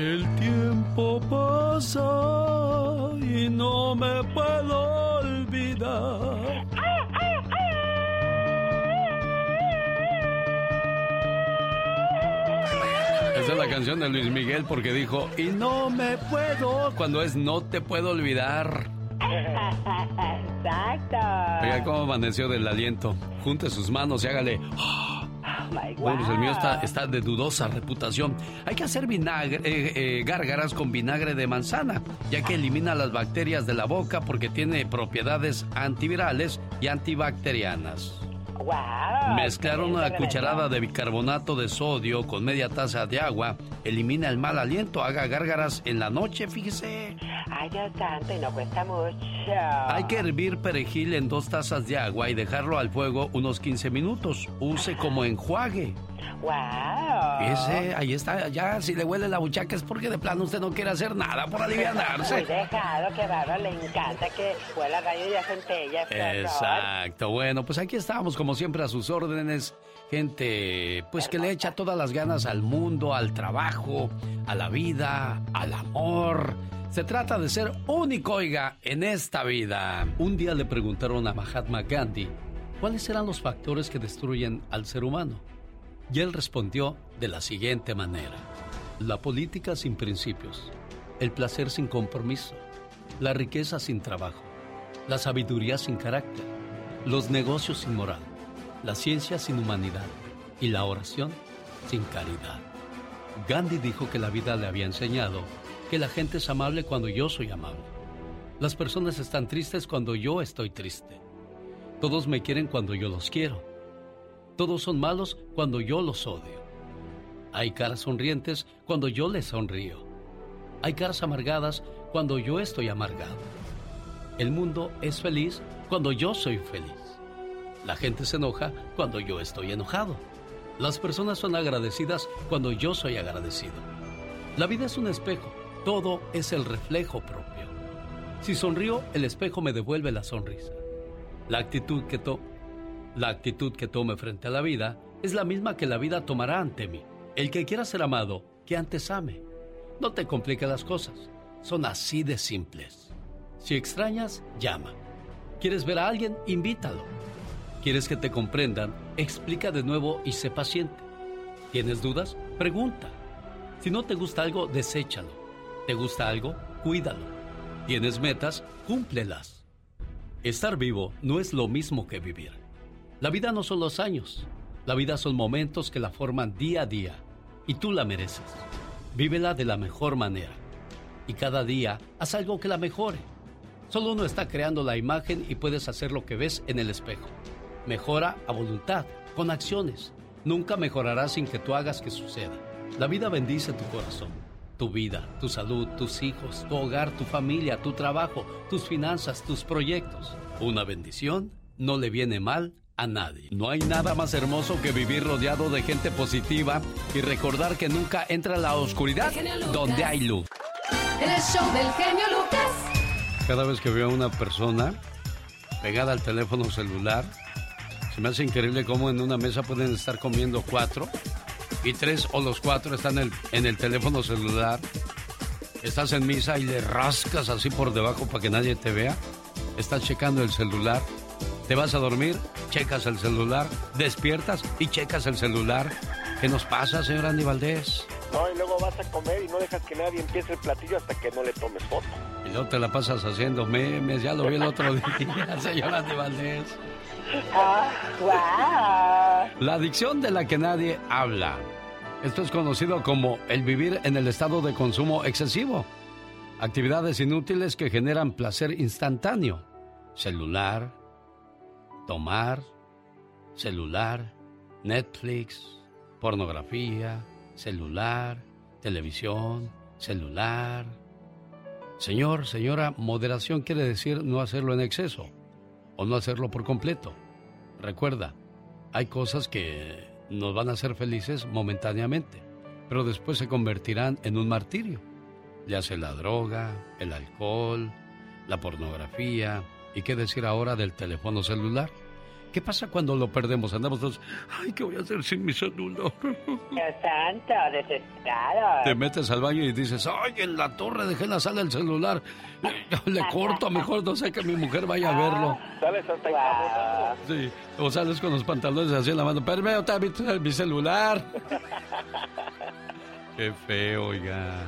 El tiempo pasa y no me puedo olvidar. Esa es la canción de Luis Miguel porque dijo, y no me puedo, cuando es no te puedo olvidar. Exacto. Oiga cómo amaneció del aliento. Junte sus manos y hágale. Bueno, pues el mío está, está de dudosa reputación. Hay que hacer vinagre, eh, eh, gárgaras con vinagre de manzana, ya que elimina las bacterias de la boca porque tiene propiedades antivirales y antibacterianas. Wow. Mezclar una cucharada de bicarbonato de sodio con media taza de agua elimina el mal aliento. Haga gárgaras en la noche, fíjese. Ay, Dios santo, y no cuesta mucho. Hay que hervir perejil en dos tazas de agua y dejarlo al fuego unos 15 minutos. Use como enjuague. Wow. Fíjese, ahí está. Ya, si le huele la buchaca es porque de plano usted no quiere hacer nada por Muy alivianarse. dejado, que bárbaro, le encanta que huela gallo y a centella. Exacto. Bueno, pues aquí estamos, como siempre, a sus órdenes. Gente, pues que le echa todas las ganas al mundo, al trabajo, a la vida, al amor. Se trata de ser único, oiga, en esta vida. Un día le preguntaron a Mahatma Gandhi cuáles eran los factores que destruyen al ser humano. Y él respondió de la siguiente manera. La política sin principios, el placer sin compromiso, la riqueza sin trabajo, la sabiduría sin carácter, los negocios sin moral, la ciencia sin humanidad y la oración sin caridad. Gandhi dijo que la vida le había enseñado que la gente es amable cuando yo soy amable. Las personas están tristes cuando yo estoy triste. Todos me quieren cuando yo los quiero. Todos son malos cuando yo los odio. Hay caras sonrientes cuando yo les sonrío. Hay caras amargadas cuando yo estoy amargado. El mundo es feliz cuando yo soy feliz. La gente se enoja cuando yo estoy enojado. Las personas son agradecidas cuando yo soy agradecido. La vida es un espejo, todo es el reflejo propio. Si sonrío, el espejo me devuelve la sonrisa. La actitud que, to la actitud que tome frente a la vida es la misma que la vida tomará ante mí. El que quiera ser amado, que antes ame. No te compliques las cosas, son así de simples. Si extrañas, llama. ¿Quieres ver a alguien? Invítalo. ¿Quieres que te comprendan? Explica de nuevo y sé paciente. ¿Tienes dudas? Pregunta. Si no te gusta algo, deséchalo. ¿Te gusta algo? Cuídalo. ¿Tienes metas? Cúmplelas. Estar vivo no es lo mismo que vivir. La vida no son los años, la vida son momentos que la forman día a día y tú la mereces. Vívela de la mejor manera y cada día haz algo que la mejore. Solo uno está creando la imagen y puedes hacer lo que ves en el espejo. Mejora a voluntad, con acciones. Nunca mejorará sin que tú hagas que suceda. La vida bendice tu corazón, tu vida, tu salud, tus hijos, tu hogar, tu familia, tu trabajo, tus finanzas, tus proyectos. Una bendición no le viene mal a nadie. No hay nada más hermoso que vivir rodeado de gente positiva y recordar que nunca entra la oscuridad donde hay luz. El show del genio Lucas. Cada vez que veo a una persona pegada al teléfono celular, se me hace increíble cómo en una mesa pueden estar comiendo cuatro y tres o los cuatro están en el, en el teléfono celular. Estás en misa y le rascas así por debajo para que nadie te vea. Estás checando el celular Te vas a dormir, checas el celular, despiertas y checas el celular. ¿Qué nos pasa, señor Andy Valdés? No, y luego vas a comer y no dejas que nadie empiece el platillo hasta que no le tomes foto. Y luego te la pasas haciendo memes, ya lo vi el otro día, señor Andy Valdés. Ah, La adicción de la que nadie habla. Esto es conocido como el vivir en el estado de consumo excesivo. Actividades inútiles que generan placer instantáneo. Celular, tomar, celular, Netflix, pornografía, celular, televisión, celular. Señor, señora, moderación quiere decir no hacerlo en exceso o no hacerlo por completo. Recuerda, hay cosas que nos van a hacer felices momentáneamente, pero después se convertirán en un martirio. Ya sea la droga, el alcohol, la pornografía y qué decir ahora del teléfono celular. ¿Qué pasa cuando lo perdemos? Andamos todos, ay, ¿qué voy a hacer sin mi celular? Dios santo, desesperado. Te metes al baño y dices, ay, en la torre dejé en la sala el celular. Le corto, mejor no sé que mi mujer vaya a verlo. Sales hasta encabronado. Sí, o sales con los pantalones así en la mano, pero veo también mi celular. Qué feo, oiga.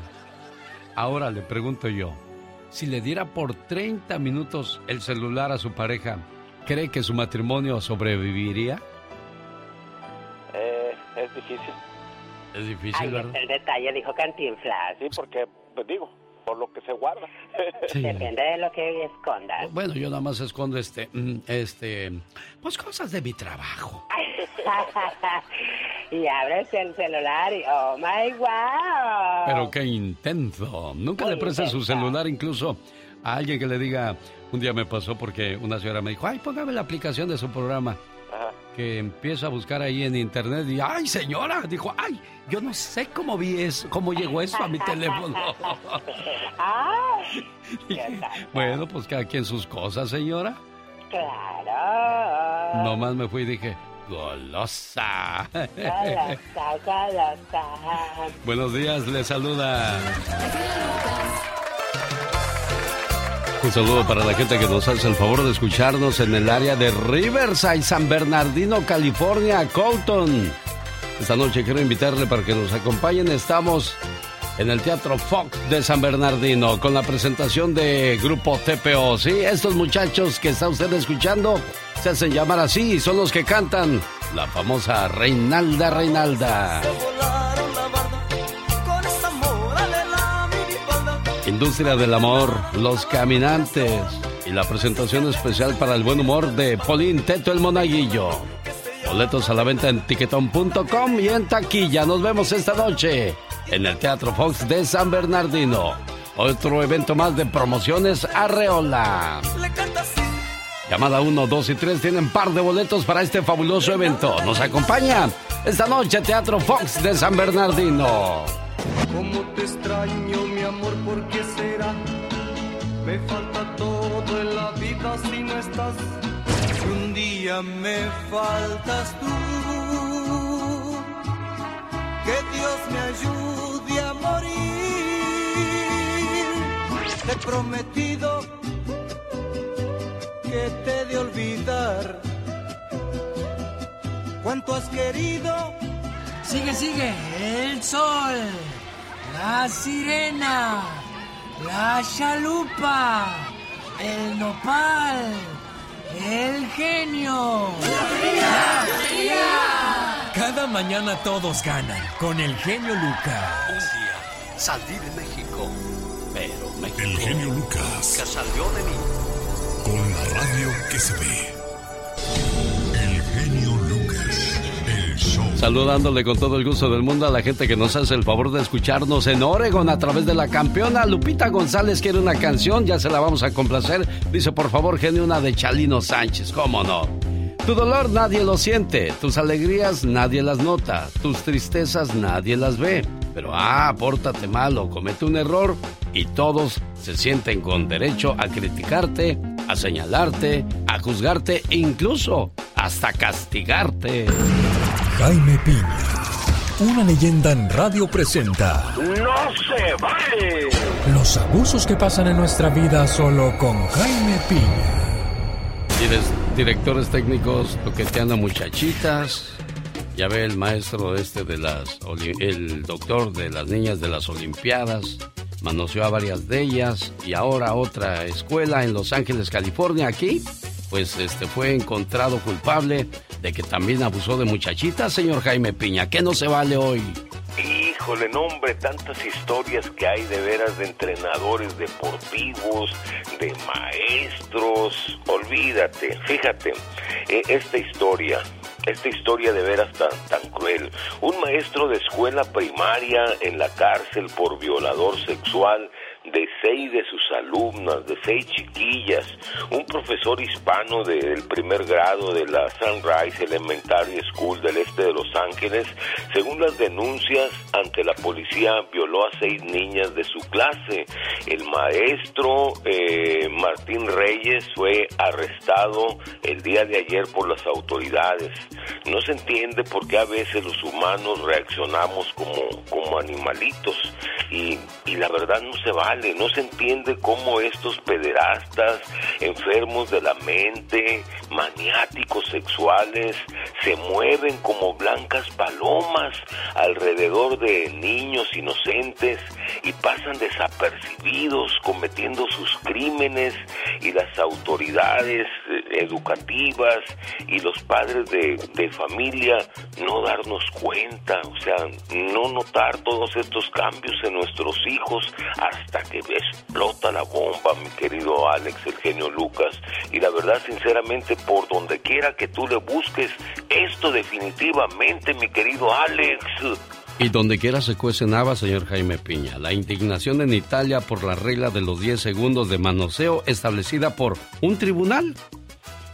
Ahora le pregunto yo, si le diera por 30 minutos el celular a su pareja, ¿cree que su matrimonio sobreviviría? Eh, es difícil. Es difícil, Ahí ¿verdad? el detalle, dijo Cantinflas. Sí, porque, pues digo, por lo que se guarda. Sí. Depende de lo que escondas. Bueno, yo nada más escondo este, mm, este, pues cosas de mi trabajo. y abres el celular y, oh my wow. Pero qué intenso. Nunca Muy le prestes su celular incluso a alguien que le diga, un día me pasó porque una señora me dijo, ay, póngame la aplicación de su programa. Ajá. Que empieza a buscar ahí en internet y, ay, señora, dijo, ay, yo no sé cómo vi eso, cómo llegó eso a mi teléfono. Ay, bueno, pues cada quien sus cosas, señora. claro. Nomás me fui y dije, golosa. Golosa, golosa. Buenos días, le saluda. Un saludo para la gente que nos hace el favor de escucharnos en el área de Riverside, San Bernardino, California, Colton. Esta noche quiero invitarle para que nos acompañen. Estamos en el Teatro Fox de San Bernardino con la presentación de Grupo TPO. Sí, estos muchachos que está usted escuchando se hacen llamar así y son los que cantan la famosa Reinalda Reinalda. Industria del Amor, Los Caminantes y la presentación especial para el buen humor de Polín Teto el Monaguillo. Boletos a la venta en tiquetón.com y en taquilla. Nos vemos esta noche en el Teatro Fox de San Bernardino. Otro evento más de promociones Arreola. Llamada 1, 2 y 3 tienen par de boletos para este fabuloso evento. Nos acompaña esta noche Teatro Fox de San Bernardino. Cómo te extraño, mi amor, ¿por qué será? Me falta todo en la vida si no estás. Si un día me faltas tú, que Dios me ayude a morir. Te he prometido que te he de olvidar. ¿Cuánto has querido? Sigue, sigue. El sol. La sirena. La chalupa. El nopal. El genio. Cada mañana todos ganan con el genio Lucas. Un día salí de México, pero México El genio Lucas. nunca salió de mí. Con la radio que se ve. Saludándole con todo el gusto del mundo a la gente que nos hace el favor de escucharnos en Oregon a través de la campeona. Lupita González quiere una canción, ya se la vamos a complacer. Dice, por favor, genio, una de Chalino Sánchez, ¿cómo no? Tu dolor nadie lo siente, tus alegrías nadie las nota, tus tristezas nadie las ve. Pero ah, pórtate mal o comete un error y todos se sienten con derecho a criticarte, a señalarte, a juzgarte, incluso hasta castigarte. Jaime Piña. Una leyenda en radio presenta ¡No se vale! los abusos que pasan en nuestra vida solo con Jaime Piña. Directores técnicos toqueteando muchachitas. Ya ve el maestro este de las, el doctor de las niñas de las Olimpiadas, manoseó a varias de ellas y ahora otra escuela en Los Ángeles, California, aquí, pues este fue encontrado culpable de que también abusó de muchachitas, señor Jaime Piña. ¿Qué no se vale hoy? Híjole, nombre, tantas historias que hay de veras de entrenadores deportivos, de maestros. Olvídate, fíjate, eh, esta historia, esta historia de veras tan, tan cruel. Un maestro de escuela primaria en la cárcel por violador sexual de seis de sus alumnas, de seis chiquillas, un profesor hispano del primer grado de la Sunrise Elementary School del este de Los Ángeles, según las denuncias ante la policía, violó a seis niñas de su clase. El maestro eh, Martín Reyes fue arrestado el día de ayer por las autoridades. No se entiende por qué a veces los humanos reaccionamos como, como animalitos y, y la verdad no se va no se entiende cómo estos pederastas, enfermos de la mente, maniáticos sexuales, se mueven como blancas palomas alrededor de niños inocentes y pasan desapercibidos cometiendo sus crímenes y las autoridades eh, educativas y los padres de, de familia no darnos cuenta, o sea, no notar todos estos cambios en nuestros hijos hasta que explota la bomba, mi querido Alex, el genio Lucas. Y la verdad, sinceramente, por donde quiera que tú le busques, esto definitivamente, mi querido Alex. Y donde quiera se cuece nava, señor Jaime Piña. La indignación en Italia por la regla de los 10 segundos de manoseo establecida por un tribunal.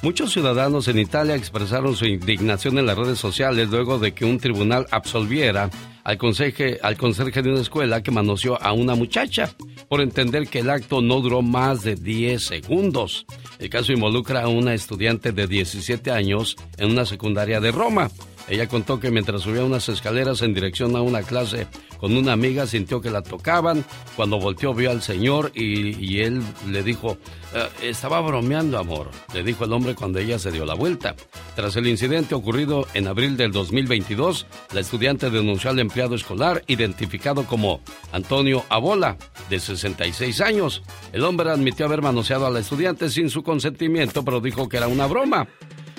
Muchos ciudadanos en Italia expresaron su indignación en las redes sociales luego de que un tribunal absolviera al, conserje, al conserje de una escuela que manoseó a una muchacha por entender que el acto no duró más de 10 segundos. El caso involucra a una estudiante de 17 años en una secundaria de Roma. Ella contó que mientras subía unas escaleras en dirección a una clase con una amiga, sintió que la tocaban. Cuando volteó vio al señor y, él le dijo, eh, estaba bromeando, amor, le dijo el hombre cuando ella se dio la vuelta. Tras el incidente ocurrido en abril del 2022, la estudiante denunció al empleado escolar identificado como Antonio Abola, de 66 años. El hombre admitió haber manoseado a la estudiante sin su consentimiento, pero dijo que era una broma.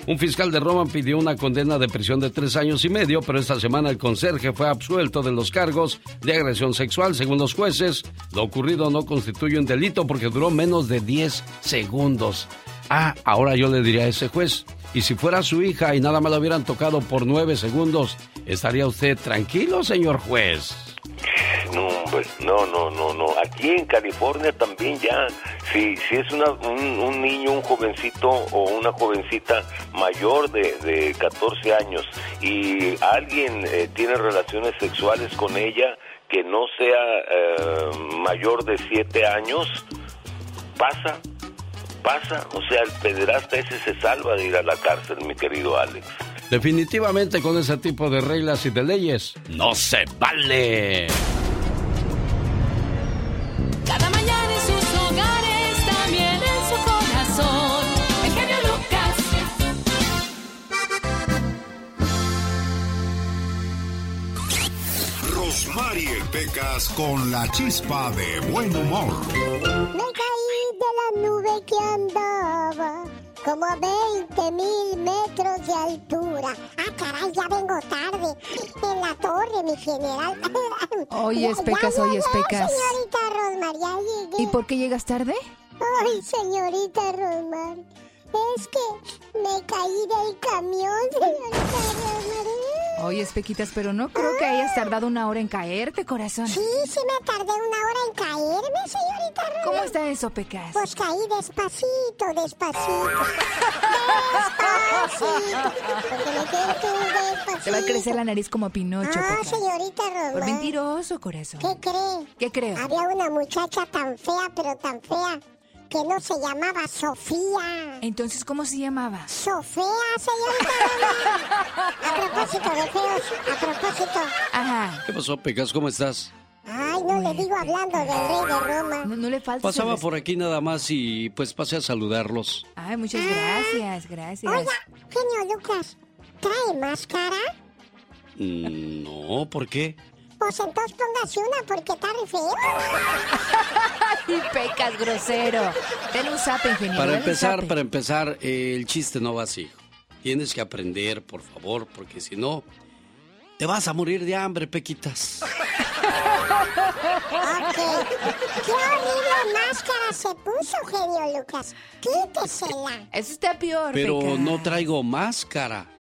Un fiscal de Roma pidió una condena de prisión de tres años y medio, pero esta semana el conserje fue absuelto de los cargos de agresión sexual. Según los jueces, lo ocurrido no constituye un delito porque duró menos de 10 segundos. Ah, ahora yo le diría a ese juez, y si fuera su hija y nada más la hubieran tocado por nueve segundos, ¿estaría usted tranquilo, señor juez? No, hombre, no, no, no, no. Aquí en California también ya, si, si es una, un, niño, un jovencito o una jovencita mayor de, de 14 años y alguien eh, tiene relaciones sexuales con ella que no sea eh, mayor de 7 años, pasa, pasa. O sea, el pederasta ese se salva de ir a la cárcel, mi querido Alex. Definitivamente con ese tipo de reglas y de leyes no se vale. Cada mañana en sus hogares, también en su corazón. El genio Lucas. Rosmarie Pecas con la chispa de buen humor. Me caí de la nube que andaba como a 20 mil metros de altura. Ah, caray, ya vengo tarde. En la torre, mi general. Oye, Pecas, oye, Pecas. Señorita Rosmar, ya llegué. ¿Y por qué llegas tarde? Ay, señorita Rosmar. Es que me caí del camión, señorita Rosmar. Oye, Espequitas, pero no creo que hayas tardado una hora en caerte, corazón. Sí, sí me tardé una hora en caerme, señorita Rosmar. ¿Cómo está eso, Pecas? Pues caí despacito, despacito. despacito. Porque me despacito. Te va a crecer la nariz como Pinocho, Ah, Pecas. señorita Rosmar. Por mentiroso, corazón. ¿Qué cree? ¿Qué creo? Había una muchacha tan fea, pero tan fea, que no se llamaba Sofía. Entonces, ¿cómo se llamaba? Sofía, señorita. A propósito de feos, a propósito. Ajá. ¿Qué pasó, Pecas? ¿Cómo estás? Ay, no le digo hablando del rey de Roma. No, no le falta. Pasaba por aquí nada más y pues pasé a saludarlos. Ay, muchas gracias, gracias. Oiga, genio Lucas, ¿trae máscara? Mm, No, ¿por qué? Pues entonces póngase una porque está re feo. y pecas, grosero. Dale un zape, ingeniero. Para empezar, para empezar, eh, el chiste no va así. Tienes que aprender, por favor, porque si no, te vas a morir de hambre, Pequitas. Ok. Qué horrible máscara se puso, genio Lucas. Quítesela. Eso está peor, Pero no traigo máscara.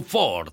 Ford.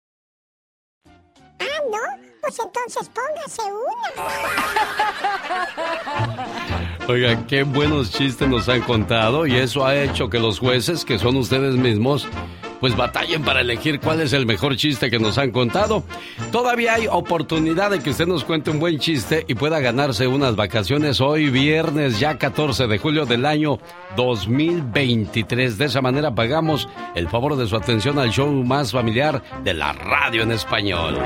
Pues entonces póngase una. Oiga, qué buenos chistes nos han contado y eso ha hecho que los jueces, que son ustedes mismos, pues batallen para elegir cuál es el mejor chiste que nos han contado. Todavía hay oportunidad de que usted nos cuente un buen chiste y pueda ganarse unas vacaciones hoy viernes ya 14 de julio del año 2023. De esa manera pagamos el favor de su atención al show más familiar de la radio en español.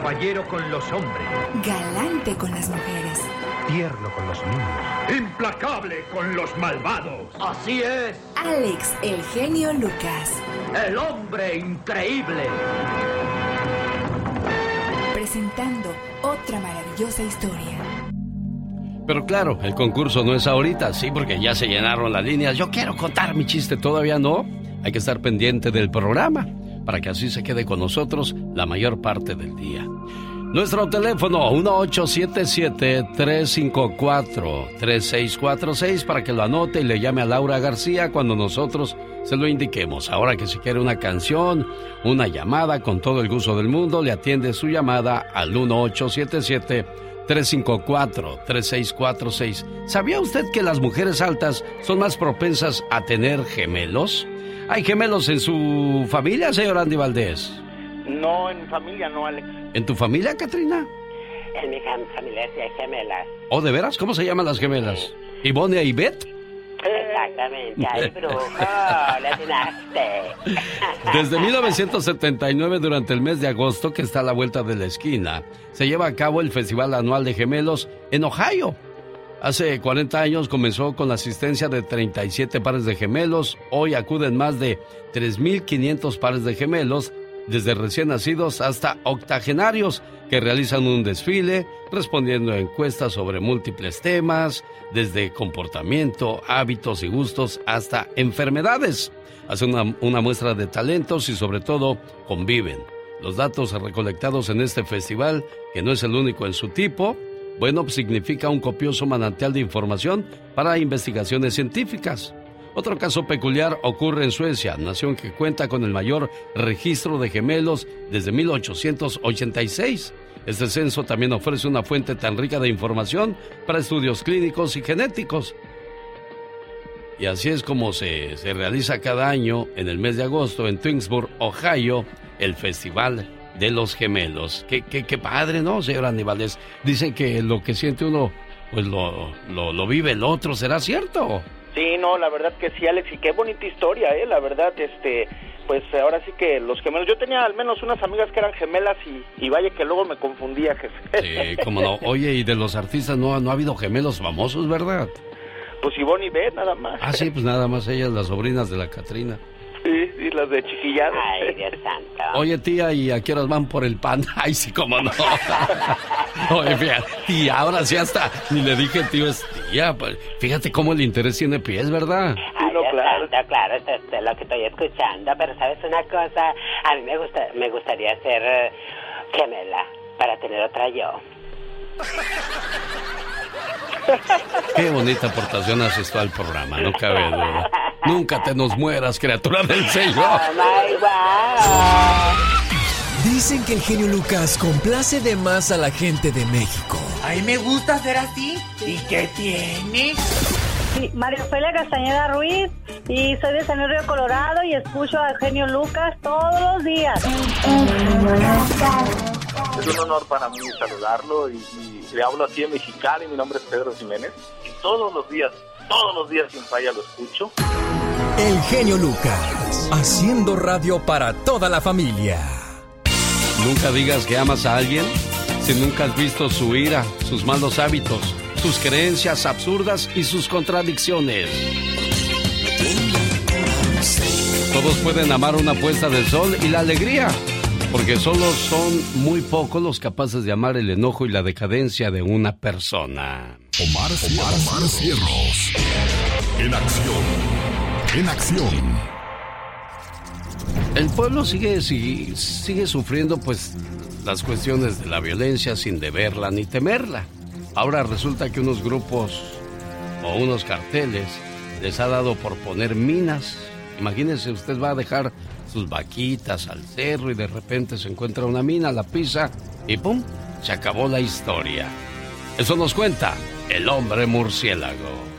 Caballero con los hombres, Galante con las mujeres. tierno con los niños, implacable con los malvados. Así es, Alex, el genio Lucas. el hombre increíble. Presentando otra maravillosa historia. Pero claro, el concurso no es ahorita, sí, porque ya se llenaron las líneas. Yo quiero contar mi chiste, todavía no. Hay que estar pendiente del programa para que así se quede con nosotros la mayor parte del día. Nuestro teléfono 1877-354-3646 para que lo anote y le llame a Laura García cuando nosotros se lo indiquemos. Ahora que si quiere una canción, una llamada, con todo el gusto del mundo, le atiende su llamada al 1877 354-3646. ¿Sabía usted que las mujeres altas son más propensas a tener gemelos? ¿Hay gemelos en su familia, señor Andy Valdés? No, en familia no, Alex. ¿En tu familia, Katrina? En mi fam- familia sí hay gemelas. ¿O de veras? ¿Cómo se llaman las gemelas? ¿Ivonne y Ivette? Exactamente, hay brujo, le atinaste. Desde 1979, durante el mes de agosto, que está a la vuelta de la esquina, se lleva a cabo el Festival Anual de Gemelos en Ohio. Hace 40 años comenzó con la asistencia de 37 pares de gemelos. Hoy acuden más de 3.500 pares de gemelos, desde recién nacidos hasta octogenarios, que realizan un desfile respondiendo a encuestas sobre múltiples temas, desde comportamiento, hábitos y gustos hasta enfermedades. Hacen una, una muestra de talentos y sobre todo conviven. Los datos recolectados en este festival, que no es el único en su tipo, bueno, significa un copioso manantial de información para investigaciones científicas. Otro caso peculiar ocurre en Suecia, nación que cuenta con el mayor registro de gemelos desde 1886. Este censo también ofrece una fuente tan rica de información para estudios clínicos y genéticos. Y así es como se, se realiza cada año, en el mes de agosto, en Twinsburg, Ohio, el Festival de los Gemelos. Qué, qué, qué padre, ¿no, señor Aníbales? Dicen que lo que siente uno, pues lo, lo, lo vive el otro, ¿será cierto? Sí, no, la verdad que sí, Alex, y qué bonita historia, ¿eh? La verdad, este, pues ahora sí que los gemelos, yo tenía al menos unas amigas que eran gemelas y, y vaya que luego me confundía, jefe. Sí, como no. Oye, y de los artistas no, no ha habido gemelos famosos, ¿verdad? Pues Ivonne y Beth, nada más. Ah, sí, pues nada más ellas, las sobrinas de la Catrina. Sí, sí, las de chiquillada. Ay, Dios santo. Oye, tía, ¿y a qué horas van por el pan? Ay, sí, cómo no. Oye, fíjate, tía, ahora sí hasta ni le dije tío es tía. Pues, fíjate cómo el interés tiene pies, ¿verdad? Ay, Dios santo, claro, esto es lo que estoy escuchando, pero ¿sabes una cosa? A mí me, gusta, me gustaría ser eh, gemela para tener otra yo. Qué bonita aportación haces tú al programa, no cabe duda. Nunca te nos mueras, criatura del Señor. Dicen que el genio Lucas complace de más a la gente de México. A mí me gusta ser así. ¿Y qué tiene? Sí, María Ofelia Castañeda Ruiz y soy de San Río Colorado y escucho a Genio Lucas todos los días. Es un honor para mí saludarlo y, y le hablo aquí en Mexicali. Mi nombre es Pedro Jiménez y todos los días, todos los días sin falla lo escucho. El genio Lucas, haciendo radio para toda la familia. Nunca digas que amas a alguien si nunca has visto su ira, sus malos hábitos, sus creencias absurdas y sus contradicciones. Todos pueden amar una puesta del sol y la alegría, porque solo son muy pocos los capaces de amar el enojo y la decadencia de una persona. Omar, Omar, Omar Cierros. En acción. En acción. El pueblo sigue, sigue, sigue sufriendo pues las cuestiones de la violencia sin deberla ni temerla. Ahora resulta que unos grupos o unos carteles les ha dado por poner minas. Imagínense, usted va a dejar sus vaquitas al cerro y de repente se encuentra una mina, la pisa y ¡pum! Se acabó la historia. Eso nos cuenta el hombre murciélago.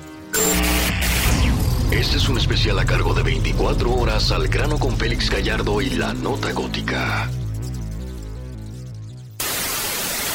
Este es un especial a cargo de 24 horas al grano con Félix Gallardo y la nota gótica.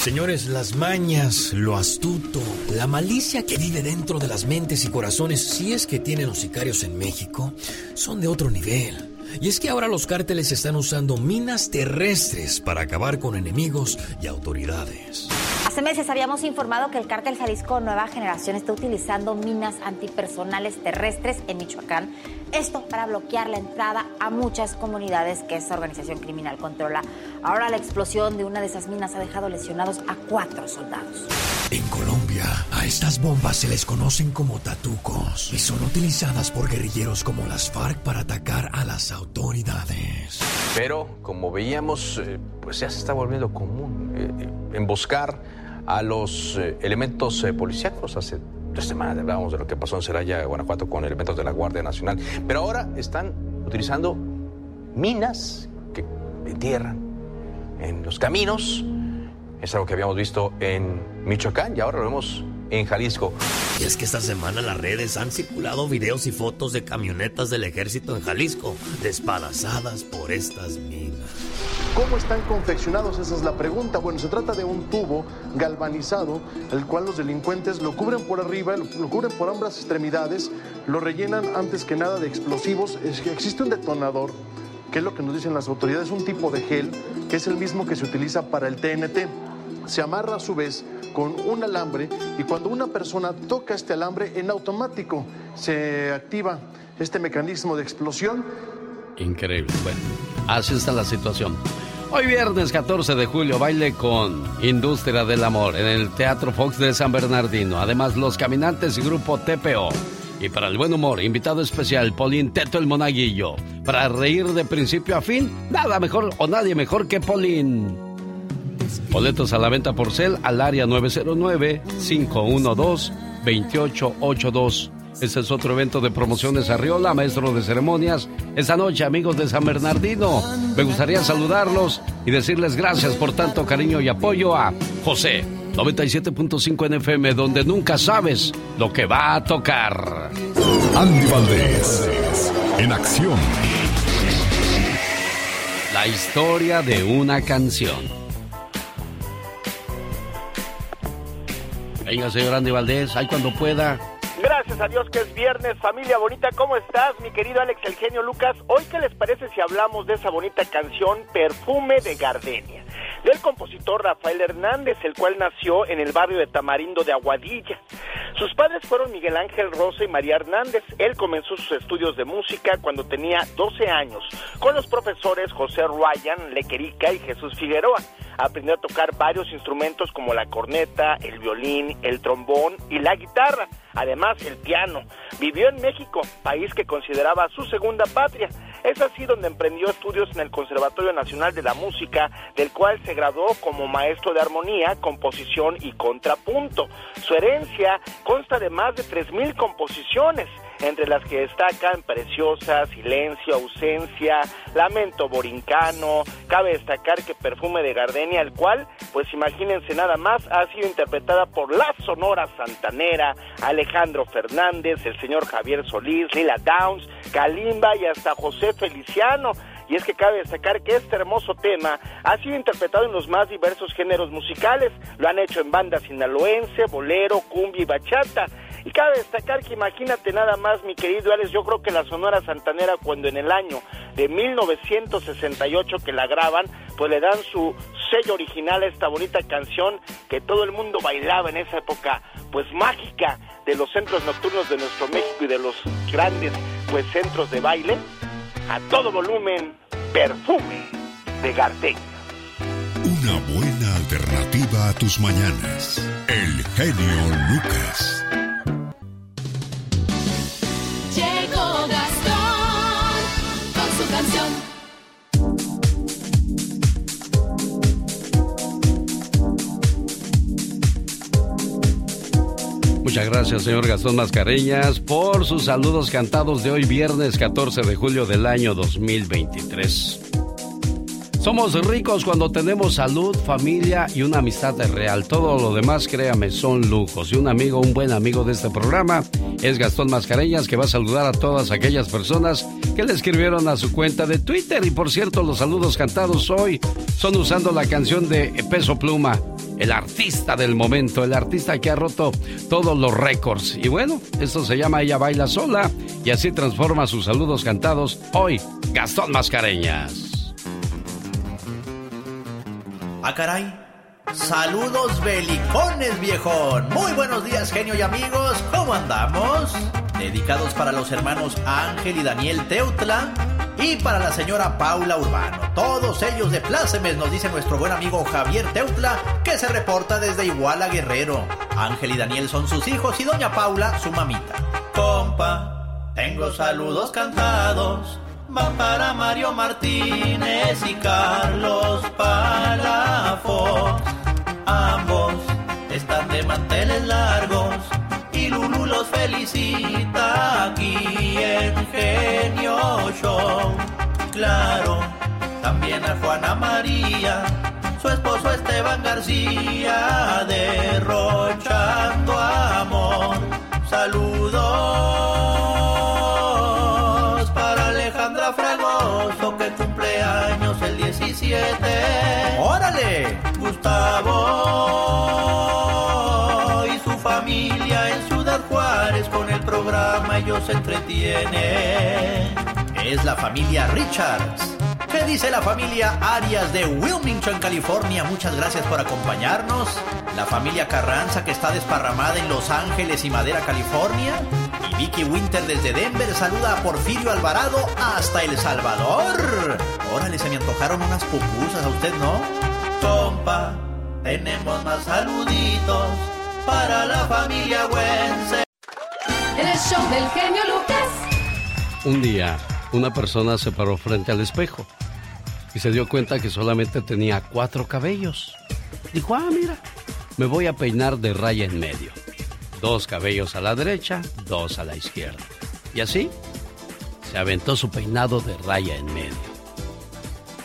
Señores, las mañas, lo astuto, la malicia que vive dentro de las mentes y corazones, si es que tienen los sicarios en México, son de otro nivel. Y es que ahora los cárteles están usando minas terrestres para acabar con enemigos y autoridades. Hace meses habíamos informado que el cártel Jalisco Nueva Generación está utilizando minas antipersonales terrestres en Michoacán. Esto para bloquear la entrada a muchas comunidades que esta organización criminal controla. Ahora la explosión de una de esas minas ha dejado lesionados a cuatro soldados. En Colombia, a estas bombas se les conocen como tatucos y son utilizadas por guerrilleros como las FARC para atacar a las autoridades. Pero, como veíamos, eh, pues ya se está volviendo común eh, eh, emboscar a los eh, elementos eh, policíacos. Hace tres semanas hablábamos de lo que pasó en Celaya, Guanajuato, con elementos de la Guardia Nacional. Pero ahora están utilizando minas que entierran en los caminos. Es algo que habíamos visto en Michoacán y ahora lo vemos en Jalisco. Y es que esta semana en las redes han circulado videos y fotos de camionetas del ejército en Jalisco despadazadas por estas minas. ¿Cómo están confeccionados? Esa es la pregunta. Bueno, se trata de un tubo galvanizado, el cual los delincuentes lo cubren por arriba, lo, lo cubren por ambas extremidades, lo rellenan antes que nada de explosivos. Es que existe un detonador, que es lo que nos dicen las autoridades, un tipo de gel, que es el mismo que se utiliza para el TNT. Se amarra a su vez con un alambre y cuando una persona toca este alambre, en automático se activa este mecanismo de explosión Increíble. Bueno, así está la situación. Hoy viernes 14 de julio, baile con Industria del Amor en el Teatro Fox de San Bernardino. Además, Los Caminantes y Grupo TPO. Y para el buen humor, invitado especial, Polín Teto el Monaguillo. Para reír de principio a fin, nada mejor o nadie mejor que Polín. Boletos a la venta por cel al área 909-512-2882. Este es otro evento de promociones Arriola, maestro de ceremonias. Esta noche, amigos de San Bernardino, me gustaría saludarlos y decirles gracias por tanto cariño y apoyo a José 97.5 NFM, donde nunca sabes lo que va a tocar. Andy Valdés, en acción. La historia de una canción. Venga, señor Andy Valdés, ahí cuando pueda. Gracias a Dios que es viernes, familia bonita, ¿cómo estás, mi querido Alex El Genio Lucas? Hoy, ¿qué les parece si hablamos de esa bonita canción Perfume de Gardenia? Del compositor Rafael Hernández, el cual nació en el barrio de Tamarindo de Aguadilla. Sus padres fueron Miguel Ángel Rosa y María Hernández. Él comenzó sus estudios de música cuando tenía 12 años, con los profesores José Ryan, Lequerica y Jesús Figueroa. Aprendió a tocar varios instrumentos como la corneta, el violín, el trombón y la guitarra, además el piano. Vivió en México, país que consideraba su segunda patria. Es así donde emprendió estudios en el Conservatorio Nacional de la Música, del cual se graduó como maestro de armonía, composición y contrapunto. Su herencia consta de más de 3.000 composiciones entre las que destacan Preciosa, Silencio, Ausencia, Lamento Borincano, cabe destacar que Perfume de Gardenia, el cual, pues imagínense nada más, ha sido interpretada por la Sonora Santanera, Alejandro Fernández, el señor Javier Solís, Lila Downs, Kalimba y hasta José Feliciano. Y es que cabe destacar que este hermoso tema ha sido interpretado en los más diversos géneros musicales. Lo han hecho en banda sinaloense, bolero, cumbia y bachata. Y cabe destacar que imagínate nada más, mi querido Alex, yo creo que la Sonora Santanera cuando en el año de 1968 que la graban, pues le dan su sello original a esta bonita canción que todo el mundo bailaba en esa época, pues mágica de los centros nocturnos de nuestro México y de los grandes pues centros de baile. A todo volumen, perfume de Gardenia. Una buena alternativa a tus mañanas. El genio Lucas. Muchas gracias, señor Gastón Mascareñas, por sus saludos cantados de hoy, viernes 14 de julio del año 2023. Somos ricos cuando tenemos salud, familia y una amistad real. Todo lo demás, créame, son lujos. Y un amigo, un buen amigo de este programa es Gastón Mascareñas, que va a saludar a todas aquellas personas que le escribieron a su cuenta de Twitter. Y por cierto, los saludos cantados hoy son usando la canción de Peso Pluma, el artista del momento, el artista que ha roto todos los récords. Y bueno, esto se llama Ella Baila Sola y así transforma sus saludos cantados hoy, Gastón Mascareñas. Ah, caray. Saludos belicones, viejón. Muy buenos días, genio y amigos. ¿Cómo andamos? Dedicados para los hermanos Ángel y Daniel Teutla y para la señora Paula Urbano. Todos ellos de plácemes, nos dice nuestro buen amigo Javier Teutla, que se reporta desde Iguala Guerrero. Ángel y Daniel son sus hijos y doña Paula su mamita. Compa, tengo saludos cantados. Van para Mario Martínez y Carlos Palafox. Ambos están de manteles largos y Lulu los felicita aquí en Genio Show. Claro, también a Juana María, su esposo Esteban García, derrochando amor. Saludos Gustavo y su familia en Ciudad Juárez con el programa ellos se entretienen. Es la familia Richards. ¿Qué dice la familia Arias de Wilmington, California? Muchas gracias por acompañarnos. La familia Carranza que está desparramada en Los Ángeles y Madera, California. Y Vicky Winter desde Denver saluda a Porfirio Alvarado hasta El Salvador. Órale, se me antojaron unas pupusas a usted, ¿no? Compa, tenemos más saluditos para la familia Wences. En el show del genio Lucas. Un día, una persona se paró frente al espejo y se dio cuenta que solamente tenía cuatro cabellos. Dijo, ah, mira, me voy a peinar de raya en medio. Dos cabellos a la derecha, dos a la izquierda. Y así se aventó su peinado de raya en medio.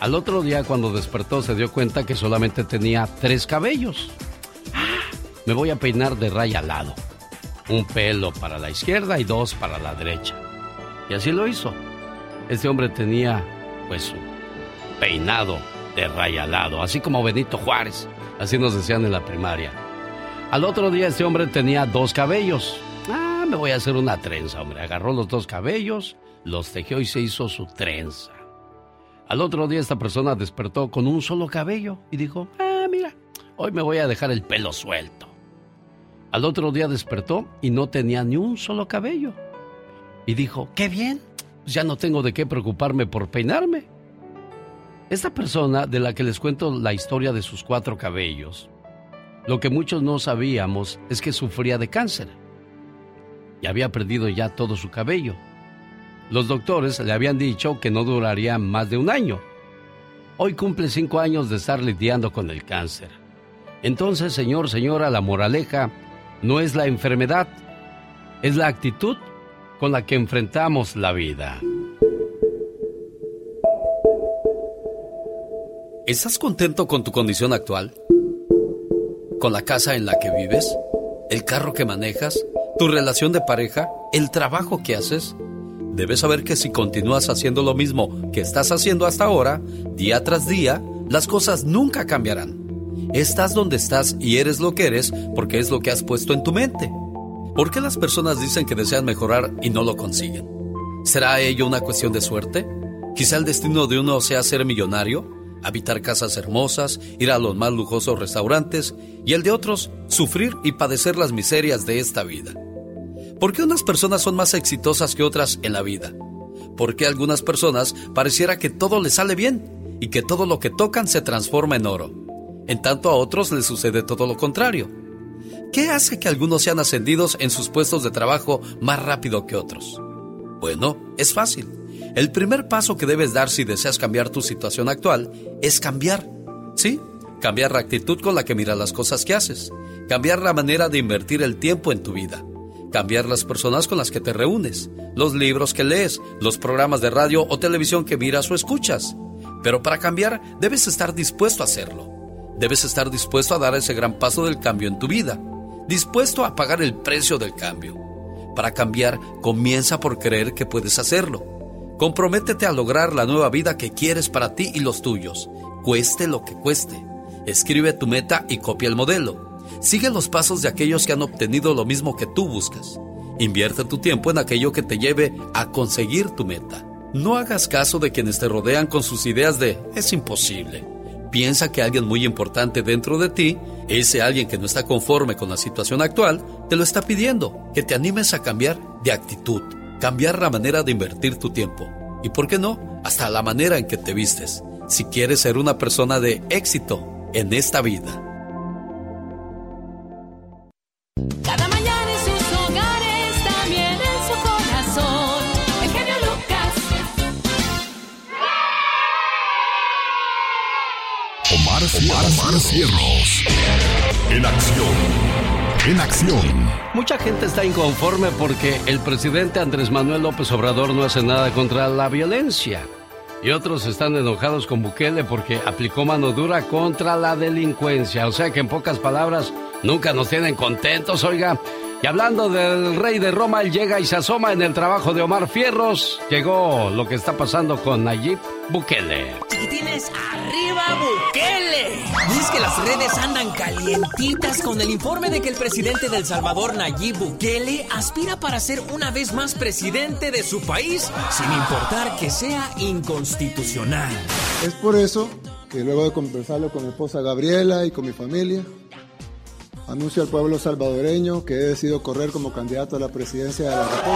Al otro día, cuando despertó, se dio cuenta que solamente tenía tres cabellos. Me voy a peinar de raya al lado. Un pelo para la izquierda y dos para la derecha. Y así lo hizo. Este hombre tenía, pues, su peinado de raya al lado, así como Benito Juárez, así nos decían en la primaria. Al otro día este hombre tenía dos cabellos. Ah, me voy a hacer una trenza, hombre. Agarró los dos cabellos, los tejió y se hizo su trenza. Al otro día esta persona despertó con un solo cabello y dijo, ah, mira, hoy me voy a dejar el pelo suelto. Al otro día despertó y no tenía ni un solo cabello. Y dijo, qué bien, ya no tengo de qué preocuparme por peinarme. Esta persona de la que les cuento la historia de sus cuatro cabellos, lo que muchos no sabíamos es que sufría de cáncer y había perdido ya todo su cabello. Los doctores le habían dicho que no duraría más de un año. Hoy cumple cinco años de estar lidiando con el cáncer. Entonces, señor, señora, la moraleja no es la enfermedad, es la actitud con la que enfrentamos la vida. ¿Estás contento con tu condición actual? ¿Con la casa en la que vives? ¿El carro que manejas? ¿Tu relación de pareja? ¿El trabajo que haces? Debes saber que si continúas haciendo lo mismo que estás haciendo hasta ahora, día tras día, las cosas nunca cambiarán. Estás donde estás y eres lo que eres porque es lo que has puesto en tu mente. ¿Por qué las personas dicen que desean mejorar y no lo consiguen? ¿Será ello una cuestión de suerte? Quizá el destino de uno sea ser millonario, habitar casas hermosas, ir a los más lujosos restaurantes y el de otros sufrir y padecer las miserias de esta vida. ¿Por qué unas personas son más exitosas que otras en la vida? ¿Por qué a algunas personas pareciera que todo les sale bien y que todo lo que tocan se transforma en oro? En tanto a otros les sucede todo lo contrario. ¿Qué hace que algunos sean ascendidos en sus puestos de trabajo más rápido que otros? Bueno, es fácil. El primer paso que debes dar si deseas cambiar tu situación actual es cambiar. ¿Sí? Cambiar la actitud con la que miras las cosas que haces. Cambiar la manera de invertir el tiempo en tu vida. Cambiar las personas con las que te reúnes. Los libros que lees. Los programas de radio o televisión que miras o escuchas. Pero para cambiar debes estar dispuesto a hacerlo. Debes estar dispuesto a dar ese gran paso del cambio en tu vida dispuesto a pagar el precio del cambio. Para cambiar, comienza por creer que puedes hacerlo. Comprométete a lograr la nueva vida que quieres para ti y los tuyos, cueste lo que cueste. Escribe tu meta y copia el modelo. Sigue los pasos de aquellos que han obtenido lo mismo que tú buscas. Invierte tu tiempo en aquello que te lleve a conseguir tu meta. No hagas caso de quienes te rodean con sus ideas de es imposible piensa que alguien muy importante dentro de ti, ese alguien que no está conforme con la situación actual, te lo está pidiendo, que te animes a cambiar de actitud, cambiar la manera de invertir tu tiempo y, ¿por qué no?, hasta la manera en que te vistes, si quieres ser una persona de éxito en esta vida. Omar, Cierros. En acción. En acción. Mucha gente está inconforme porque el presidente Andrés Manuel López Obrador no hace nada contra la violencia. Y otros están enojados con Bukele porque aplicó mano dura contra la delincuencia. O sea que en pocas palabras, nunca nos tienen contentos, oiga. Y hablando del rey de Roma, él llega y se asoma en el trabajo de Omar Fierros. Llegó lo que está pasando con Nayib Bukele. Chiquitines, arriba Bukele. Dices que las redes andan calientitas con el informe de que el presidente del Salvador, Nayib Bukele, aspira para ser una vez más presidente de su país, sin importar que sea inconstitucional. Es por eso que luego de conversarlo con mi esposa Gabriela y con mi familia, anuncio al pueblo salvadoreño que he decidido correr como candidato a la presidencia de la República.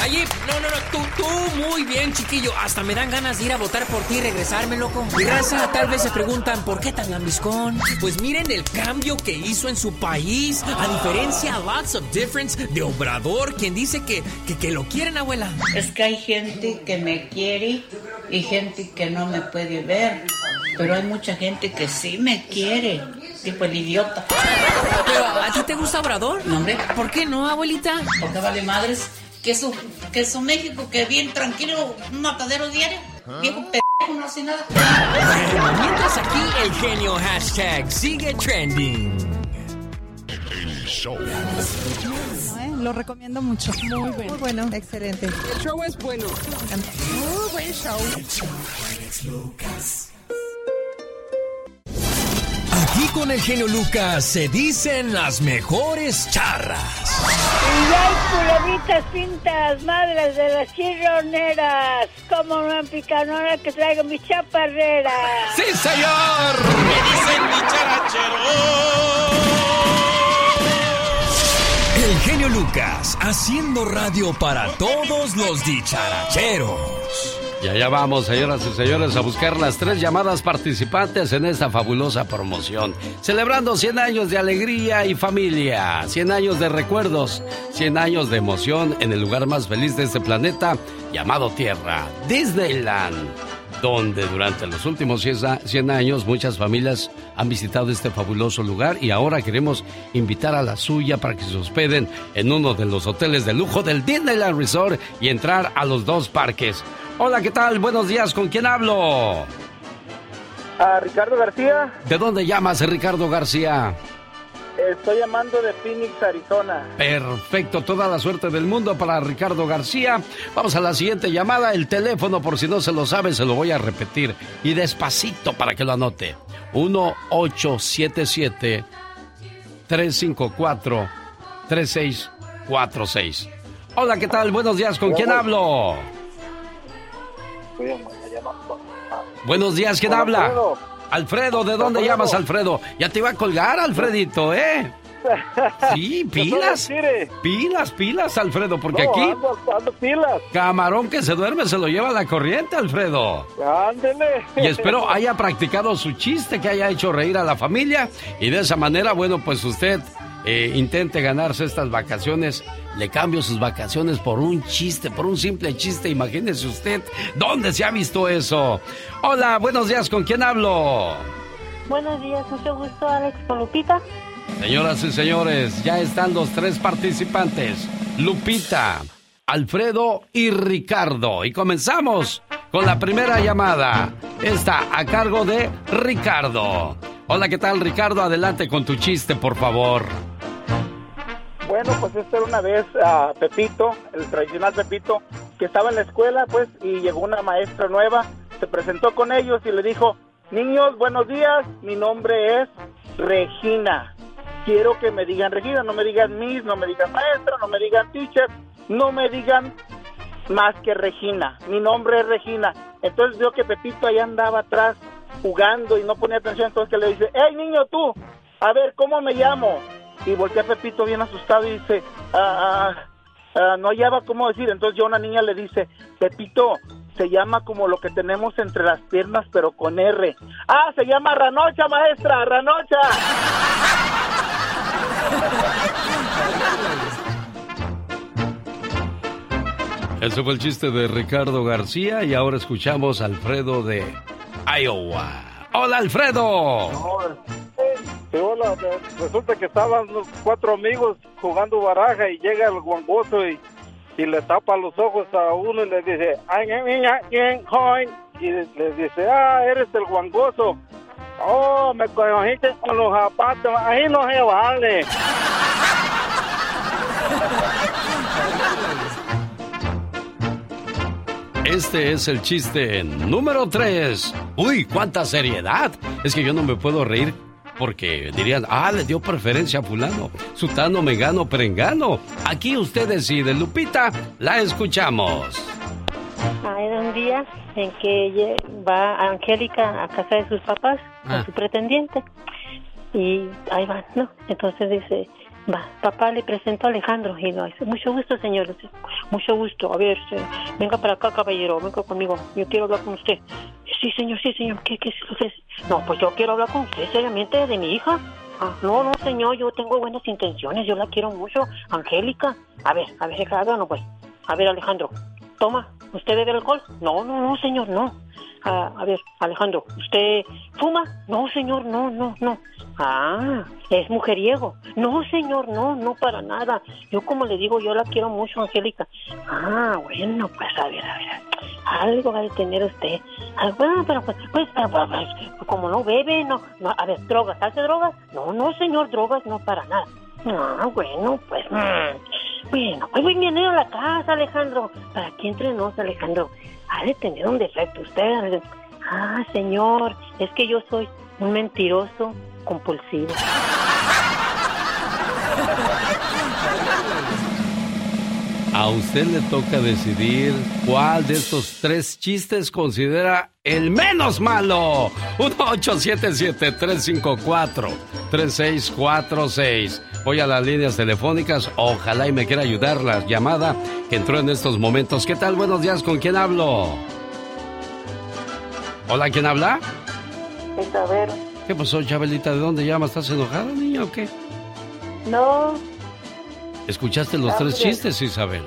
Nayib, no, no, no, tú, tú, muy bien, chiquillo. Hasta me dan ganas de ir a votar por ti y regresarme, loco. Y raza, tal vez se preguntan, ¿por qué tan lambiscón? Pues miren el cambio que hizo en su país, a diferencia, lots of difference, de Obrador, quien dice que, que, que lo quieren, abuela. Es que hay gente que me quiere y gente que no me puede ver. Pero hay mucha gente que sí me quiere. Tipo el idiota. Pero, ¿a ti te gusta Obrador? No, hombre. ¿Por qué no, abuelita? Porque vale madres. Que su, que su México, que bien tranquilo, un matadero diario. Viejo pendejo, no hace nada. Bueno, mientras aquí el genio hashtag sigue trending. El show. ¿eh? Lo recomiendo mucho. Muy bueno. Muy bueno. Excelente. El show es bueno. Muy buen show. Aquí con el genio Lucas se dicen las mejores charras. Y hay culebritas pintas, madres de las chirroneras. Como una picanona que traigo mi chaparrera. ¡Sí, señor! Me dicen mi El genio Lucas haciendo radio para todos los dicharacheros. Y allá vamos, señoras y señores, a buscar las tres llamadas participantes en esta fabulosa promoción. Celebrando 100 años de alegría y familia, 100 años de recuerdos, 100 años de emoción en el lugar más feliz de este planeta llamado Tierra, Disneyland. Donde durante los últimos 100 años muchas familias han visitado este fabuloso lugar y ahora queremos invitar a la suya para que se hospeden en uno de los hoteles de lujo del Disneyland Resort y entrar a los dos parques. Hola, ¿qué tal? Buenos días, ¿con quién hablo? A Ricardo García, ¿De dónde llamas, Ricardo García? estoy llamando de Phoenix, Arizona. Perfecto, toda la suerte del mundo para Ricardo García. Vamos a la siguiente llamada. El teléfono, por si no se lo sabe, se lo voy a repetir. Y despacito para que lo anote. 1-877-354-3646. Hola, ¿qué tal? Buenos días, ¿con quién hablo? Buenos días, ¿quién habla? Alfredo. Alfredo, ¿de dónde Alfredo. llamas, Alfredo? Ya te iba a colgar, Alfredito, ¿eh? Sí, pilas. Pilas, pilas, Alfredo, porque No, aquí ando- ando pilas. camarón que se duerme se lo lleva la corriente, Alfredo. Ándele. Y espero haya practicado su chiste, que haya hecho reír a la familia y de esa manera, bueno, pues usted eh, intente ganarse estas vacaciones. Le cambio sus vacaciones por un chiste, por un simple chiste. Imagínese usted, ¿dónde se ha visto eso? Hola, buenos días, ¿con quién hablo? Buenos días, mucho gusto, Alex con Lupita. Señoras y señores, ya están los tres participantes. Lupita, Alfredo y Ricardo. Y comenzamos con la primera llamada. Está a cargo de Ricardo. Hola, ¿qué tal Ricardo? Adelante con tu chiste, por favor. Bueno, pues esta era una vez a Pepito, el tradicional Pepito, que estaba en la escuela, pues, y llegó una maestra nueva, se presentó con ellos y le dijo, niños, buenos días, mi nombre es Regina. Quiero que me digan Regina, no me digan Miss, no me digan maestra, no me digan teacher, no me digan más que Regina. Mi nombre es Regina. Entonces vio que Pepito ahí andaba atrás jugando y no ponía atención, entonces que le dice, hey niño tú, a ver, ¿cómo me llamo? Y voltea Pepito bien asustado y dice, ah, ah, ah, no hallaba cómo decir. Entonces ya una niña le dice, Pepito, se llama como lo que tenemos entre las piernas, pero con R. Ah, se llama Ranocha, maestra, Ranocha. Ese fue el chiste de Ricardo García y ahora escuchamos a Alfredo de Iowa. Hola, Alfredo. Resulta que estaban los cuatro amigos jugando baraja y llega el guangoso y, y le tapa los ojos a uno y le dice, y le dice, ah, eres el guangoso. Oh, me cogiste con los zapatos, ahí no se vale. Este es el chiste número 3. Uy, cuánta seriedad. Es que yo no me puedo reír porque dirían, ah, le dio preferencia a fulano, sutano, megano, perengano. Aquí usted decide, Lupita, la escuchamos. Hay un día en que ella va Angélica a casa de sus papás Ah. con su pretendiente y ahí va, ¿no? Entonces dice, va, papá le presento a Alejandro dice, mucho gusto señor, mucho gusto, a ver, venga para acá caballero, venga conmigo, yo quiero hablar con usted. Sí señor, sí señor, ¿qué, qué es lo que es? No, pues yo quiero hablar con usted seriamente de mi hija. Ah, no, no señor, yo tengo buenas intenciones, yo la quiero mucho, Angélica. A ver, a ver, no pues. A ver Alejandro, toma, ¿usted bebe alcohol? No, no, no señor, no. Ah, a ver, Alejandro, ¿usted fuma? No, señor, no, no, no. Ah, es mujeriego. No, señor, no, no para nada. Yo como le digo, yo la quiero mucho, Angélica. Ah, bueno, pues a ver, a ver. Algo va a tener usted. Algo, bueno, pero pues, pues, pero, pero, pues, como no bebe, no, no. A ver, drogas, ¿hace drogas? No, no, señor, drogas, no para nada. Ah, bueno, pues, mm, bueno, pues voy bien a la casa, Alejandro. ¿Para qué entre nos, Alejandro? Ha de tener un defecto usted. Ah, señor, es que yo soy un mentiroso compulsivo. A usted le toca decidir cuál de estos tres chistes considera el menos malo. 1-877-354-3646. Voy a las líneas telefónicas. Ojalá y me quiera ayudar la llamada que entró en estos momentos. ¿Qué tal? Buenos días. ¿Con quién hablo? Hola, ¿quién habla? Isabel. ¿Qué pasó, Chabelita? ¿De dónde llamas? ¿Estás enojada, niña, o qué? No, ¿Escuchaste los tres Hombre. chistes, Isabel?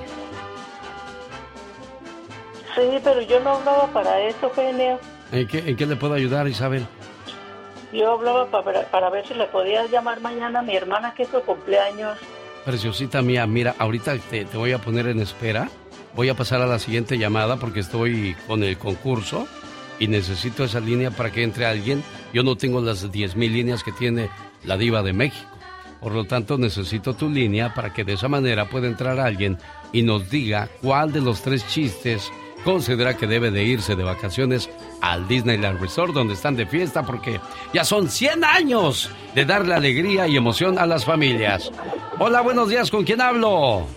sí, pero yo no hablaba para eso, genio. ¿En qué, en qué le puedo ayudar, Isabel? Yo hablaba para, para ver si le podías llamar mañana a mi hermana que es su cumpleaños. Preciosita mía, mira, ahorita te, te voy a poner en espera. Voy a pasar a la siguiente llamada porque estoy con el concurso y necesito esa línea para que entre alguien. Yo no tengo las 10.000 líneas que tiene la diva de México. Por lo tanto, necesito tu línea para que de esa manera pueda entrar alguien y nos diga cuál de los tres chistes considera que debe de irse de vacaciones al Disneyland Resort donde están de fiesta porque ya son 100 años de darle alegría y emoción a las familias. Hola, buenos días, ¿con quién hablo?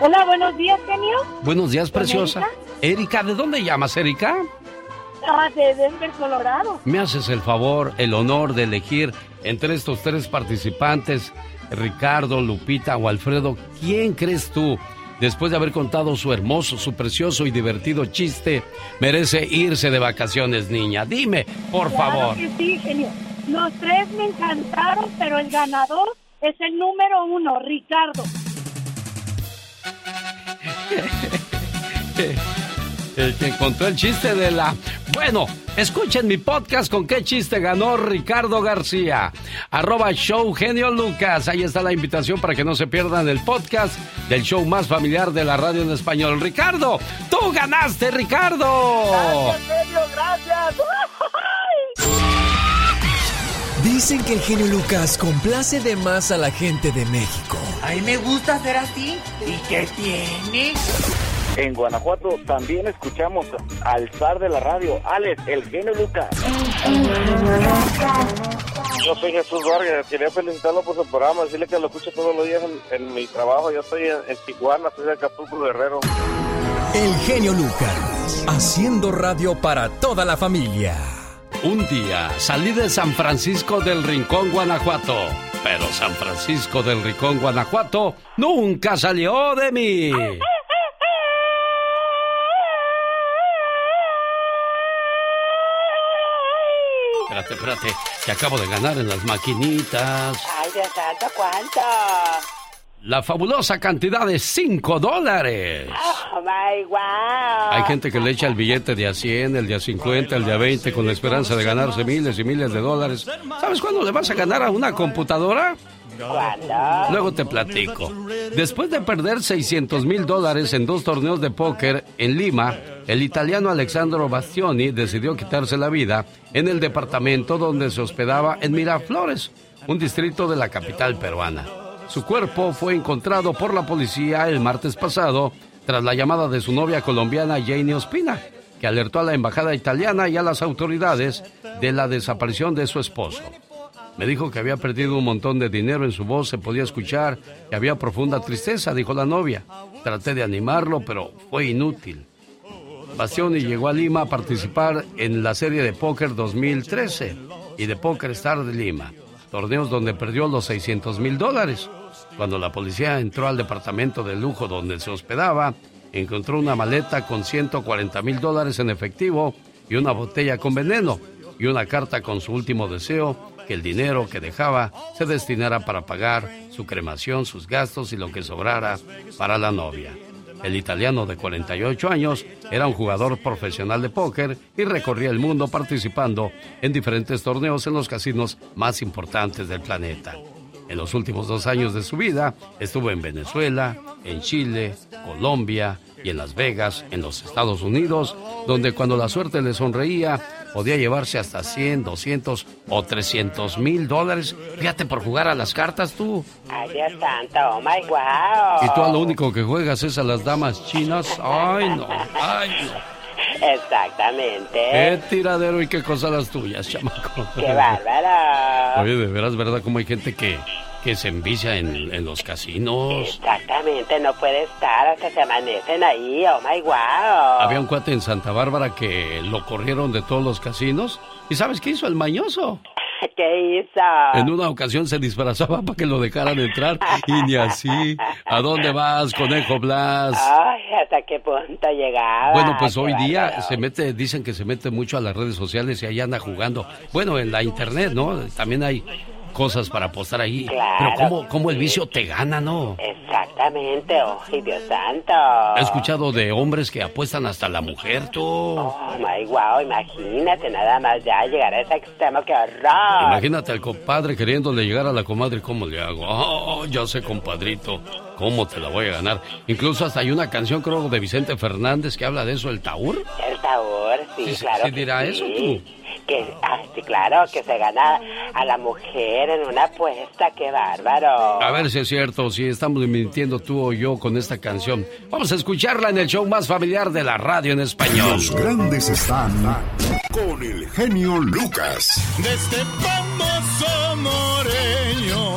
Hola, buenos días, genio. Buenos días, ¿Con preciosa. Erika, ¿de dónde llamas, Erika? Ah, de Denver, Colorado. Me haces el favor, el honor de elegir entre estos tres participantes, Ricardo, Lupita o Alfredo, ¿quién crees tú, después de haber contado su hermoso, su precioso y divertido chiste, merece irse de vacaciones, niña? Dime, por Claro favor. que sí, genio. Los tres me encantaron, pero el ganador es el número uno, Ricardo. El que contó el chiste de la... Bueno, escuchen mi podcast con qué chiste ganó Ricardo García. Arroba show genio Lucas. Ahí está la invitación para que no se pierdan el podcast del show más familiar de la radio en español. Ricardo, tú ganaste, Ricardo. genio, gracias. Dicen que el genio Lucas complace de más a la gente de México. A mí me gusta ser así. ¿Y qué tiene? En Guanajuato también escuchamos al zar de la radio, Alex, el genio Lucas. Yo soy Jesús Vargas, quería felicitarlo por su programa, decirle que lo escucho todos los días en, en mi trabajo. Yo estoy en, en Tijuana, soy de Acapulco Guerrero. El genio Lucas, haciendo radio para toda la familia. Un día salí de San Francisco del Rincón, Guanajuato. Pero San Francisco del Rincón, Guanajuato, nunca salió de mí. Espérate, espérate, que acabo de ganar en las maquinitas. Ay, Dios santo, ¿cuánto? La fabulosa cantidad de 5 dólares. Oh, my, wow. Hay gente que le echa el billete de a 100, el de a 50, el de a 20 con la esperanza de ganarse miles y miles de dólares. ¿Sabes cuándo le vas a ganar a una computadora? Luego te platico. Después de perder 600 mil dólares en dos torneos de póker en Lima, el italiano Alexandro Bastioni decidió quitarse la vida en el departamento donde se hospedaba en Miraflores, un distrito de la capital peruana. Su cuerpo fue encontrado por la policía el martes pasado tras la llamada de su novia colombiana Janie Ospina, que alertó a la embajada italiana y a las autoridades de la desaparición de su esposo. Me dijo que había perdido un montón de dinero en su voz, se podía escuchar que había profunda tristeza, dijo la novia. Traté de animarlo, pero fue inútil. Bastioni llegó a Lima a participar en la serie de póker 2013 y de Póker Star de Lima, torneos donde perdió los 600 mil dólares. Cuando la policía entró al departamento de lujo donde se hospedaba, encontró una maleta con 140 mil dólares en efectivo y una botella con veneno y una carta con su último deseo que el dinero que dejaba se destinara para pagar su cremación, sus gastos y lo que sobrara para la novia. El italiano de 48 años era un jugador profesional de póker y recorría el mundo participando en diferentes torneos en los casinos más importantes del planeta. En los últimos dos años de su vida estuvo en Venezuela, en Chile, Colombia y en Las Vegas, en los Estados Unidos, donde cuando la suerte le sonreía podía llevarse hasta 100, 200 o 300 mil dólares. Fíjate por jugar a las cartas tú. Ay, Dios santo, oh, my, wow. Y tú a lo único que juegas es a las damas chinas. Ay, no, ay, no. Exactamente. Qué tiradero y qué cosas las tuyas, chamaco. ¡Qué bárbaro! Oye, de veras, ¿verdad? Como hay gente que, que se envicia en, en los casinos. Exactamente, no puede estar hasta se amanecen ahí, oh my wow. Había un cuate en Santa Bárbara que lo corrieron de todos los casinos. ¿Y sabes qué hizo el mañoso? ¿Qué hizo? En una ocasión se disfrazaba para que lo dejaran entrar y ni así. ¿A dónde vas, conejo Blas? Ay, ¿hasta qué punto llegaba? Bueno, pues hoy día se mete, dicen que se mete mucho a las redes sociales y ahí anda jugando. Bueno, en la internet, ¿no? También hay cosas para apostar ahí. Claro Pero cómo, cómo el vicio te gana, ¿no? Exactamente, oh, Dios santo. He escuchado de hombres que apuestan hasta la mujer, tú. Oh my wow, imagínate nada más ya llegar a ese extremo, qué horror. Imagínate al compadre queriéndole llegar a la comadre, ¿cómo le hago? Oh, ya sé, compadrito, ¿cómo te la voy a ganar? Incluso hasta hay una canción, creo, de Vicente Fernández que habla de eso, el taur. El Taur, sí, Sí, sí, claro. sí que dirá sí. eso tú. Que, ah, sí, claro, que se gana a la mujer en una apuesta, qué bárbaro. A ver si es cierto, si estamos mintiendo tú o yo con esta canción. Vamos a escucharla en el show más familiar de la radio en español. Los grandes están con el genio Lucas. De este famoso moreño.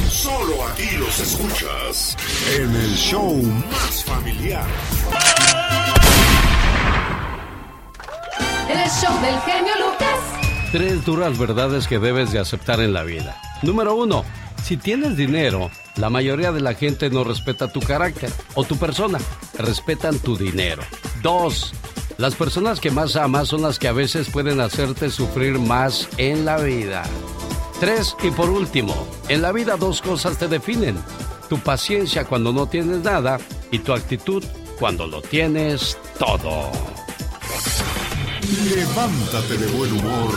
Solo aquí los escuchas en el show más familiar. El show del genio Lucas. Tres duras verdades que debes de aceptar en la vida. Número uno, si tienes dinero, la mayoría de la gente no respeta tu carácter o tu persona, respetan tu dinero. Dos, las personas que más amas son las que a veces pueden hacerte sufrir más en la vida. Tres, y por último, en la vida dos cosas te definen. Tu paciencia cuando no tienes nada y tu actitud cuando lo tienes todo. Levántate de buen humor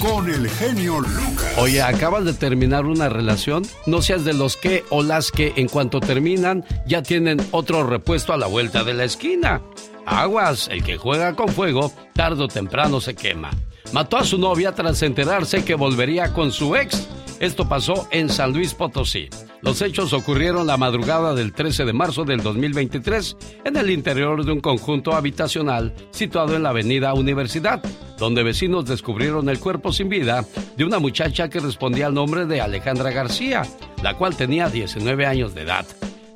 con el genio Lucas. Oye, acabas de terminar una relación, no seas de los que o las que en cuanto terminan ya tienen otro repuesto a la vuelta de la esquina. Aguas, el que juega con fuego, tarde o temprano se quema. Mató a su novia tras enterarse que volvería con su ex. Esto pasó en San Luis Potosí. Los hechos ocurrieron la madrugada del 13 de marzo del 2023 en el interior de un conjunto habitacional situado en la avenida Universidad, donde vecinos descubrieron el cuerpo sin vida de una muchacha que respondía al nombre de Alejandra García, la cual tenía 19 años de edad.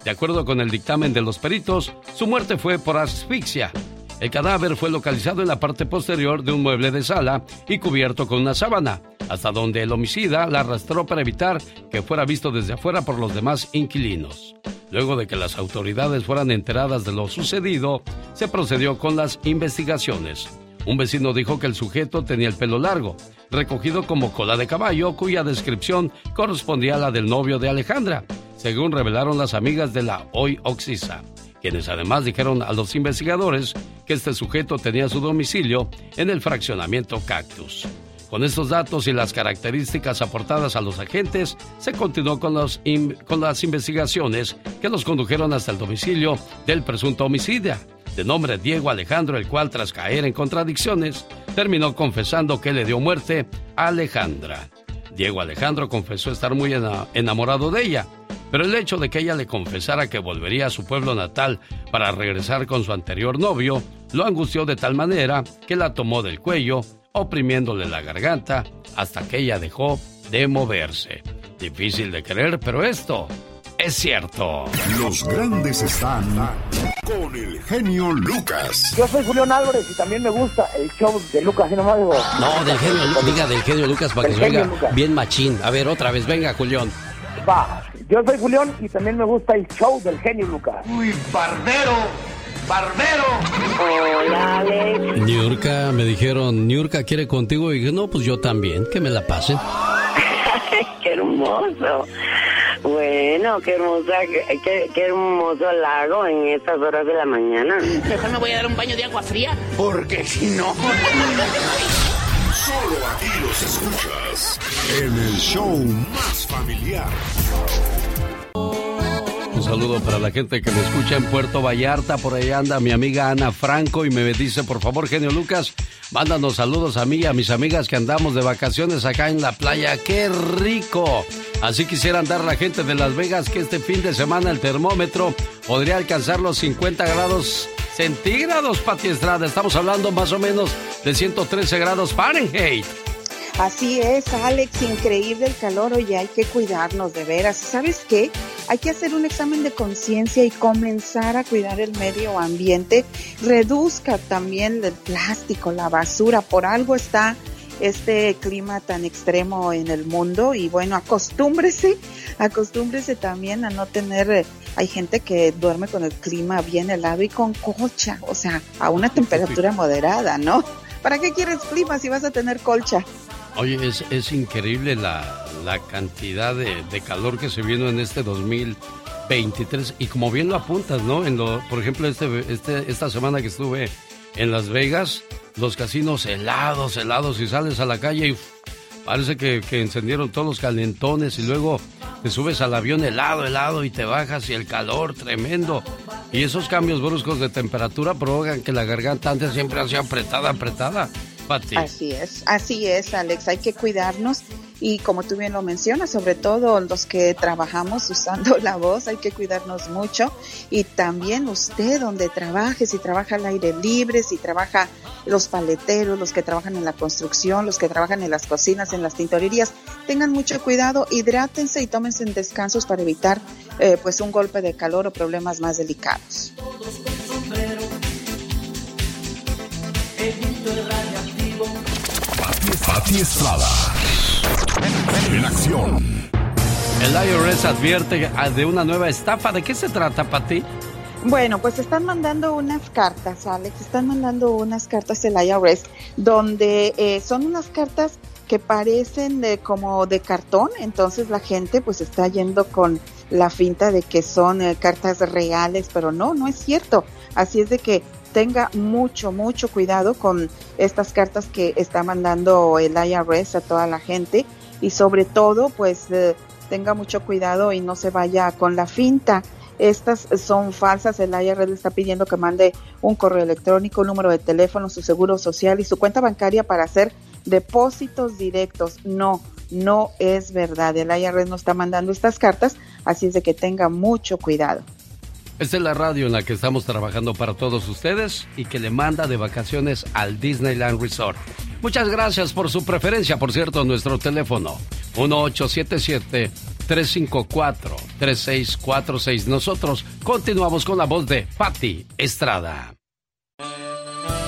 De acuerdo con el dictamen de los peritos, su muerte fue por asfixia. El cadáver fue localizado en la parte posterior de un mueble de sala y cubierto con una sábana, hasta donde el homicida la arrastró para evitar que fuera visto desde afuera por los demás inquilinos. Luego de que las autoridades fueran enteradas de lo sucedido, se procedió con las investigaciones. Un vecino dijo que el sujeto tenía el pelo largo, recogido como cola de caballo, cuya descripción correspondía a la del novio de Alejandra, según revelaron las amigas de la hoy Oxisa, quienes además dijeron a los investigadores que este sujeto tenía su domicilio en el fraccionamiento Cactus. Con estos datos y las características aportadas a los agentes, se continuó con, las investigaciones que los condujeron hasta el domicilio del presunto homicida, de nombre Diego Alejandro, el cual tras caer en contradicciones, terminó confesando que le dio muerte a Alejandra. Diego Alejandro confesó estar muy ena- enamorado de ella, pero el hecho de que ella le confesara que volvería a su pueblo natal para regresar con su anterior novio, lo angustió de tal manera que la tomó del cuello, oprimiéndole la garganta hasta que ella dejó de moverse. Difícil de creer, pero esto es cierto. Los grandes están con el genio Lucas. Yo soy Julián Álvarez y también me gusta el show de Lucas, y digo. No, del genio, Lu- diga del genio Lucas para que se oiga Lucas. bien machín. A ver, otra vez, venga, Julián. Va, yo soy Julián y también me gusta el show del genio Lucas. Uy, barbero, barbero. Hola, Alex. Niurka, me dijeron, Niurka quiere contigo. Y dije, no, pues yo también, que me la pasen. Qué hermoso. bueno, qué hermosa, qué, qué hermoso lago en estas horas de la mañana. Mejor me voy a dar un baño de agua fría, porque si no... Solo aquí los escuchas en el show más familiar. Saludo para la gente que me escucha en Puerto Vallarta. Por ahí anda mi amiga Ana Franco y me dice, por favor, genio Lucas, mándanos saludos a mí y a mis amigas que andamos de vacaciones acá en la playa. ¡Qué rico! Así quisiera andar la gente de Las Vegas que este fin de semana el termómetro podría alcanzar los 50 grados centígrados, Pati Estrada. Estamos hablando más o menos de 113 grados Fahrenheit. Así es, Alex, increíble el calor, oye, hay que cuidarnos de veras. ¿Sabes qué? Hay que hacer un examen de conciencia y comenzar a cuidar el medio ambiente. Reduzca también el plástico, la basura, por algo está este clima tan extremo en el mundo y bueno, acostúmbrese, acostúmbrese también a no tener, eh, hay gente que duerme con el clima bien helado y con colcha, o sea, a una temperatura moderada, ¿no? ¿Para qué quieres clima si vas a tener colcha? Oye, es, es increíble la, la cantidad de, de, calor que se vino en este 2023 y como bien lo apuntas, ¿no? En lo, por ejemplo, este, este, esta semana que estuve en Las Vegas, los casinos helados, helados y sales a la calle y parece que, que encendieron todos los calentones y luego te subes al avión helado, helado y te bajas y el calor tremendo. Y esos cambios bruscos de temperatura provocan que la garganta antes siempre hacía apretada, apretada. Pati. Así es, así es, Alex. Hay que cuidarnos y como tú bien lo mencionas, sobre todo los que trabajamos usando la voz, hay que cuidarnos mucho y también usted donde trabaje, si trabaja al aire libre, si trabaja los paleteros, los que trabajan en la construcción, los que trabajan en las cocinas, en las tintorerías, tengan mucho cuidado, hidrátense y tómense descansos para evitar eh, pues un golpe de calor o problemas más delicados. Pati Estrada. En acción. El IRS advierte de una nueva estafa. ¿De qué se trata, Pati? Bueno, pues están mandando unas cartas, Alex, están mandando unas cartas el IRS donde eh, son unas cartas que parecen de, como de cartón, entonces la gente pues está yendo con la finta de que son eh, cartas reales, pero no, no es cierto. Así es de que tenga mucho, mucho cuidado con estas cartas que está mandando el IRS a toda la gente y sobre todo pues eh, tenga mucho cuidado y no se vaya con la finta. Estas son falsas, el IRS le está pidiendo que mande un correo electrónico, un número de teléfono, su seguro social y su cuenta bancaria para hacer depósitos directos. No, no es verdad. El IRS no está mandando estas cartas, así es de que tenga mucho cuidado. Esta es la radio en la que estamos trabajando para todos ustedes y que le manda de vacaciones al Disneyland Resort. Muchas gracias por su preferencia. Por cierto, nuestro teléfono 1877-354-3646. Nosotros continuamos con la voz de Patti Estrada.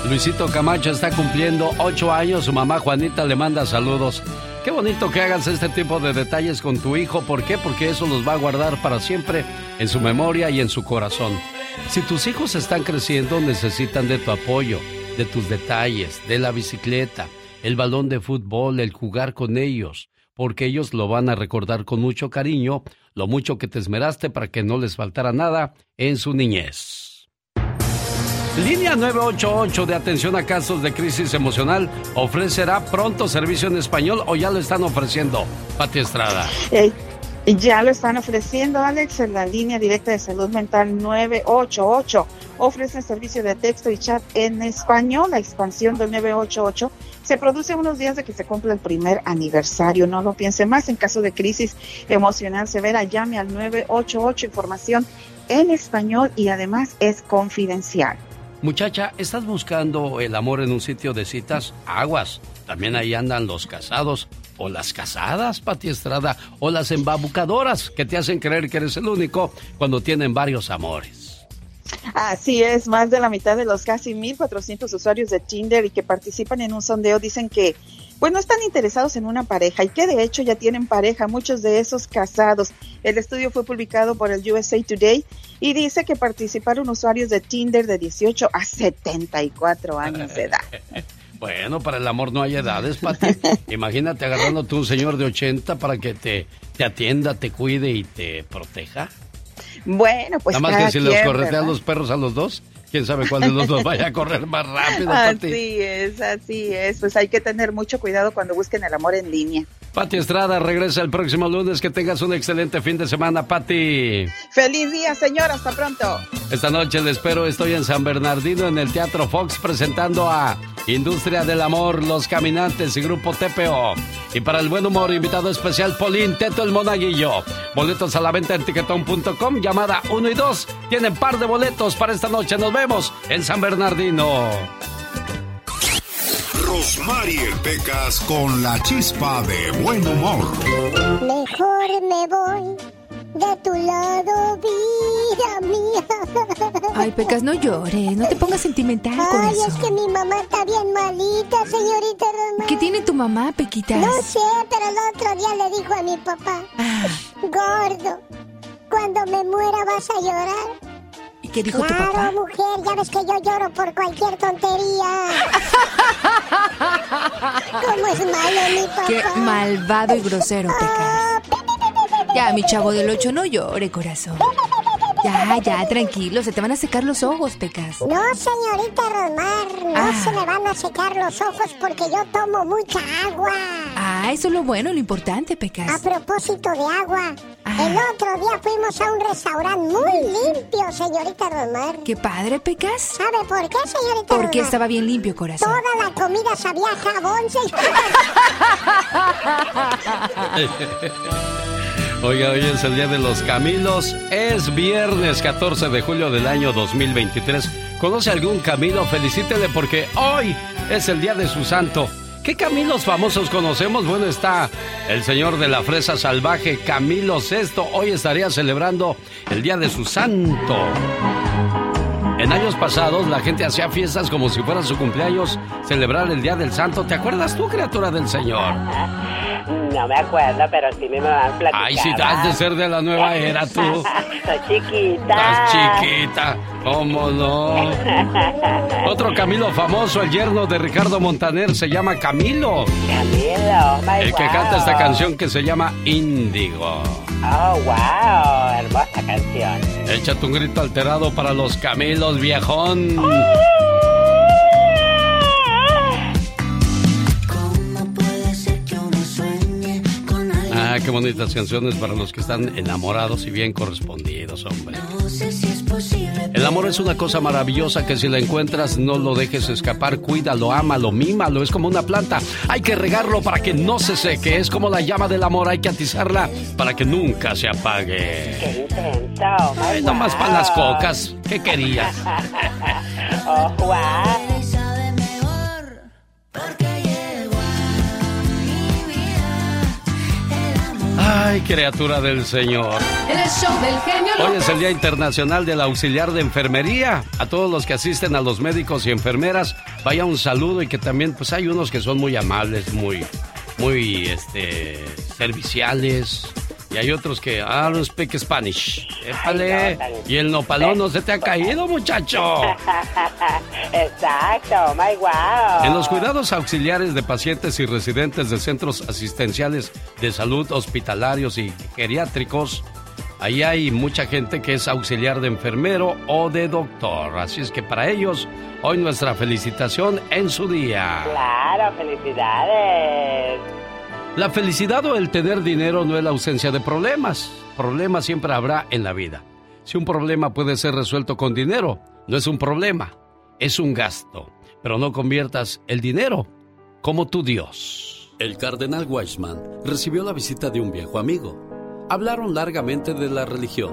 Luisito Camacho está cumpliendo ocho años. Su mamá Juanita le manda saludos. Qué bonito que hagas este tipo de detalles con tu hijo. ¿Por qué? Porque eso los va a guardar para siempre en su memoria y en su corazón. Si tus hijos están creciendo, necesitan de tu apoyo, de tus detalles, de la bicicleta, el balón de fútbol, el jugar con ellos, porque ellos lo van a recordar con mucho cariño, lo mucho que te esmeraste para que no les faltara nada en su niñez. Línea 988 de atención a casos de crisis emocional ofrecerá pronto servicio en español o ya lo están ofreciendo, Pati Estrada. Eh, ya lo están ofreciendo, Alex, en la línea directa de salud mental 988. Ofrecen servicio de texto y chat en español. La expansión del 988 se produce unos días de que se cumple el primer aniversario. No lo piense más. En caso de crisis emocional severa, llame al 988. Información en español y además es confidencial. Muchacha, ¿estás buscando el amor en un sitio de citas? Aguas. También ahí andan los casados o las casadas, Pati Estrada, o las embabucadoras que te hacen creer que eres el único cuando tienen varios amores. Así es, más de la mitad de los casi 1.400 usuarios de Tinder y que participan en un sondeo dicen que pues no están interesados en una pareja y que de hecho ya tienen pareja, muchos de esos casados. El estudio fue publicado por el USA Today y dice que participaron usuarios de Tinder de 18 a 74 años de edad. Bueno, para el amor no hay edades, Pati. Imagínate agarrándote un señor de 80 para que te, te atienda, te cuide y te proteja. Bueno, pues Nada más cada que si los quien, corretean ¿verdad? los perros a los dos, quién sabe cuál de los dos vaya a correr más rápido, Pati. Así es, así es. Pues hay que tener mucho cuidado cuando busquen el amor en línea. Pati Estrada regresa el próximo lunes. Que tengas un excelente fin de semana, Pati. Feliz día, señor. Hasta pronto. Esta noche le espero. Estoy en San Bernardino, en el Teatro Fox, presentando a Industria del Amor, Los Caminantes y Grupo TPO. Y para el buen humor, invitado especial, Polín Teto el Monaguillo. Boletos a la venta en tiquetón.com, llamada 1 y 2. Tienen par de boletos para esta noche. Nos vemos en San Bernardino. Rosmarie Pecas con la chispa de buen humor. Mejor me voy de tu lado, vida mía. Ay, Pecas, no llores, no te pongas sentimental, Ay, corazón. es que mi mamá está bien malita, señorita Román. ¿Qué tiene tu mamá, Pequitas? No sé, pero el otro día le dijo a mi papá, Ah. gordo, cuando me muera vas a llorar. ¿Y qué dijo tu claro, papá? mujer, ya ves que yo lloro por cualquier tontería. ¿Cómo es malo mi papá? Qué malvado y grosero, Pecas. Ya, mi chavo del 8, no llore, corazón. Ya, ya, tranquilo, se te van a secar los ojos, Pecas. No, señorita Rosmar, no Ah. se me van a secar los ojos porque yo tomo mucha agua. Ah, eso es lo bueno, lo importante, A Pecas. propósito de agua, el otro día fuimos a un restaurante muy limpio, señorita Rosmar. Qué padre, Pecas. ¿Sabe por qué, señorita Porque Rosmar? estaba bien limpio, corazón. Toda la comida sabía a jabón, Oiga, hoy es el Día de los Camilos. Es viernes 14 de julio del año 2023. ¿Conoce algún Camilo? Felicítele porque hoy es el Día de su santo. ¿Qué Camilos famosos conocemos? Bueno, está el señor de la fresa salvaje, Camilo VI. Hoy estaría celebrando el Día de su santo. En años pasados la gente hacía fiestas como si fuera su cumpleaños, celebrar el Día del Santo. ¿Te acuerdas tú, criatura del Señor? No me acuerdo, pero sí mi mamá me platicaba. Ay, si has de ser de la nueva era tú. Soy chiquita. Estás chiquita, ¿cómo no? Otro Camilo famoso, el yerno de Ricardo Montaner, se llama Camilo. Camilo, my El que wow. canta esta canción que se llama Índigo. Oh, wow, hermosa canción. Échate un grito alterado para los Camilos, viejón. Ah, qué bonitas canciones para los que están enamorados y bien correspondidos, hombre. El amor es una cosa maravillosa que si la encuentras no lo dejes escapar, cuídalo, ámalo, mímalo, es como una planta. Hay que regarlo para que no se seque, es como la llama del amor, hay que atizarla para que nunca se apague. Qué intenso, my Ay, nomás para las cocas, ¿qué querías? oh, wow. Ay, criatura del Señor. El show del genio Hoy es el Día Internacional del Auxiliar de Enfermería. A todos los que asisten a los médicos y enfermeras, vaya un saludo y que también, pues hay unos que son muy amables, muy, muy, este, serviciales. Y hay otros que, ah, no speak Spanish. Épale. Y el nopalón no se te ha caído, muchacho. Exacto, my wow. En los cuidados auxiliares de pacientes y residentes de centros asistenciales de salud hospitalarios y geriátricos, ahí hay mucha gente que es auxiliar de enfermero o de doctor. Así es que para ellos, hoy nuestra felicitación en su día. Claro, felicidades. La felicidad o el tener dinero no es la ausencia de problemas. Problemas siempre habrá en la vida. Si un problema puede ser resuelto con dinero, no es un problema, es un gasto. Pero no conviertas el dinero como tu Dios. El cardenal Weissman recibió la visita de un viejo amigo. Hablaron largamente de la religión,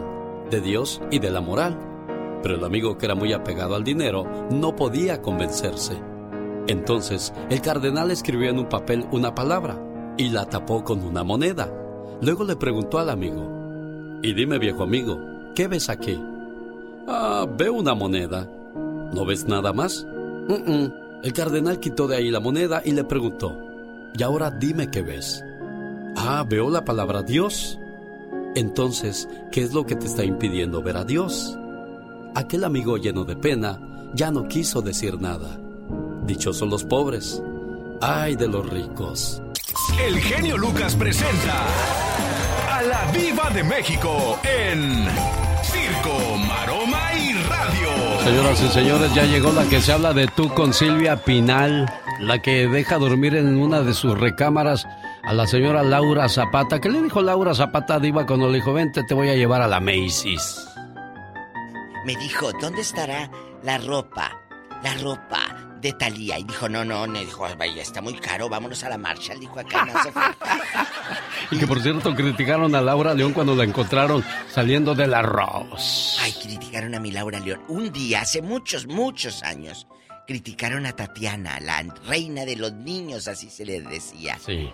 de Dios y de la moral. Pero el amigo, que era muy apegado al dinero, no podía convencerse. Entonces, el cardenal escribió en un papel una palabra y la tapó con una moneda. Luego le preguntó al amigo, y dime viejo amigo, ¿qué ves aquí? Ah, veo una moneda. ¿No ves nada más? "Mm, mm". El cardenal quitó de ahí la moneda y le preguntó, y ahora dime qué ves. Ah, veo la palabra Dios. Entonces, ¿qué es lo que te está impidiendo ver a Dios? Aquel amigo lleno de pena ya no quiso decir nada. Dichosos los pobres. Ay de los ricos. El genio Lucas presenta a la Viva de México en Circo, Maroma y Radio. Señoras y señores, ya llegó la que se habla de tú con Silvia Pinal, la que deja dormir en una de sus recámaras a la señora Laura Zapata. ¿Qué le dijo Laura Zapata a Diva cuando le dijo, vente, te voy a llevar a la Macy's? Me dijo, ¿dónde estará la ropa? La ropa de Talía. Y dijo, no, no, me dijo, vaya, está muy caro, vámonos a la Marshall. Dijo, acá no hace falta. Y que por cierto criticaron a Laura León cuando la encontraron saliendo del arroz. Ay, criticaron a mi Laura León. Un día, hace muchos, muchos años, criticaron a Tatiana, la reina de los niños, así se le decía. Sí.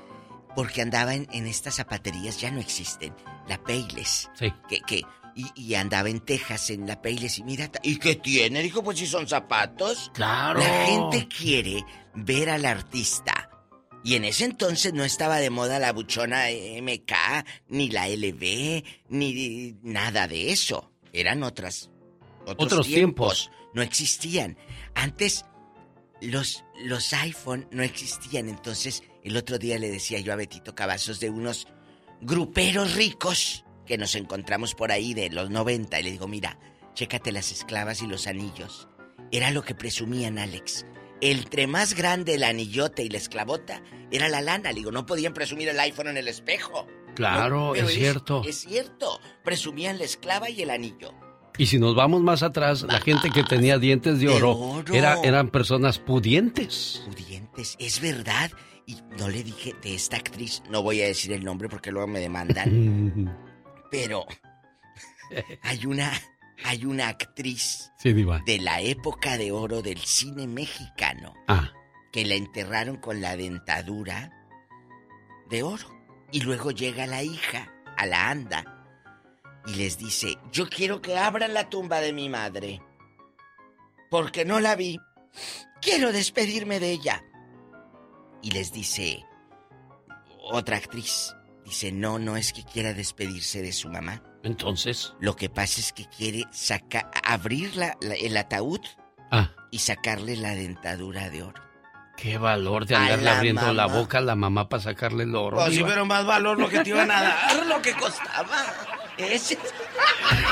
Porque andaba en, en estas zapaterías, ya no existen, la Payless. Sí. Que, que, y, y andaba en Texas, en la Payless, y mira, ¿y qué tiene? Dijo, pues si son zapatos. Claro. La gente quiere ver al artista. Y en ese entonces no estaba de moda la buchona MK, ni la LB, ni nada de eso. Eran otras. Otros, Otros tiempos. No existían. Antes los, los iPhone no existían. Entonces, el otro día le decía yo a Betito Cavazos de unos gruperos ricos que nos encontramos por ahí de los 90. Y le digo, mira, chécate las esclavas y los anillos. Era lo que presumían, Alex. Entre más grande el anillote y la esclavota, era la lana. Le digo, no podían presumir el iPhone en el espejo. Claro, No, es cierto. Es cierto. Presumían la esclava y el anillo. Y si nos vamos más atrás, la gente que tenía dientes de De oro, oro. Era, eran personas pudientes. Pudientes, es verdad. Y no le dije de esta actriz, no voy a decir el nombre porque luego me demandan. Pero hay una, hay una actriz Sí, Diva. de la época de oro del cine mexicano Ah, que la enterraron con la dentadura de oro. Y luego llega la hija a la anda y les dice, yo quiero que abran la tumba de mi madre. Porque no la vi. Quiero despedirme de ella. Y les dice otra actriz, dice, no, no es que quiera despedirse de su mamá. entonces. Lo que pasa es que quiere sacar, abrir la- la- el ataúd Ah, y sacarle la dentadura de oro. qué valor de andarle la abriendo la boca a la mamá para sacarle el oro. Pues sí, pero más valor lo que te iban a dar, lo que costaba. Ese.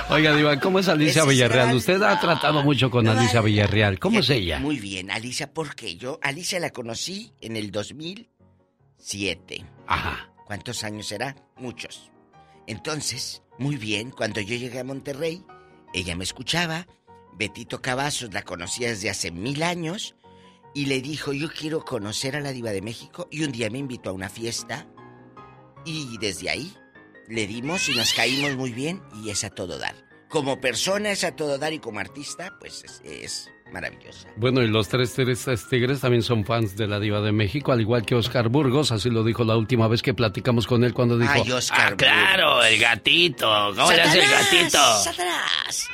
Oiga, Diva, ¿cómo es Alicia Ese Villarreal? Usted ha tratado mucho con Alicia Villarreal. ¿Cómo es ella? Muy bien, Alicia, porque yo, Alicia la conocí en el 2007. Ajá. ¿Cuántos años será? Muchos. Entonces, muy bien, cuando yo llegué a Monterrey, ella me escuchaba, Betito Cavazos la conocía desde hace mil años, y le dijo, yo quiero conocer a la diva de México, y un día me invitó a una fiesta, y desde ahí le dimos y nos caímos muy bien, y es a todo dar. Como persona es a todo dar, y como artista, pues es, es maravillosa. Bueno, y los tres tigres, tigres también son fans de la diva de México, al igual que Oscar Burgos, así lo dijo la última vez que platicamos con él cuando dijo... Ay, Oscar "Ah, claro, el gatito, ¿cómo le hace el gatito? ¡Satanás!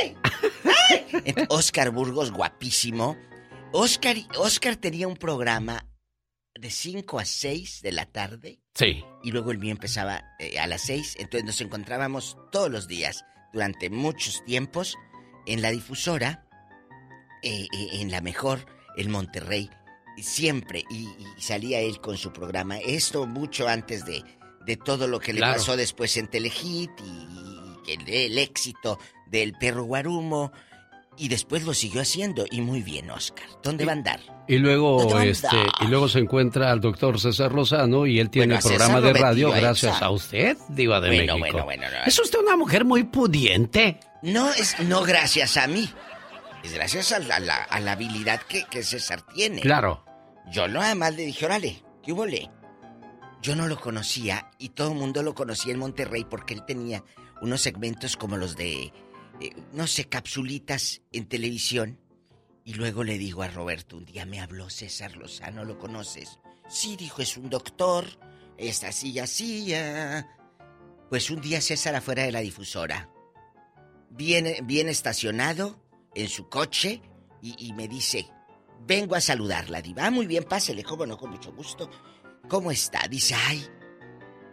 ¡Ay! ¡Ay! Oscar Burgos, guapísimo. Oscar, Oscar tenía un programa de 5 a 6 de la tarde Sí. y luego el mío empezaba eh, a las 6. Entonces nos encontrábamos todos los días durante muchos tiempos en la difusora, eh, eh, en la mejor, en Monterrey, siempre. Y, y salía él con su programa. Esto mucho antes de, de todo lo que le pasó después en Telehit y, y el, el éxito del perro Guarumo. Y después lo siguió haciendo. Y muy bien, Oscar. ¿Dónde va a andar? Y luego, este, y luego se encuentra al doctor César Lozano y él tiene Bueno, programa de radio gracias a usted, diva de Bueno, México. bueno, bueno, no. Es usted una mujer muy pudiente. No es no gracias a mí. Es gracias a la, a la- a la habilidad que, que César tiene. Claro. Yo nada más le dije, órale, ¿qué hubo le? Yo no lo conocía y todo el mundo lo conocía en Monterrey porque él tenía unos segmentos como los de, eh, no sé, capsulitas en televisión. Y luego le digo a Roberto, un día me habló César Lozano, ¿lo conoces? Sí, dijo, es un doctor, es así y así. ah". Pues un día César afuera de la difusora, viene, bien estacionado en su coche y, y me dice, vengo a saludarla, diva. Ah, muy bien, pásele, cómo no, con mucho gusto. ¿Cómo está? Dice, ay,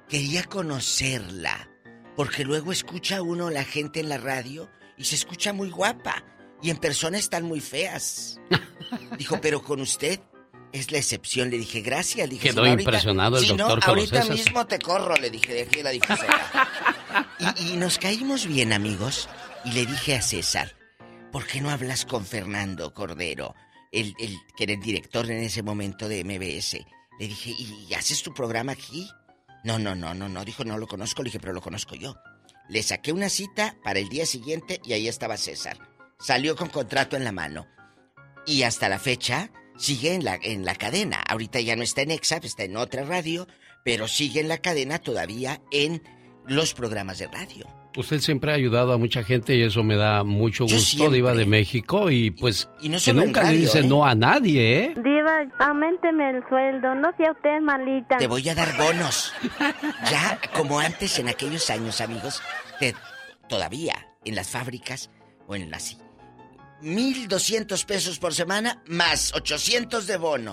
quería conocerla, porque luego escucha uno la gente en la radio y se escucha muy guapa. y en persona están muy feas. Dijo, pero con usted es la excepción. Le dije, gracias. Le dije, Quedó "Si no, ahorita- impresionado el si no, doctor con los ahorita mismo te corro, le dije, de aquí a la difusora. y, y nos caímos bien, amigos. Y le dije a César, ¿por qué no hablas con Fernando Cordero? El, que era el director en ese momento de MBS. Le dije, ¿y haces tu programa aquí? No, no, no, no, no. Dijo, no lo conozco. Le dije, pero lo conozco yo. Le saqué una cita para el día siguiente y ahí estaba César. Salió con contrato en la mano. Y hasta la fecha sigue en la, en la cadena. Ahorita ya no está en EXAP, está en otra radio, pero sigue en la cadena todavía en los programas de radio. Usted siempre ha ayudado a mucha gente y eso me da mucho Yo gusto, Diva de México, y pues y no que nunca le dice ¿eh? no a nadie, ¿eh? Diva, aumenteme el sueldo, no sea usted malita. Te voy a dar bonos. Ya como antes en aquellos años, amigos, te- todavía en las fábricas o en las 1200 pesos por semana más 800 de bono.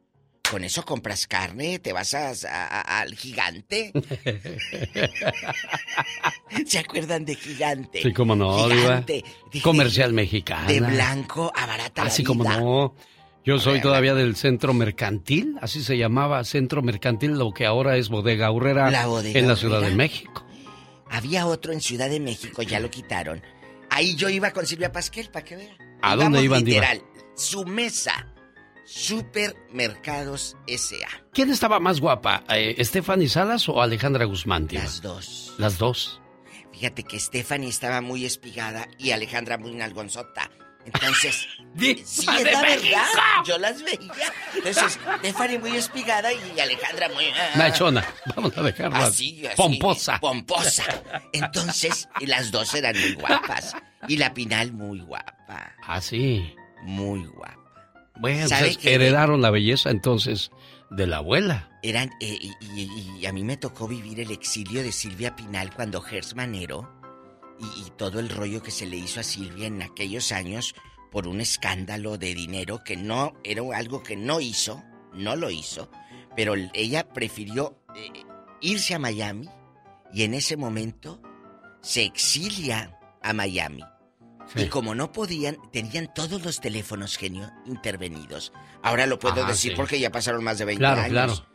con eso compras carne, te vas a- al gigante. ¿Se acuerdan de gigante? Sí, como no, Diva. Gigante. de- Comercial mexicana. De blanco a barata la Así como vida. no. Yo soy ver, todavía del centro mercantil, así se llamaba centro mercantil, lo que ahora es bodega La bodega en la Ciudad de México. Había otro en Ciudad de México, ya lo quitaron. Ahí yo iba con Silvia Pasquel, para que vea. ¿A dónde iban, Diva? literal, Su mesa, Supermercados S.A. ¿Quién estaba más guapa, eh, Stephanie Salas o Alejandra Guzmán? Las dos. Las dos. Fíjate que Stephanie estaba muy espigada y Alejandra muy nalgonzota. Entonces, sí, es la verdad. Yo las veía. Entonces, Stephanie muy espigada y Alejandra muy. ah, Nachona, vamos a dejarla. Así, así. Pomposa. Pomposa. Entonces, las dos eran muy guapas. Y la Pinal muy guapa. Ah, sí. Muy guapa. Bueno, ¿Sabe pues, heredaron la belleza entonces de la abuela. Eran, eh, y, y- y a mí me tocó vivir el exilio de Silvia Pinal cuando Gers Manero y, y todo el rollo que se le hizo a Silvia en aquellos años por un escándalo de dinero que no era algo que no hizo, no lo hizo, pero ella prefirió eh, irse a Miami y en ese momento se exilia a Miami. Y como no podían, tenían todos los teléfonos, genio, intervenidos. Ahora lo puedo Ah, decir sí. porque ya pasaron más de 20 Claro, años. claro.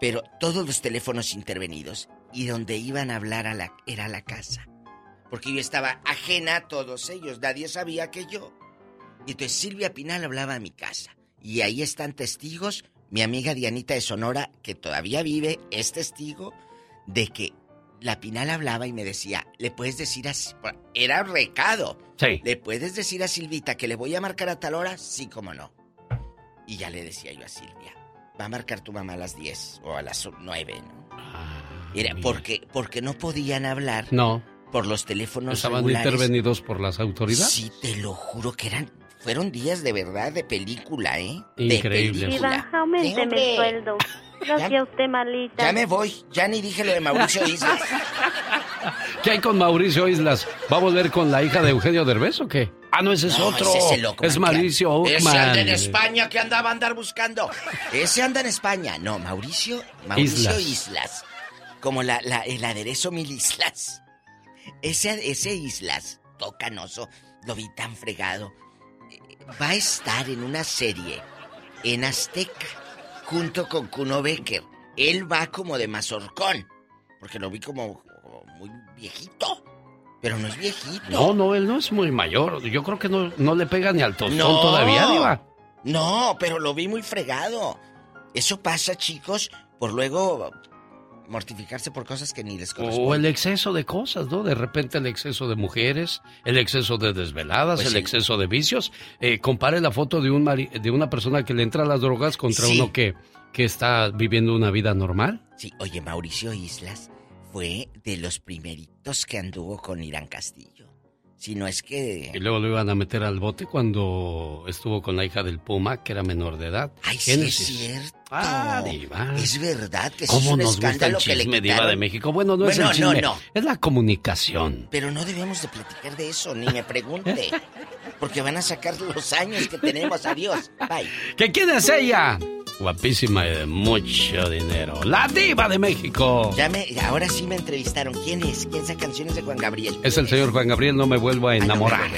Pero todos los teléfonos intervenidos y donde iban a hablar a la, era la casa. Porque yo estaba ajena a todos ellos, nadie sabía que yo. Y entonces Silvia Pinal hablaba a mi casa. Y ahí están testigos, mi amiga Dianita de Sonora, que todavía vive, es testigo de que la Pinal hablaba y me decía, le puedes decir a... Era recado. Sí. ¿Le puedes decir a Silvita que le voy a marcar a tal hora? Sí, como no. Y ya le decía yo a Silvia, va a marcar tu mamá a las 10 o a las 9, ¿no? Era porque, porque no podían hablar No. por los teléfonos Estaban regulares. intervenidos por las autoridades. Sí, te lo juro que eran... Fueron días de verdad de película, ¿eh? Increíble. De película. aumenteme hombre. el sueldo. No Ya- sea usted malita. Ya me voy, ya ni dije lo de Mauricio Islas. ¿Qué hay con Mauricio Islas? ¿Va a volver con la hija de Eugenio Derbez o qué? Ah, no, ese es No, otro. ese es el Ockman es Mauricio Ese anda en España que andaba a andar buscando. Ese anda en España. No, Mauricio, Mauricio Islas. Islas. Como la, la- el aderezo mil islas. Ese, ese Islas, tocanoso, lo vi tan fregado. Eh, Va a estar en una serie en Azteca junto con Kuno Becker. Él va como de mazorcón. Porque lo vi como como muy viejito. Pero no es viejito. No, no, él no es muy mayor. Yo creo que no, no le pega ni al tostón No. todavía, Diva. No, pero lo vi muy fregado. Eso pasa, chicos, por luego mortificarse por cosas que ni les corresponden. O el exceso de cosas, ¿no? De repente el exceso de mujeres, el exceso de desveladas, Pues el sí. exceso de vicios. Eh, compare la foto de, un mari- de una persona que le entra a las drogas contra Sí. uno que, que está viviendo una vida normal. Sí, oye, Mauricio Islas fue de los primeritos que anduvo con Irán Castillo. Si no es que... Y luego lo iban a meter al bote cuando estuvo con la hija del Puma, que era menor de edad. Ay, sí es cierto. Ah, Diva. Es verdad que sí es ¿Cómo un nos gusta el escándalo que le chisme, Diva de México? Bueno, no es Bueno, el chisme, no, no. es la comunicación. Pero no debemos de platicar de eso, ni me pregunte. Porque van a sacar los años que tenemos. Adiós. Bye. ¿Que quién es ella? Guapísima y de mucho dinero. La diva de México. Ya me, ahora sí me entrevistaron. ¿Quién es? ¿Quién saca canciones de Juan Gabriel? Es el señor Juan Gabriel, no me vuelvo a enamorar.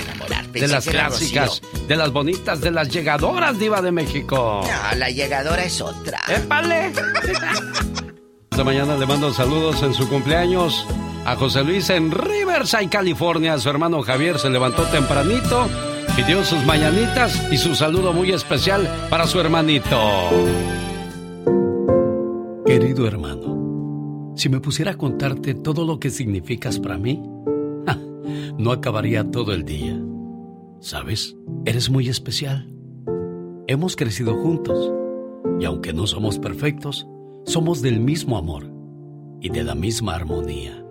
Pensé De las que era clásicas, de las bonitas, de las llegadoras, diva de México. No, la llegadora es otra. ¡Épale! Esta mañana le mando saludos en su cumpleaños a José Luis en Riverside, California. Su hermano Javier se levantó tempranito, pidió sus mañanitas y su saludo muy especial para su hermanito. Querido hermano, si me pusiera a contarte todo lo que significas para mí, ja, no acabaría todo el día. ¿Sabes? Eres muy especial. Hemos crecido juntos y aunque no somos perfectos, somos del mismo amor y de la misma armonía.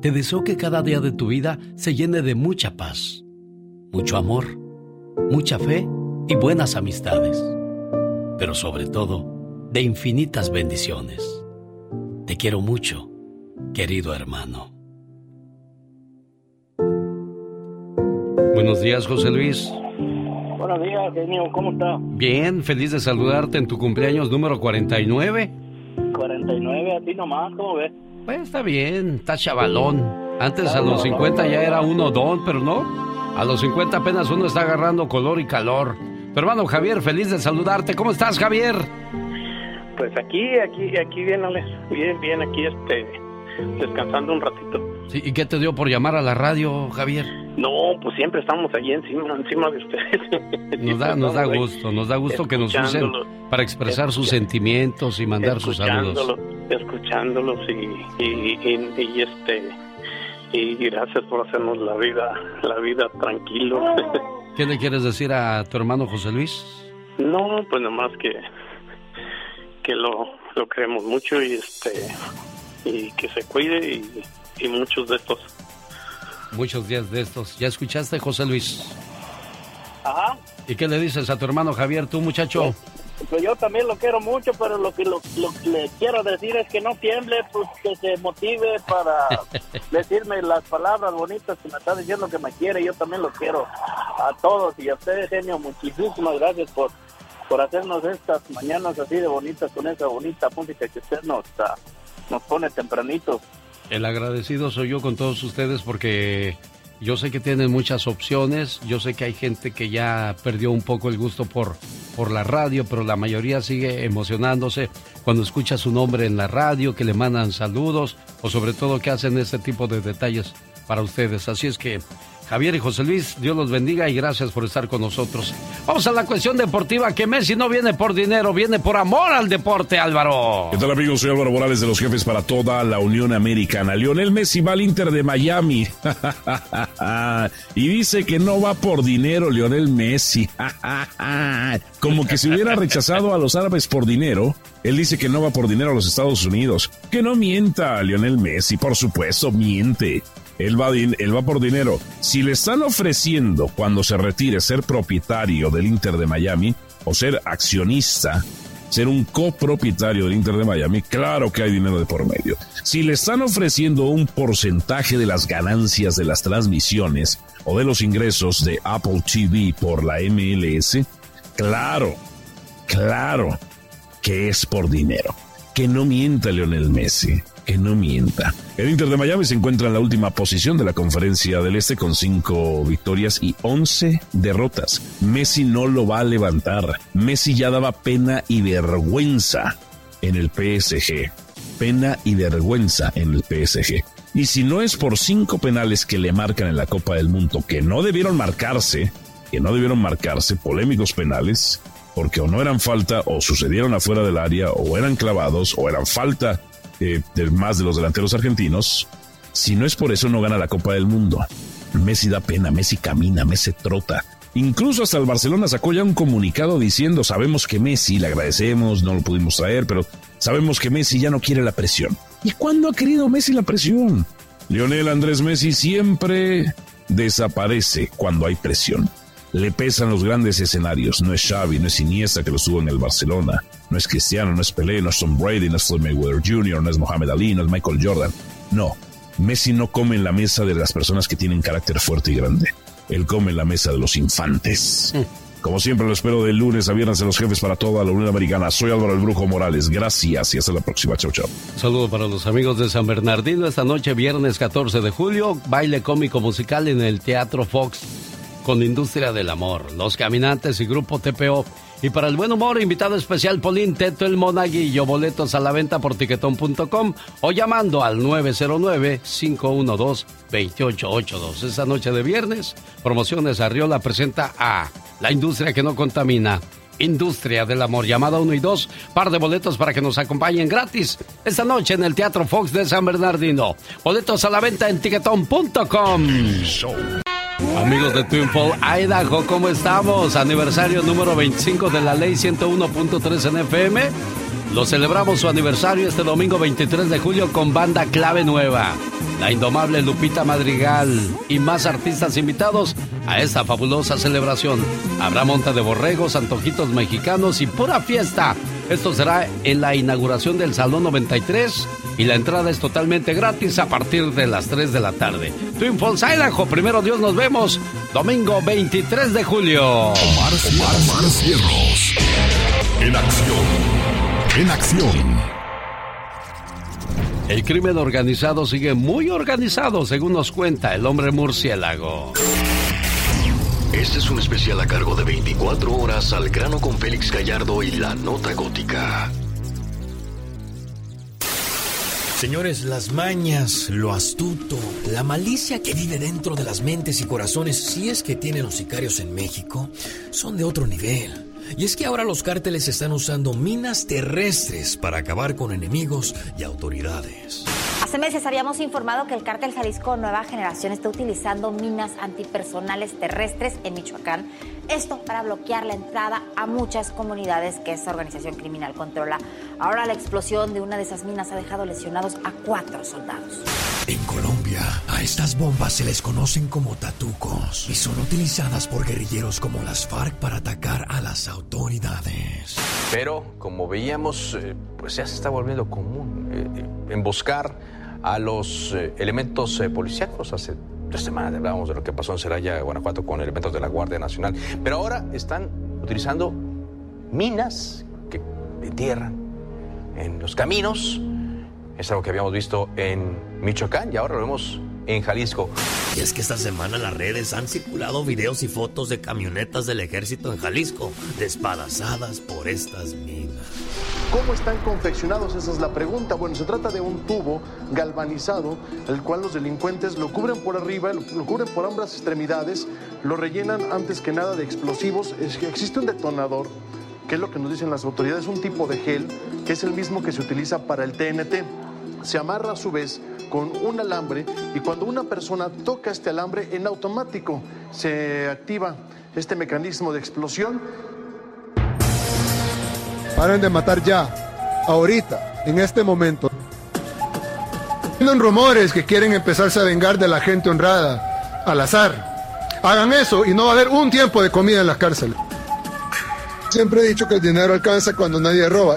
Te deseo que cada día de tu vida se llene de mucha paz, mucho amor, mucha fe y buenas amistades, pero sobre todo de infinitas bendiciones. Te quiero mucho, querido hermano. Buenos días, José Luis. Buenos días, genio, ¿cómo está? Bien, feliz de saludarte en tu cumpleaños número 49. 49, a ti nomás, ¿cómo ves? Pues está bien, está chavalón. Antes a los 50 ya era uno don, pero no. A los 50 apenas uno está agarrando color y calor. Tu hermano Javier, feliz de saludarte. ¿Cómo estás, Javier? Pues aquí, aquí, aquí bien, Alex. Bien, bien, aquí este, descansando un ratito. Sí, ¿Y qué te dio por llamar a la radio, Javier? No, pues siempre estamos allí encima, encima de ustedes. Nos da, nos da gusto, nos da gusto que nos usen para expresar sus sentimientos y mandar sus saludos. Escuchándolos, y, y, y, y, este, y gracias por hacernos la vida, la vida tranquilo. ¿Qué le quieres decir a tu hermano José Luis? No, pues nomás que que lo, lo queremos mucho y este y que se cuide y, y muchos de estos. Muchos días de estos. ¿Ya escuchaste, José Luis? Ajá. ¿Y qué le dices a tu hermano Javier, tú, muchacho? Pues yo también lo quiero mucho, pero lo que lo, lo que le quiero decir es que no tiemble, pues que se motive para decirme las palabras bonitas que me está diciendo que me quiere. Yo también lo quiero a todos y a ustedes, genio. Muchísimas gracias por por hacernos estas mañanas así de bonitas con esa bonita música que usted nos ah, nos pone tempranito. El agradecido soy yo con todos ustedes porque yo sé que tienen muchas opciones, yo sé que hay gente que ya perdió un poco el gusto por, por la radio, pero la mayoría sigue emocionándose cuando escucha su nombre en la radio, que le mandan saludos o sobre todo que hacen este tipo de detalles para ustedes. Así es que Javier y José Luis, Dios los bendiga y gracias por estar con nosotros. Vamos a la cuestión deportiva, que Messi no viene por dinero, viene por amor al deporte, Álvaro. ¿Qué tal amigos? Soy Álvaro Morales de los jefes para toda la Unión Americana. Lionel Messi va al Inter de Miami. y dice que no va por dinero Lionel Messi. Como que si hubiera rechazado a los árabes por dinero. Él dice que no va por dinero a los Estados Unidos. Que no mienta Lionel Messi, por supuesto, miente. Él va, va por dinero. Si le están ofreciendo cuando se retire ser propietario del Inter de Miami o ser accionista, ser un copropietario del Inter de Miami, claro que hay dinero de por medio. Si le están ofreciendo un porcentaje de las ganancias de las transmisiones o de los ingresos de Apple TV por la MLS, claro, claro que es por dinero. Que no mienta Lionel Messi que no mienta. El Inter de Miami se encuentra en la última posición de la conferencia del Este con cinco victorias y 11 derrotas. Messi no lo va a levantar. Messi ya daba pena y vergüenza en el PSG. pena y vergüenza en el PSG. Y si no es por cinco penales que le marcan en la Copa del Mundo, que no debieron marcarse, que no debieron marcarse, polémicos penales, porque o no eran falta, o sucedieron afuera del área, o eran clavados, o eran falta eh, de más de los delanteros argentinos, si no es por eso no gana la Copa del Mundo. Messi da pena, Messi camina, Messi trota. Incluso hasta el Barcelona sacó ya un comunicado diciendo, sabemos que Messi, le agradecemos, no lo pudimos traer, pero sabemos que Messi ya no quiere la presión. ¿Y cuándo ha querido Messi la presión? Lionel Andrés Messi siempre desaparece cuando hay presión. Le pesan los grandes escenarios. No es Xavi, no es Iniesta que lo estuvo en el Barcelona. No es Cristiano, no es Pelé, no es Tom Brady, no es Floyd Mayweather Jr., no es Mohamed Ali, no es Michael Jordan. No, Messi no come en la mesa de las personas que tienen carácter fuerte y grande. Él come en la mesa de los infantes. Como siempre lo espero de lunes a viernes en los jefes para toda la Unión Americana. Soy Álvaro el Brujo Morales. Gracias y hasta la próxima. Chau, chau. Un saludo para los amigos de San Bernardino. Esta noche, viernes 14 de julio, baile cómico musical en el Teatro Fox con Industria del Amor, Los Caminantes y Grupo TPO. Y para el buen humor, invitado especial Polín Teto el Monaguillo. Boletos a la venta por tiquetón.com o llamando al 909-512-2882. Esta noche de viernes, Promociones Arriola presenta a La Industria que no contamina. Industria del Amor, llamada 1 y 2, par de boletos para que nos acompañen gratis esta noche en el Teatro Fox de San Bernardino. Boletos a la venta en tiquetón.com. Amigos de Twin Fall, Idaho, ¿cómo estamos? Aniversario número 25 de la ley 101.3 en FM. Lo celebramos su aniversario este domingo 23 de julio con banda clave nueva. La indomable Lupita Madrigal y más artistas invitados a esta fabulosa celebración. Habrá monta de borregos, antojitos mexicanos y pura fiesta. Esto será en la inauguración del Salón 93 y la entrada es totalmente gratis a partir de las 3 de la tarde. Twin Falls, Idaho, primero Dios nos vemos, domingo 23 de julio. Omar, Omar Cierros. En acción. En acción. El crimen organizado sigue muy organizado, según nos cuenta el hombre murciélago. Este es un especial a cargo de 24 horas al grano con Félix Gallardo y la nota gótica. Señores, las mañas, lo astuto, la malicia que vive dentro de las mentes y corazones, si es que tienen los sicarios en México, son de otro nivel. Y es que ahora los cárteles están usando minas terrestres para acabar con enemigos y autoridades. Hace meses habíamos informado que el cártel Jalisco Nueva Generación está utilizando minas antipersonales terrestres en Michoacán. Esto para bloquear la entrada a muchas comunidades que esta organización criminal controla. Ahora la explosión de una de esas minas ha dejado lesionados a cuatro soldados. En Colombia, a estas bombas se les conocen como tatucos y son utilizadas por guerrilleros como las FARC para atacar a las autoridades. Pero, como veíamos, eh, pues ya se está volviendo común eh, eh, emboscar a los elementos policíacos. Hace tres semanas hablábamos de lo que pasó en Celaya, Guanajuato, con elementos de la Guardia Nacional. Pero ahora están utilizando minas que entierran en los caminos. Es algo que habíamos visto en Michoacán y ahora lo vemos en Jalisco. Y es que esta semana en las redes han circulado videos y fotos de camionetas del ejército en Jalisco, despadazadas por estas minas. ¿Cómo están confeccionados? Esa es la pregunta. Bueno, se trata de un tubo galvanizado, el cual los delincuentes lo cubren por arriba, lo, lo cubren por ambas extremidades, lo rellenan antes que nada de explosivos. Es que existe un detonador, que es lo que nos dicen las autoridades, un tipo de gel, que es el mismo que se utiliza para el TNT. Se amarra a su vez con un alambre y cuando una persona toca este alambre, en automático se activa este mecanismo de explosión Paren de matar ya, ahorita, en este momento. Tienen rumores que quieren empezarse a vengar de la gente honrada, al azar. Hagan eso y no va a haber un tiempo de comida en las cárceles. Siempre he dicho que el dinero alcanza cuando nadie roba.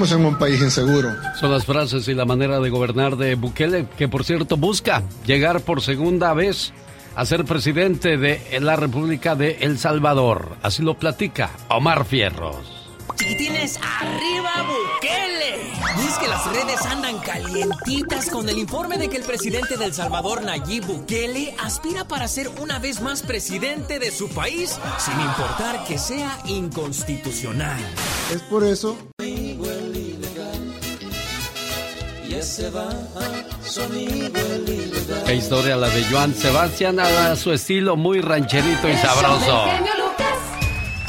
Vivimos en un país inseguro. Son las frases y la manera de gobernar de Bukele, que por cierto busca llegar por segunda vez a ser presidente de la República de El Salvador. Así lo platica Omar Fierros. Chiquitines, arriba Bukele. Y es que las redes andan calientitas con el informe de que el presidente del Salvador, Nayib Bukele, aspira para ser una vez más presidente de su país, sin importar que sea inconstitucional. Es por eso Qué historia la de Joan Sebastián a su estilo muy rancherito y sabroso.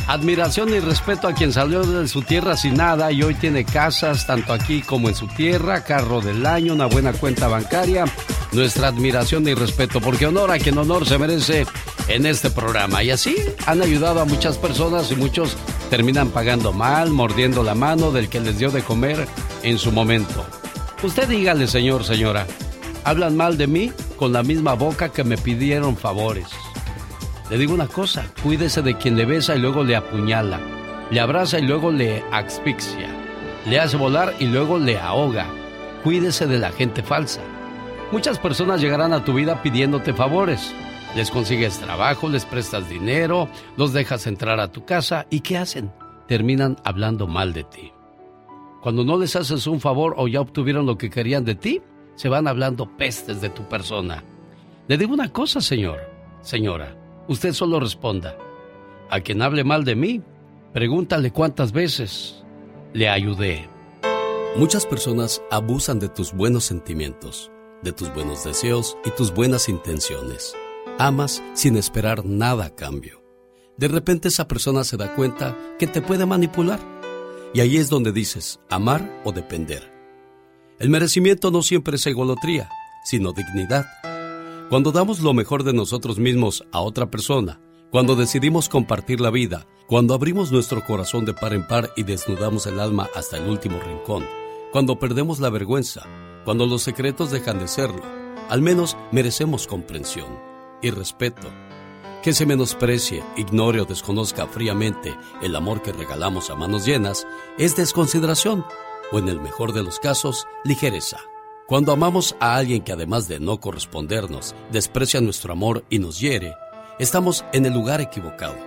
Admiración y respeto a quien salió de su tierra sin nada y hoy tiene casas tanto aquí como en su tierra, carro del año, una buena cuenta bancaria. Nuestra admiración y respeto, porque honor a quien honor se merece en este programa. Y así han ayudado a muchas personas y muchos terminan pagando mal, mordiendo la mano del que les dio de comer en su momento. Usted dígale, señor, señora, hablan mal de mí con la misma boca que me pidieron favores. Le digo una cosa, cuídese de quien le besa y luego le apuñala, le abraza y luego le asfixia, le hace volar y luego le ahoga. Cuídese de la gente falsa. Muchas personas llegarán a tu vida pidiéndote favores. Les consigues trabajo, les prestas dinero, los dejas entrar a tu casa y ¿qué hacen? Terminan hablando mal de ti. Cuando no les haces un favor o ya obtuvieron lo que querían de ti, se van hablando pestes de tu persona. Le digo una cosa, señor, señora. Usted solo responda. A quien hable mal de mí, pregúntale cuántas veces le ayudé. Muchas personas abusan de tus buenos sentimientos, de tus buenos deseos y tus buenas intenciones. Amas sin esperar nada a cambio. De repente esa persona se da cuenta que te puede manipular. Y ahí es donde dices amar o depender. El merecimiento no siempre es egolotría, sino dignidad. Cuando damos lo mejor de nosotros mismos a otra persona, cuando decidimos compartir la vida, cuando abrimos nuestro corazón de par en par y desnudamos el alma hasta el último rincón, cuando perdemos la vergüenza, cuando los secretos dejan de serlo, al menos merecemos comprensión y respeto. Que se menosprecie, ignore o desconozca fríamente el amor que regalamos a manos llenas es desconsideración o en el mejor de los casos, ligereza. Cuando amamos a alguien que además de no correspondernos, desprecia nuestro amor y nos hiere, estamos en el lugar equivocado.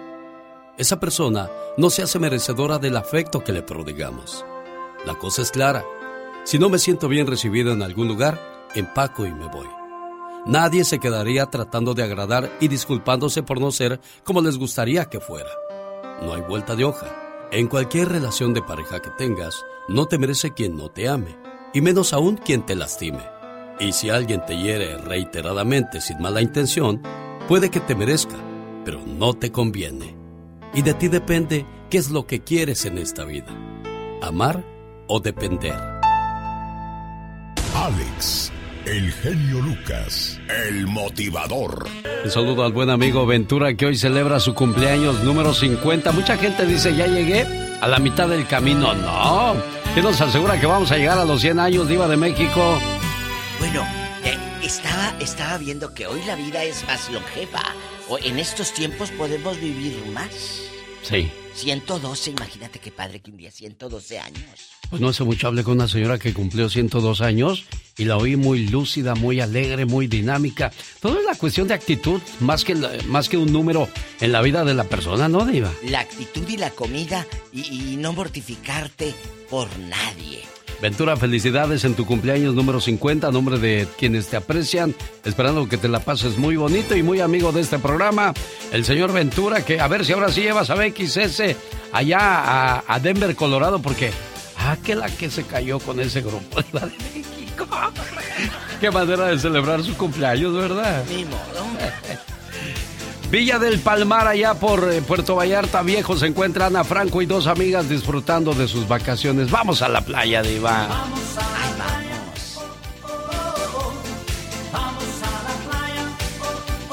Esa persona no se hace merecedora del afecto que le prodigamos. La cosa es clara. Si no me siento bien recibido en algún lugar, empaco y me voy. Nadie se quedaría tratando de agradar y disculpándose por no ser como les gustaría que fuera. No hay vuelta de hoja. En cualquier relación de pareja que tengas, no te merece quien no te ame, y menos aún quien te lastime. Y si alguien te hiere reiteradamente sin mala intención, puede que te merezca, pero no te conviene. Y de ti depende qué es lo que quieres en esta vida, amar o depender. Alex, el genio Lucas, el motivador. Un saludo al buen amigo Ventura que hoy celebra su cumpleaños número 50. Mucha gente dice, ya llegué a la mitad del camino. No, ¿qué nos asegura que vamos a llegar a los 100 años, Diva de México? Bueno, eh, estaba, estaba viendo que hoy la vida es más longeva. O en estos tiempos podemos vivir más. Sí. 112, imagínate qué padre que un día 112 años. Pues no hace mucho hablé con una señora que cumplió 102 años y la oí muy lúcida, muy alegre, muy dinámica. Todo es la cuestión de actitud, más que, más que un número en la vida de la persona, ¿no, Diva? La actitud y la comida y, y no mortificarte por nadie. Ventura, felicidades en tu cumpleaños número 50, a nombre de quienes te aprecian, esperando que te la pases muy bonito y muy amigo de este programa, el señor Ventura, que a ver si ahora sí llevas a BXS allá a, Denver, Colorado, porque, ah, que la que se cayó con ese grupo de México. Qué manera de celebrar su cumpleaños, ¿verdad? Ni modo. Villa del Palmar, allá por eh, Puerto Vallarta Viejo, se encuentra Ana Franco y dos amigas disfrutando de sus vacaciones. Vamos a la playa, Diva.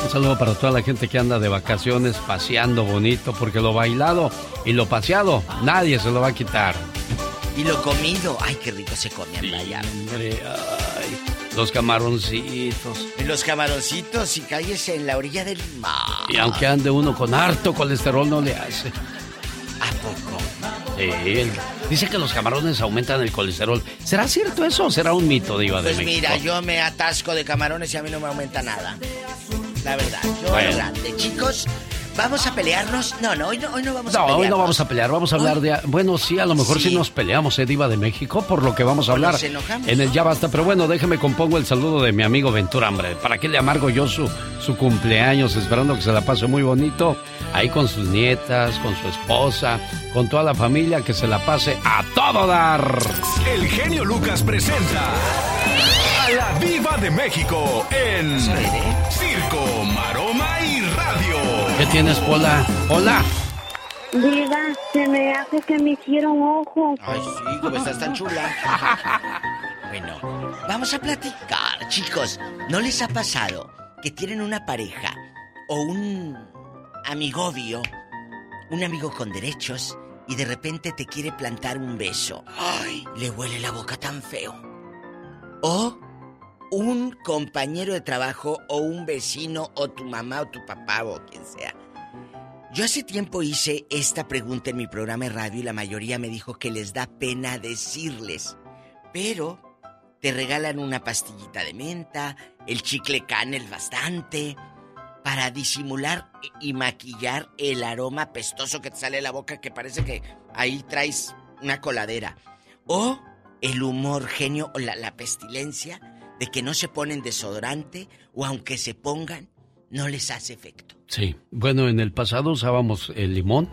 Un saludo para toda la gente que anda de vacaciones, paseando bonito, porque lo bailado y lo paseado nadie se lo va a quitar. Y lo comido, ay, qué rico se come en playa. Ay, los camaroncitos. Los camaroncitos y cállese en la orilla del mar. Y aunque ande uno con harto colesterol, no le hace. ¿A poco? Sí, dice que los camarones aumentan el colesterol. ¿Será cierto eso o será un mito, Diva de Pues México? mira, yo me atasco de camarones y a mí no me aumenta nada. La verdad, yo Bueno. Chicos, ¿Vamos a pelearnos? No, no, hoy no, hoy no vamos a No, pelearnos. hoy no vamos a pelear, vamos a hablar de... Bueno, sí, a lo mejor sí, Sí. nos peleamos, eh, Diva de México, por lo que vamos a hablar nos enojamos. en el Ya Basta. Pero bueno, déjeme compongo el saludo de mi amigo Ventura, hombre. ¿Para qué le amargo yo su, su cumpleaños? Esperando que se la pase muy bonito, ahí con sus nietas, con su esposa, con toda la familia, que se la pase a todo dar. El genio Lucas presenta a la Viva de México en. ¿Qué tienes, Pola? Hola. Diva, se me hace que me hicieron ojo. Ay, sí, como estás tan chula. Bueno, vamos a platicar, chicos. ¿No les ha pasado que tienen una pareja o un amigovio, un amigo con derechos, y de repente te quiere plantar un beso? ¡Ay! Le huele la boca tan feo. O un compañero de trabajo o un vecino o tu mamá o tu papá o quien sea. Yo hace tiempo hice esta pregunta en mi programa de radio y la mayoría me dijo que les da pena decirles. Pero te regalan una pastillita de menta, el chicle canel bastante, para disimular y maquillar el aroma pestoso que te sale de la boca que parece que ahí traes una coladera. O el humor genio o la, la pestilencia de que no se ponen desodorante o aunque se pongan, no les hace efecto. Sí, bueno, en el pasado usábamos el limón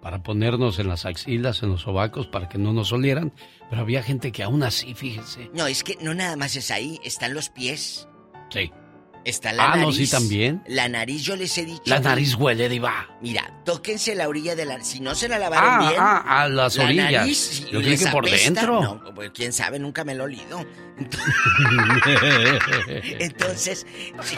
para ponernos en las axilas, en los sobacos, para que no nos olieran, pero había gente que aún así, fíjese. No, es que no nada más es ahí, están los pies, Sí. está la Ah, no, nariz. sí, también. La nariz yo les he dicho. La nariz huele, diva. Mira, tóquense la orilla de la... Si no se la lavaron Ah, bien... ah, a las la orillas. nariz, Yo les que por apesta, dentro. No, pues quién sabe, nunca me lo he olido. Entonces,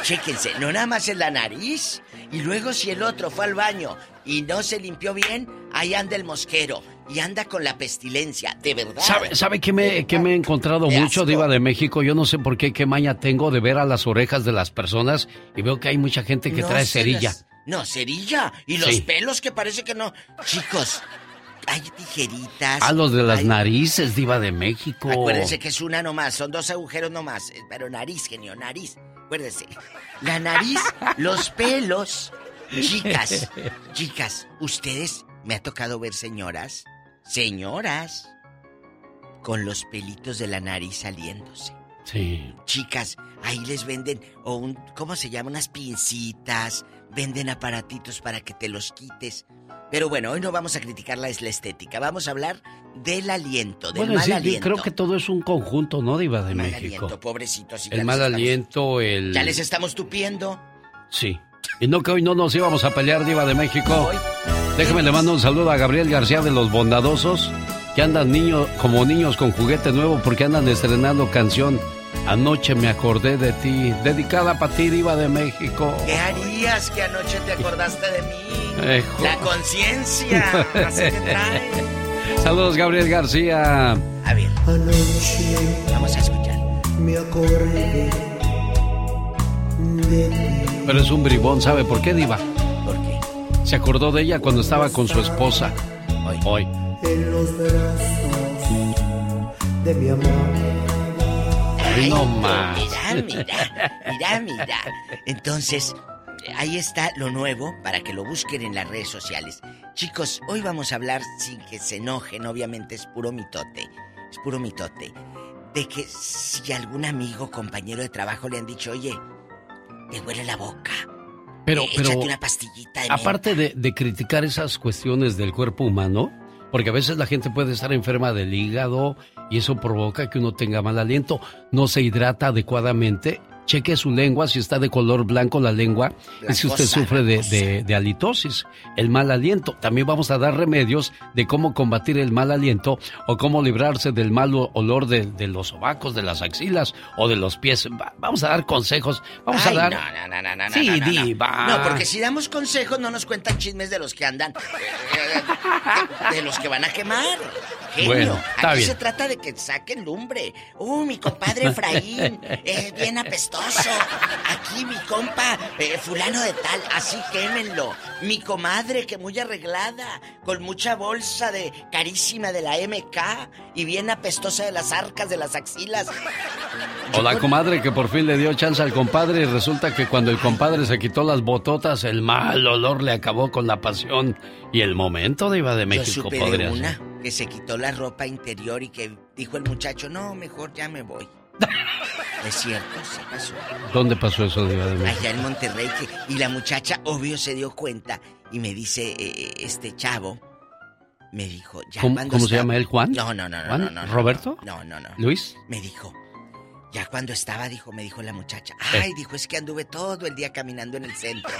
chéquense, no nada más en la nariz. Y luego si el otro fue al baño y no se limpió bien, ahí anda el mosquero. Y anda con la pestilencia, de verdad. ¿Sabe, sabe qué, me, qué me he encontrado mucho, asco. Diva de México? Yo no sé por qué, qué maña tengo de ver a las orejas de las personas y veo que hay mucha gente que No trae cerilla. las- No, cerilla. Y los Sí. pelos que parece que no. Chicos, hay tijeritas. A los de las hay- narices, Diva de México. Acuérdense que es una nomás, son dos agujeros nomás. eh, Pero nariz, genio, nariz. Acuérdense. La nariz, los pelos. Chicas, chicas, ustedes me ha tocado ver señoras, señoras, con los pelitos de la nariz saliéndose. Sí. Chicas, ahí les venden, o un, ¿cómo se llama? Unas pincitas, venden aparatitos para que te los quites. Pero bueno, hoy no vamos a criticar la, la estética, vamos a hablar del aliento, del Bueno, mal sí, aliento. creo que todo es un conjunto, ¿no, Diva de mal México? aliento, pobrecitos. ya El mal estamos- aliento, el... Ya les estamos tupiendo. Sí. Y no que hoy no nos íbamos a pelear, Diva de México. Déjeme le mando un saludo a Gabriel García de Los Bondadosos, que andan niños como niños con juguete nuevo porque andan estrenando canción. Anoche me acordé de ti, dedicada para ti, Diva de México. ¿Qué harías que anoche te acordaste de mí? Ejo. La conciencia. así te trae. Saludos, Gabriel García. A ver. Vamos a escuchar. Me acordé de ti. Pero es un bribón, ¿sabe por qué, Diva? ¿Por qué? Se acordó de ella cuando estaba con su esposa. Hoy. en los brazos de mi amor. Ay, no más. Mira, mira, mira, mira. Entonces, ahí está lo nuevo para que lo busquen en las redes sociales. Chicos, hoy vamos a hablar sin que se enojen, obviamente es puro mitote. Es puro mitote. De que si algún amigo, compañero de trabajo le han dicho, oye, te huele la boca. Pero, eh, pero una pastillita de aparte de, de criticar esas cuestiones del cuerpo humano, porque a veces la gente puede estar enferma del hígado y eso provoca que uno tenga mal aliento, no se hidrata adecuadamente. Cheque su lengua, si está de color blanco la lengua, es si usted sufre de, de- de halitosis, el mal aliento. También vamos a dar remedios de cómo combatir el mal aliento o cómo librarse del mal olor de, de los sobacos, de las axilas o de los pies. Va- Vamos a dar consejos, vamos Ay, a dar... no, no, no, no, no, Sí, no, no, diva. No, porque si damos consejos no nos cuentan chismes de los que andan, eh, de los que van a quemar. Genio. Bueno, está Aquí bien. se trata de que saquen lumbre. Uh, mi compadre Efraín, es bien apestoso. Aquí mi compa, eh, fulano de tal, así quémenlo. Mi comadre, que muy arreglada, con mucha bolsa de carísima de la MK y bien apestosa de las arcas, de las axilas. O la comadre que por fin le dio chance al compadre y resulta que cuando el compadre se quitó las bototas, el mal olor le acabó con la pasión y el momento de Iba de Yo México supe ser. una que se quitó la ropa interior y que dijo el muchacho, no, mejor ya me voy. Es cierto, se pasó. ¿Dónde pasó eso de Iba de México? Allá en Monterrey, que- y la muchacha, obvio, se dio cuenta y me dice, eh, este chavo, me dijo, ya ¿Cómo, cuando cómo se llama él? ¿Juan? No, no, no, no, ¿Juan? no, no, no. ¿Roberto? No, no, no. ¿Luis? Me dijo, ya cuando estaba, dijo, me dijo la muchacha, Eh. ay, dijo, es que anduve todo el día caminando en el centro.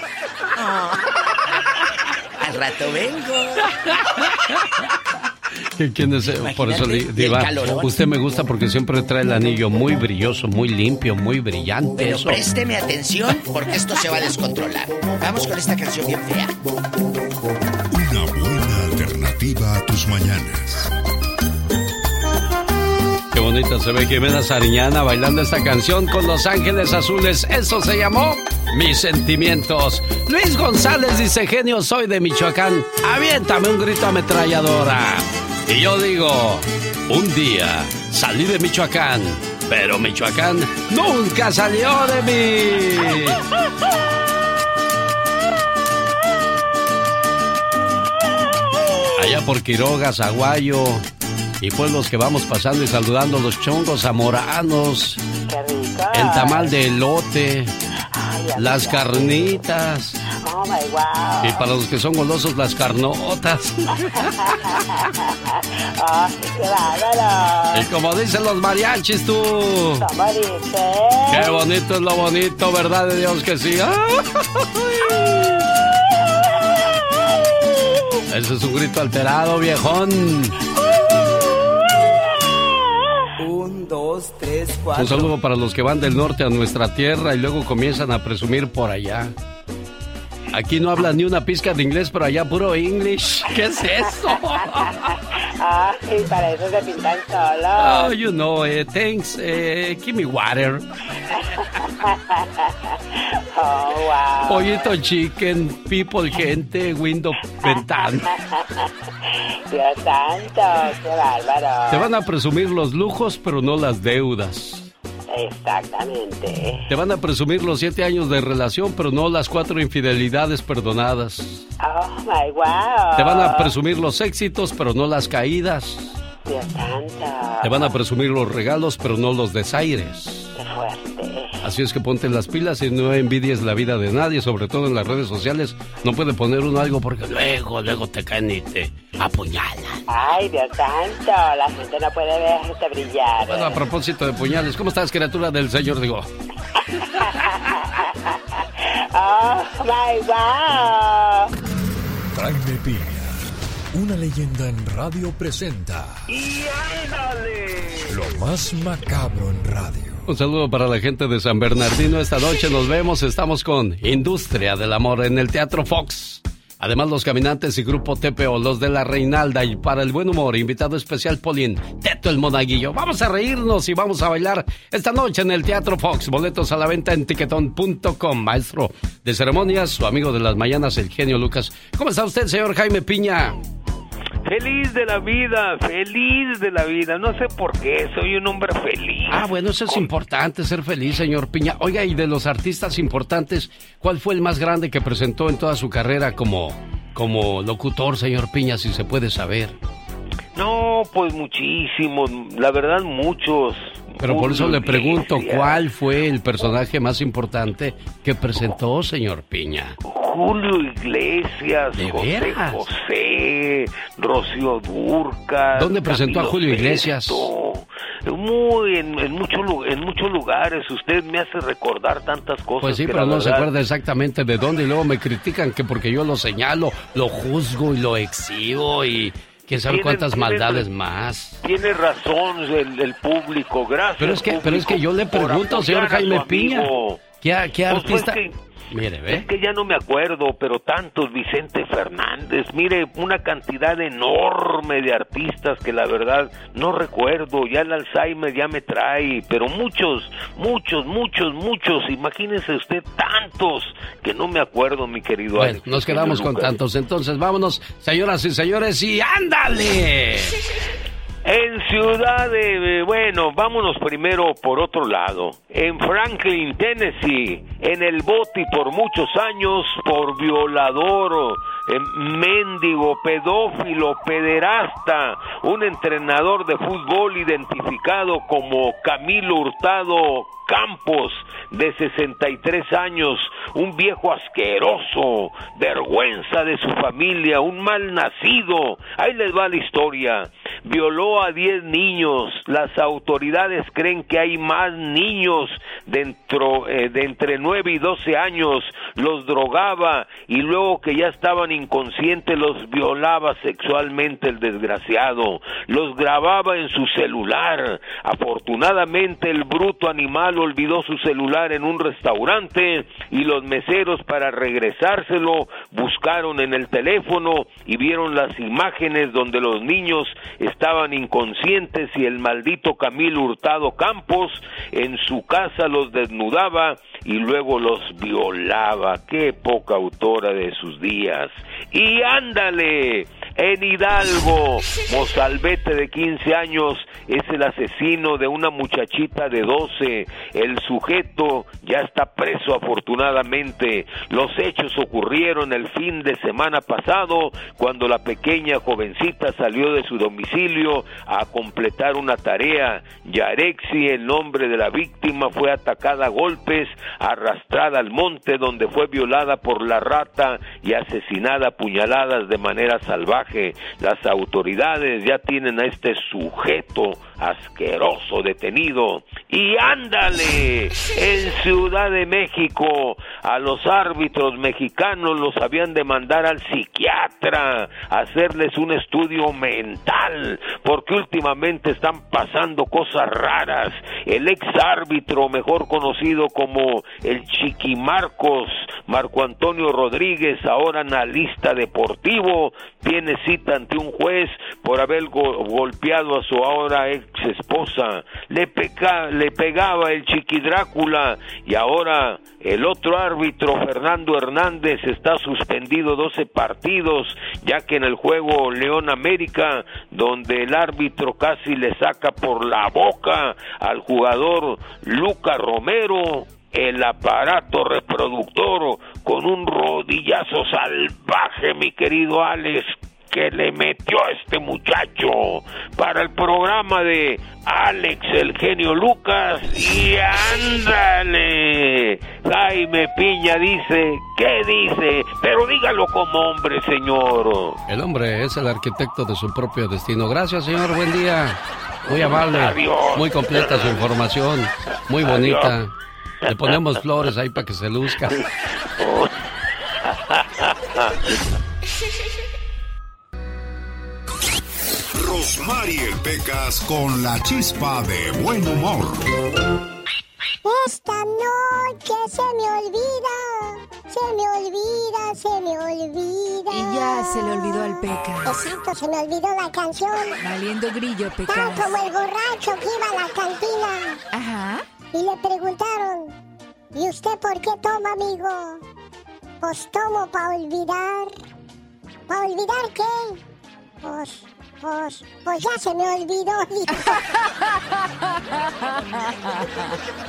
Al rato vengo. ¿Qui- ¿Quién es? Por eso, Diva, usted me gusta porque siempre trae el anillo muy brilloso, muy limpio, muy brillante. Pero Eso. présteme atención porque esto se va a descontrolar. Vamos con esta canción bien fea. Una buena alternativa a tus mañanas. Qué bonita se ve Jimena Sariñana bailando esta canción con Los Ángeles Azules. Eso se llamó Mis Sentimientos. Luis González dice, genio, soy de Michoacán. Aviéntame un grito ametralladora. Y yo digo, un día salí de Michoacán, pero Michoacán nunca salió de mí. Allá por Quiroga, Zaguayo y pueblos que vamos pasando y saludando los chongos zamoranos, el tamal de elote, Las carnitas Oh my wow. y para los que son golosos las carnotas. Qué bárbaro. Y como dicen los mariachis tú, ¿Cómo dice? qué bonito es lo bonito, ¿verdad de Dios que sí? Ese es un grito alterado, viejón. Un saludo para los que van del norte a nuestra tierra y luego comienzan a presumir por allá. Aquí no hablan ni una pizca de inglés, pero allá puro English. ¿Qué es eso? Ay, para eso se pintan Oh, solos. you know, eh, thanks, eh, give me water. Oh, wow. Pollito chicken, people, gente, window, ventana. Dios santo, qué bárbaro. Te van a presumir los lujos, pero no las deudas. Exactamente. Te van a presumir los siete años de relación, pero no las cuatro infidelidades perdonadas. Oh my wow. Te van a presumir los éxitos, pero no las caídas. Dios santo. Te van a presumir los regalos, pero no los desaires. Qué fuerte. Así es que ponte las pilas y no envidies la vida de nadie, sobre todo en las redes sociales. No puede poner uno algo porque luego, luego te caen y te apuñalan. Ay, Dios santo. La gente no puede verte brillar. Bueno, a propósito de puñales, ¿cómo estás, criatura del Señor? Digo, Oh my wow. Jaime Piña, una leyenda en radio presenta. ¡Y ándale! Lo más macabro en radio. Un saludo para la gente de San Bernardino. Esta noche nos vemos, estamos con Industria del Amor en el Teatro Fox. Además, los caminantes y grupo TPO, los de la Reinalda y para el buen humor, invitado especial Polín, Teto el Monaguillo. Vamos a reírnos y vamos a bailar esta noche en el Teatro Fox. Boletos a la venta en tiquetón.com. Maestro de ceremonias, su amigo de las mañanas, el genio Lucas. ¿Cómo está usted, señor Jaime Piña? Feliz de la vida, feliz de la vida. No sé por qué, soy un hombre feliz. Ah, bueno, eso es importante, ser feliz, señor Piña. Oiga, y de los artistas importantes, ¿cuál fue el más grande que presentó en toda su carrera como, como locutor, señor Piña, si se puede saber? No, pues muchísimos, la verdad muchos. Pero por eso le pregunto, ¿cuál fue el personaje más importante que presentó, señor Piña? Julio Iglesias, ¿De José veras? José, Rocío Durca. ¿Dónde presentó a Julio Iglesias? Muy, en, en, mucho en muchos lugares. Usted me hace recordar tantas cosas. Pues sí, que pero no se acuerda exactamente de dónde y luego me critican que porque yo lo señalo, lo juzgo y lo exhibo y quién sabe cuántas tiene- maldades más. Tiene razón el, el público, gracias. Pero es que, pero es que yo le pregunto, señor Jaime Piña. ¿Qué, qué Pues fue artista? que- Mire, ve. Es que ya no me acuerdo, pero tantos Vicente Fernández, mire, una cantidad enorme de artistas que la verdad no recuerdo, ya el Alzheimer ya me trae, pero muchos, muchos, muchos, muchos, imagínese usted tantos que no me acuerdo, mi querido Bueno, Alex. nos quedamos con tantos. Entonces, vámonos, señoras y señores, y ándale. En Ciudad de... Bueno, vámonos primero por otro lado. En Franklin, Tennessee, en el bote y por muchos años por violador, eh, mendigo, pedófilo, pederasta, un entrenador de fútbol identificado como Camilo Hurtado Campos, de 63 años, un viejo asqueroso, vergüenza de su familia, un mal nacido. Ahí les va la historia. Violó a 10 niños. Las autoridades creen que hay más niños dentro eh, de entre 9 y 12 años. Los drogaba y luego que ya estaban inconscientes los violaba sexualmente el desgraciado. Los grababa en su celular. Afortunadamente el bruto animal olvidó su celular en un restaurante y los meseros para regresárselo buscaron en el teléfono y vieron las imágenes donde los niños estaban inconscientes y el maldito Camilo Hurtado Campos en su casa los desnudaba y luego los violaba. Qué poca autora de sus días. Y ándale, en Hidalgo, Mozalbete de 15 años es el asesino de una muchachita de 12. El sujeto ya está preso afortunadamente. Los hechos ocurrieron el fin de semana pasado cuando la pequeña jovencita salió de su domicilio a completar una tarea. Yarexi, el nombre de la víctima, fue atacada a golpes, arrastrada al monte donde fue violada por la rata y asesinada a puñaladas de manera salvaje. Las autoridades ya tienen a este sujeto asqueroso detenido. Y ándale, en Ciudad de México, a los árbitros mexicanos los habían de mandar al psiquiatra hacerles un estudio mental, porque últimamente están pasando cosas raras. El ex árbitro, mejor conocido como el Chiquimarcos, Marco Antonio Rodríguez, ahora analista deportivo, tiene cita ante un juez por haber go- golpeado a su ahora ex esposa. Le, peca- le pegaba el Chiqui Drácula y ahora el otro árbitro, Fernando Hernández, está suspendido 12 partidos, ya que en el juego León América, donde el árbitro casi le saca por la boca al jugador Luca Romero, el aparato reproductor con un rodillazo salvaje, mi querido Alex, que le metió a este muchacho para el programa de Alex el genio Lucas y ándale Jaime Piña dice ¿qué dice? pero dígalo como hombre señor El hombre es el arquitecto de su propio destino. Gracias, señor. Buen día. Muy amable. Adiós. Muy completa su información. Muy bonita. Le ponemos flores ahí para que se luzca. Rosmarie Pecas con la chispa de buen humor. Esta noche se me olvida, se me olvida, se me olvida. Y ya se le olvidó al Pecas. Exacto, se me olvidó la canción. Valiendo grillo, Tan Pecas. como el borracho que iba a la cantina. Ajá. Y le preguntaron, ¿y usted por qué toma, amigo? Pues tomo para olvidar. ¿Para olvidar qué? Pues, pues, pues ya se me olvidó.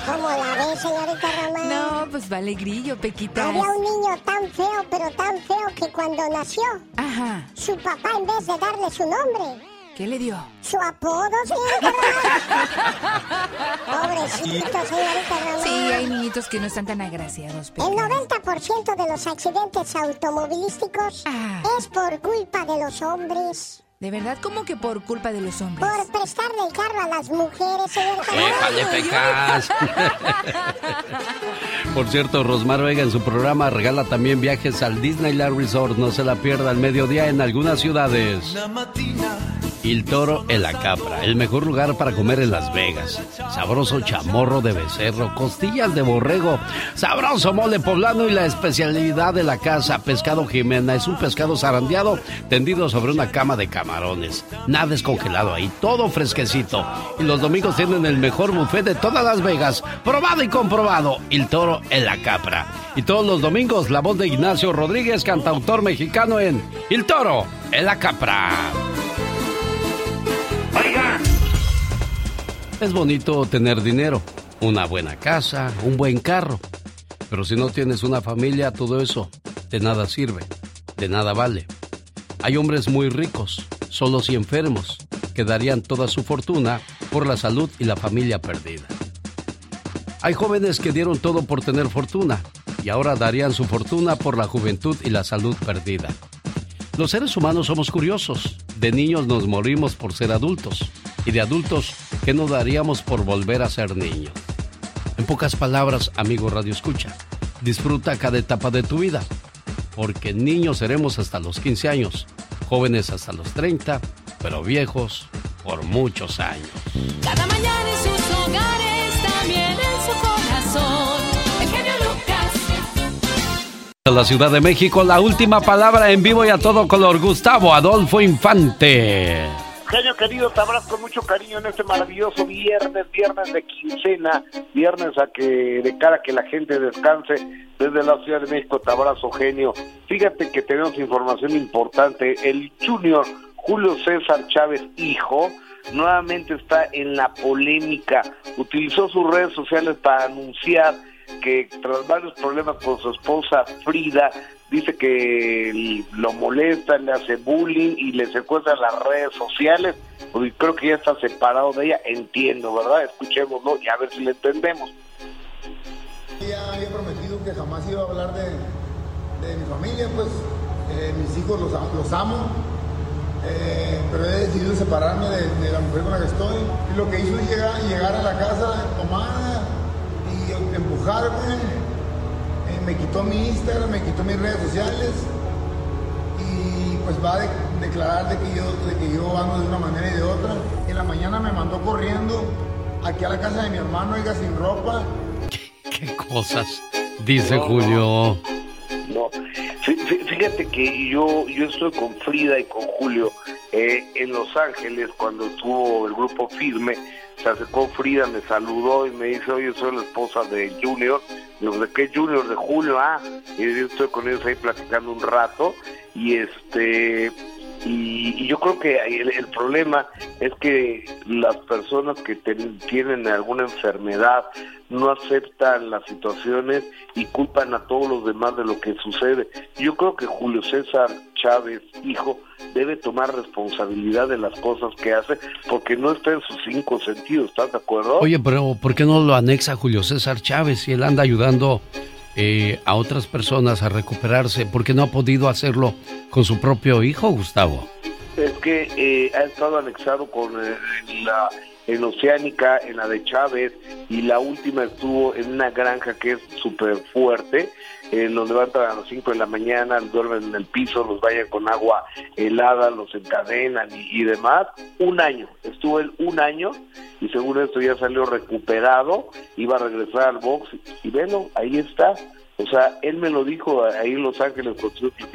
¿Cómo la ve, señorita Román? No, pues vale grillo, Pequitas. Había un niño tan feo, pero tan feo que cuando nació, Ajá. su papá en vez de darle su nombre, ¿Qué le dio? su apodo, señorita Román. Pobrecito, señorita Román. Sí, hay niñitos que no están tan agraciados, El Pecas. 90% de los accidentes automovilísticos Ah. es por culpa de los hombres. De verdad, como que por culpa de los hombres. Por prestarle el carro a las mujeres, ¡Épale, Román. Pecas! Por cierto, Rosmar Vega en su programa regala también viajes al Disneyland Resort. No se la pierda al mediodía en algunas ciudades. Y Il Toro en la Capra, el mejor lugar para comer en Las Vegas. Sabroso chamorro de becerro, costillas de borrego, sabroso mole poblano y la especialidad de la casa, pescado Jimena. Es un pescado zarandeado tendido sobre una cama de camarones. Nada descongelado ahí, todo fresquecito. Y los domingos tienen el mejor buffet de todas Las Vegas. Probado y comprobado, Il Toro en la Capra. Y todos los domingos la voz de Ignacio Rodríguez, cantautor mexicano en Il Toro en la Capra. Es bonito tener dinero, una buena casa, un buen carro. Pero si no tienes una familia, todo eso de nada sirve, de nada vale. Hay hombres muy ricos, solos y enfermos, que darían toda su fortuna por la salud y la familia perdida. Hay jóvenes que dieron todo por tener fortuna y ahora darían su fortuna por la juventud y la salud perdida. Los seres humanos somos curiosos. De niños nos morimos por ser adultos y de adultos ¿qué no daríamos por volver a ser niños? En pocas palabras, amigo Radio Escucha, disfruta cada etapa de tu vida, porque niños seremos hasta los 15 años, jóvenes hasta los 30, pero viejos por muchos años. Cada mañana en sus hogares, también en su corazón. El genio Lucas. De la Ciudad de México, la última palabra en vivo y a todo color, Gustavo Adolfo Infante. Genio querido, te abrazo con mucho cariño en este maravilloso viernes, viernes de quincena, viernes a que de cara a que la gente descanse desde la Ciudad de México, te abrazo genio. Fíjate que tenemos información importante, el Junior Julio César Chávez, hijo, nuevamente está en la polémica, utilizó sus redes sociales para anunciar que tras varios problemas con su esposa Frida, dice que lo molesta, le hace bullying y le secuestra las redes sociales, porque creo que ya está separado de ella, entiendo, ¿verdad? Escuchémoslo y a ver si le entendemos. Ya había prometido que jamás iba a hablar de, de mi familia, pues eh, mis hijos los, am- los amo, eh, pero he decidido separarme de, de la mujer con la que estoy. Y lo que hizo es llegar, llegar a la casa tomada y empujarme. Me quitó mi Instagram, me quitó mis redes sociales y pues va a de- declarar de que, yo, de que yo ando de una manera y de otra. En la mañana me mandó corriendo aquí a la casa de mi hermano, oiga, sin ropa. ¿Qué cosas? Dice No, Julio. No, Fí- fí- fíjate que yo, yo estoy con Frida y con Julio eh, en Los Ángeles cuando estuvo el grupo Firme. Se acercó Frida, me saludó y me dice, oye, soy la esposa de Junior. Digo, ¿de qué Junior? De Julio, ah. Y yo estoy con ellos ahí platicando un rato. Y este y, yo creo que el, problema es que las personas que tienen alguna enfermedad no aceptan las situaciones y culpan a todos los demás de lo que sucede. Yo creo que Julio César Chávez, hijo, debe tomar responsabilidad de las cosas que hace porque no está en sus cinco sentidos, ¿estás de acuerdo? Oye, pero ¿por qué no lo anexa Julio César Chávez si él anda ayudando eh, a otras personas a recuperarse? ¿Por qué no ha podido hacerlo con su propio hijo, Gustavo? Es que eh, ha estado anexado con eh, la en Oceánica, en la de Chávez, y la última estuvo en una granja que es súper fuerte, eh, los levantan a las 5 de la mañana, duermen en el piso, los vayan con agua helada, los encadenan y, y demás. Un año, estuvo él un año, y según esto ya salió recuperado, iba a regresar al box, y velo, ahí está. O sea, él me lo dijo ahí en Los Ángeles.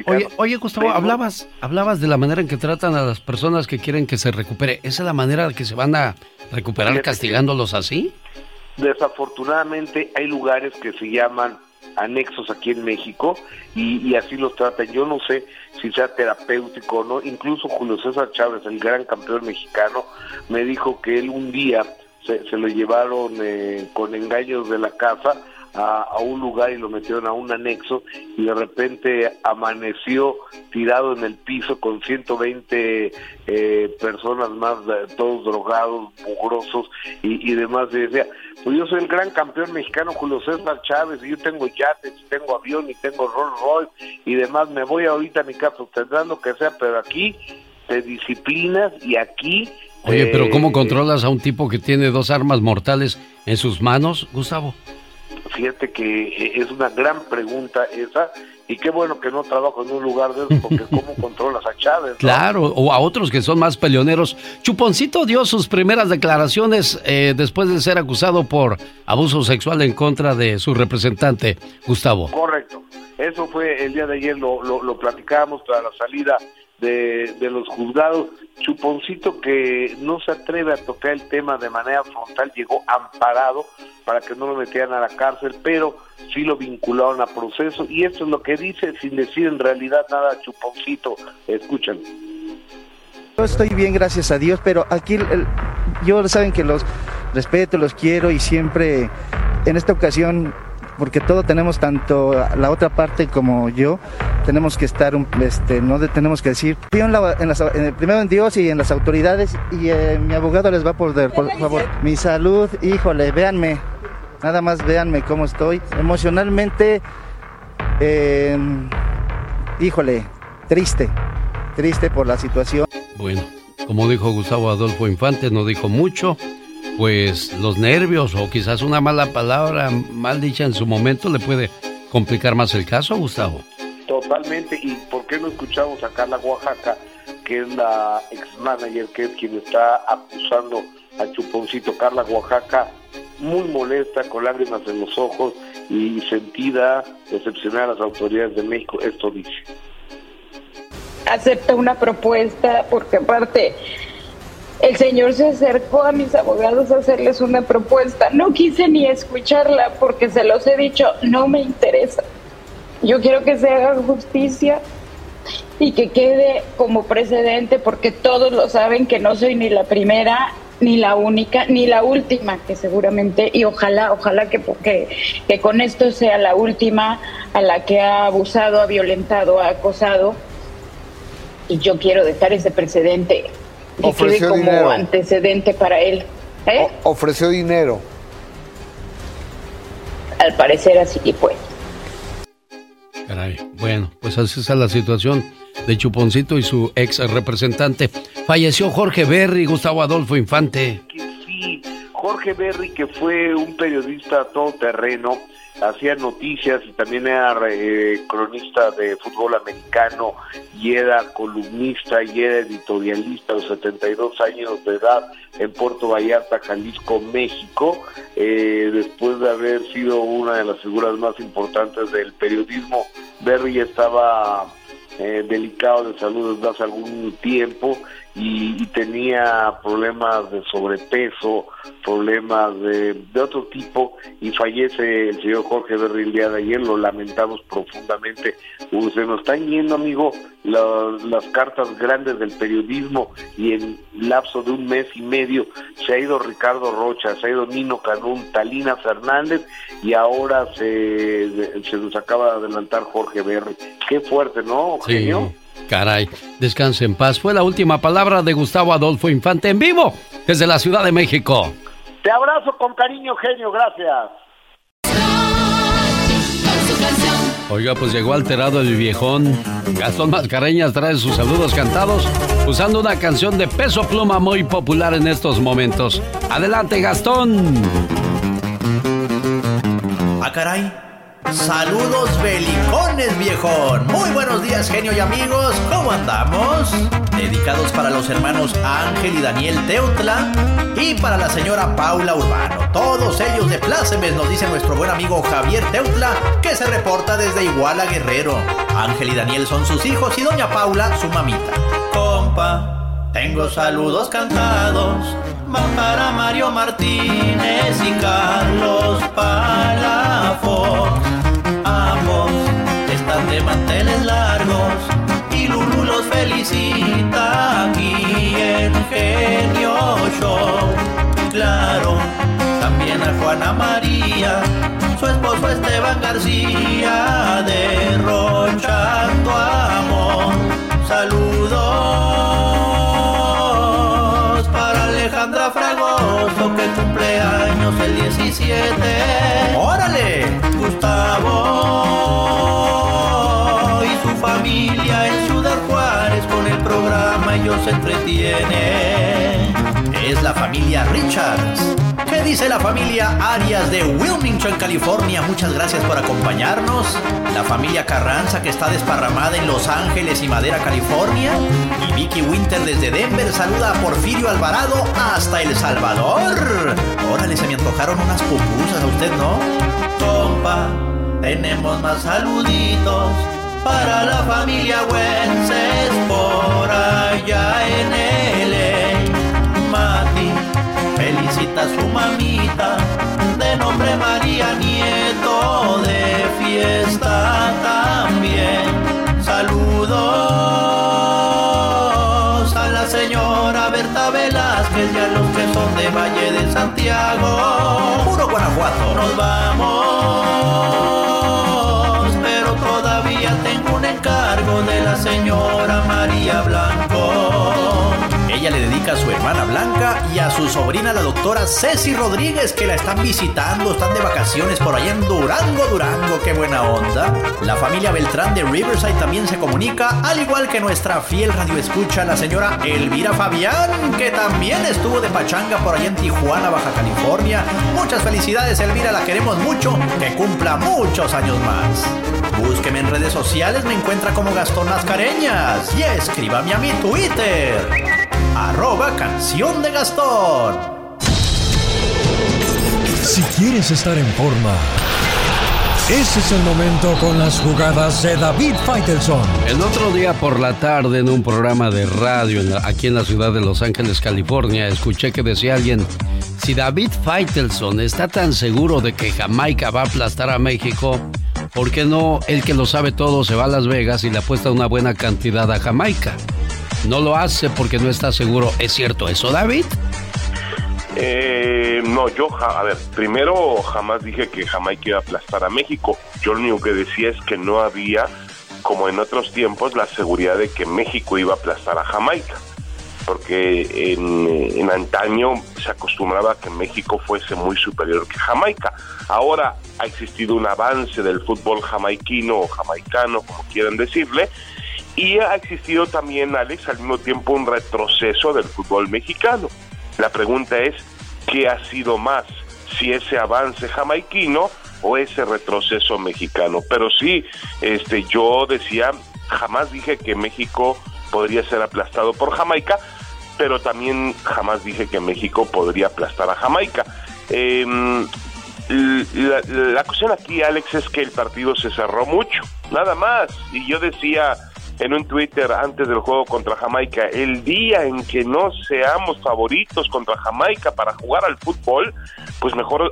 Oye, oye Gustavo, Pero- hablabas, hablabas de la manera en que tratan a las personas que quieren que se recupere. ¿Esa es la manera que se van a recuperar castigándolos así? Desafortunadamente hay lugares que se llaman anexos aquí en México y, y así los tratan. Yo no sé si sea terapéutico o no. Incluso Julio César Chávez, el gran campeón mexicano, me dijo que él un día se, se lo llevaron eh, con engaños de la casa a, a un lugar y lo metieron a un anexo y de repente amaneció tirado en el piso con 120 eh, personas más, eh, todos drogados, mugrosos y, y demás. Y decía, pues yo soy el gran campeón mexicano Julio César Chávez y yo tengo yates, y tengo avión y tengo Rolls Royce y demás. Me voy ahorita a mi casa, tendrán lo que sea, pero aquí te disciplinas y aquí... Oye, pero ¿cómo controlas a un tipo que tiene dos armas mortales en sus manos, Gustavo? Fíjate que eh, es una gran pregunta esa y qué bueno que no trabajo en un lugar de esos porque cómo controlas a Chávez. ¿no? Claro, o a otros que son más peleoneros. Chuponcito dio sus primeras declaraciones eh, después de ser acusado por abuso sexual en contra de su representante, Gustavo. Correcto. Eso fue el día de ayer, lo, lo, lo platicábamos tras la salida de, de los juzgados. Chuponcito que no se atreve a tocar el tema de manera frontal, llegó amparado para que no lo metieran a la cárcel, pero sí lo vincularon a proceso y esto es lo que dice sin decir en realidad nada Chuponcito. Escuchen. Yo estoy bien, gracias a Dios, pero aquí yo saben que los respeto, los quiero y siempre en esta ocasión, porque todo tenemos tanto la otra parte como yo, tenemos que estar, este, no tenemos que decir, en primero en Dios y en las autoridades y eh, mi abogado les va a poder, por favor. Mi salud, híjole, véanme, nada más véanme cómo estoy emocionalmente. eh, híjole, triste, triste por la situación. Bueno, como dijo Gustavo Adolfo Infante, no dijo mucho, pues los nervios o quizás una mala palabra mal dicha en su momento le puede complicar más el caso, Gustavo. Totalmente. ¿Y por qué no escuchamos a Carla Oaxaca, que es la ex-manager, que es quien está acusando a Chuponcito? Carla Oaxaca, muy molesta, con lágrimas en los ojos y sentida, decepcionada a las autoridades de México. Esto dice. acepta una propuesta porque aparte el señor se acercó a mis abogados a hacerles una propuesta. No quise ni escucharla porque se los he dicho, no me interesa. Yo quiero que se haga justicia y que quede como precedente porque todos lo saben que no soy ni la primera ni la única ni la última que seguramente y ojalá ojalá que que, con esto sea la última a la que ha abusado ha violentado ha acosado y yo quiero dejar ese precedente quede Ofreció como dinero. antecedente para él ¿eh? Ofreció dinero. al parecer así fue Caray, bueno, pues así está la situación de Chuponcito y su ex representante. Falleció Jorge Berry, Gustavo Adolfo Infante. Sí, Jorge Berry, que fue un periodista todoterreno, hacía noticias y también era eh, cronista de fútbol americano y era columnista y era editorialista a los 72 años de edad en Puerto Vallarta, Jalisco, México, eh, después de haber sido una de las figuras más importantes del periodismo. Berry estaba eh, delicado de salud desde hace algún tiempo y, y tenía problemas de sobrepeso, problemas de, de otro tipo y fallece el señor Jorge Berry el día de ayer, lo lamentamos profundamente. Uh, se nos están yendo, amigo, la- las cartas grandes del periodismo y en lapso de un mes y medio se ha ido Ricardo Rocha, se ha ido Nino Canún, Talina Fernández y ahora se, se nos acaba de adelantar Jorge Berry. Qué fuerte, ¿no, Sí, genio? Caray, descanse en paz. Fue la última palabra de Gustavo Adolfo Infante en vivo desde la Ciudad de México. Te abrazo con cariño, genio, gracias. Oiga, pues llegó alterado el viejón. Gastón Mascareñas trae sus saludos cantados usando una canción de peso pluma muy popular en estos momentos. Adelante, Gastón. Ah, caray. Saludos belicones, viejón. Muy buenos días, genio y amigos. ¿Cómo andamos? Dedicados para los hermanos Ángel y Daniel Teutla y para la señora Paula Urbano. Todos ellos de plácemes, nos dice nuestro buen amigo Javier Teutla, que se reporta desde Iguala Guerrero. Ángel y Daniel son sus hijos y doña Paula su mamita. Compa, tengo saludos cantados. Van para Mario Martínez y Carlos Palafox. Ambos están de manteles largos y Lulu los felicita aquí en Genio Show. Claro, también a Juana María, su esposo Esteban García, derrochando ¡Órale! Gustavo y su familia en Ciudad Juárez con el programa ellos se entretienen es la familia Richards. ¿Qué dice la familia Arias de Wilmington, California? Muchas gracias por acompañarnos. La familia Carranza que está desparramada en Los Ángeles y Madera, California. Y Vicky Winter desde Denver saluda a Porfirio Alvarado hasta El Salvador. Órale, se me antojaron unas pupusas a usted, ¿no? Compa, tenemos más saluditos para la familia Wences por allá en. Su mamita de nombre María Nieto de fiesta también. Saludos a la señora Berta Velázquez y a los que son de Valle de Santiago. Puro Guanajuato. Nos vamos, Ella le dedica a su hermana Blanca y a su sobrina la doctora Ceci Rodríguez que la están visitando, están de vacaciones por allá en Durango, Durango, qué buena onda. La familia Beltrán de Riverside también se comunica, al igual que nuestra fiel radioescucha, la señora Elvira Fabián, que también estuvo de pachanga por allá en Tijuana, Baja California. Muchas felicidades Elvira, la queremos mucho, que cumpla muchos años más. Búsqueme en redes sociales, me encuentra como Gastón Mascareñas y escríbame a mi Twitter arroba canción de Gastón. Si quieres estar en forma, ese es el momento con las jugadas de David Faitelson. El otro día por la tarde en un programa de radio en la- aquí en la ciudad de Los Ángeles, California, escuché que decía alguien, si David Faitelson está tan seguro de que Jamaica va a aplastar a México, ¿por qué no el que lo sabe todo se va a Las Vegas y le apuesta una buena cantidad a Jamaica? No lo hace porque no está seguro. ¿Es cierto eso, David? Eh, no, yo, a ver, primero jamás dije que Jamaica iba a aplastar a México. Yo lo único que decía es que no había, como en otros tiempos, la seguridad de que México iba a aplastar a Jamaica. Porque en, en antaño se acostumbraba a que México fuese muy superior que Jamaica. Ahora ha existido un avance del fútbol jamaiquino o jamaicano, como quieran decirle, y ha existido también, Alex, al mismo tiempo un retroceso del fútbol mexicano. La pregunta es, ¿qué ha sido más? Si ese avance jamaiquino o ese retroceso mexicano. Pero sí, este, yo decía, jamás dije que México podría ser aplastado por Jamaica, pero también jamás dije que México podría aplastar a Jamaica. Em, la cuestión aquí, Alex, es que el partido se cerró mucho, nada más. Y yo decía en un Twitter antes del juego contra Jamaica, el día en que no seamos favoritos contra Jamaica para jugar al fútbol, pues mejor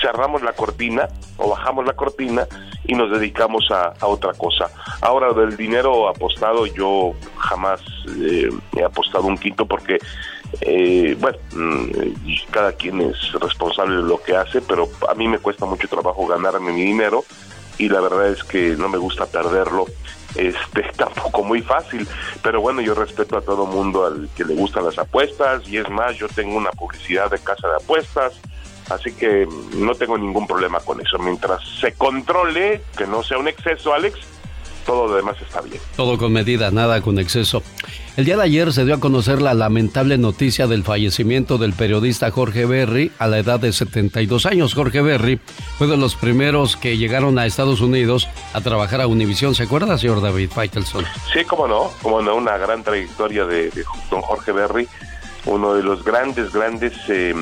cerramos la cortina o bajamos la cortina y nos dedicamos a, otra cosa. Ahora, del dinero apostado, yo jamás eh, he apostado un quinto porque eh, bueno, mm, cada quien es responsable de lo que hace, pero a mí me cuesta mucho trabajo ganarme mi dinero y la verdad es que no me gusta perderlo este tampoco muy fácil. Pero bueno yo respeto a todo mundo al que le gustan las apuestas y es más yo tengo una publicidad de casa de apuestas así que no tengo ningún problema con eso. Mientras se controle que no sea un exceso Alex todo lo demás está bien Todo con medida, nada con exceso. El día de ayer se dio a conocer la lamentable noticia del fallecimiento del periodista Jorge Berry a la edad de 72 años. Jorge Berry fue de los primeros que llegaron a Estados Unidos a trabajar a Univisión. ¿Se acuerda, señor David Faitelson? Sí, cómo no, cómo no, una gran trayectoria de, de don Jorge Berry, uno de los grandes, grandes eh,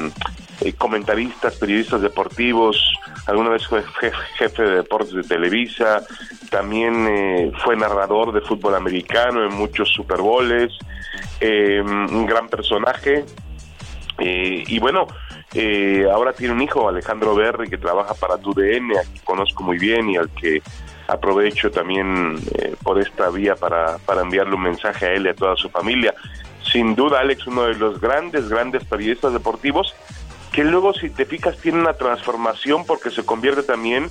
eh, comentaristas, periodistas deportivos, alguna vez fue jefe, jefe de deportes de Televisa, también eh, fue narrador de fútbol americano en muchos Super Bowls, eh, un gran personaje, eh, y bueno, eh, ahora tiene un hijo, Alejandro Berry, que trabaja para TUDN, a quien conozco muy bien y al que aprovecho también por esta vía para, para enviarle un mensaje a él y a toda su familia. Sin duda, Alex, uno de los grandes, grandes periodistas deportivos, que luego, si te fijas, tiene una transformación porque se convierte también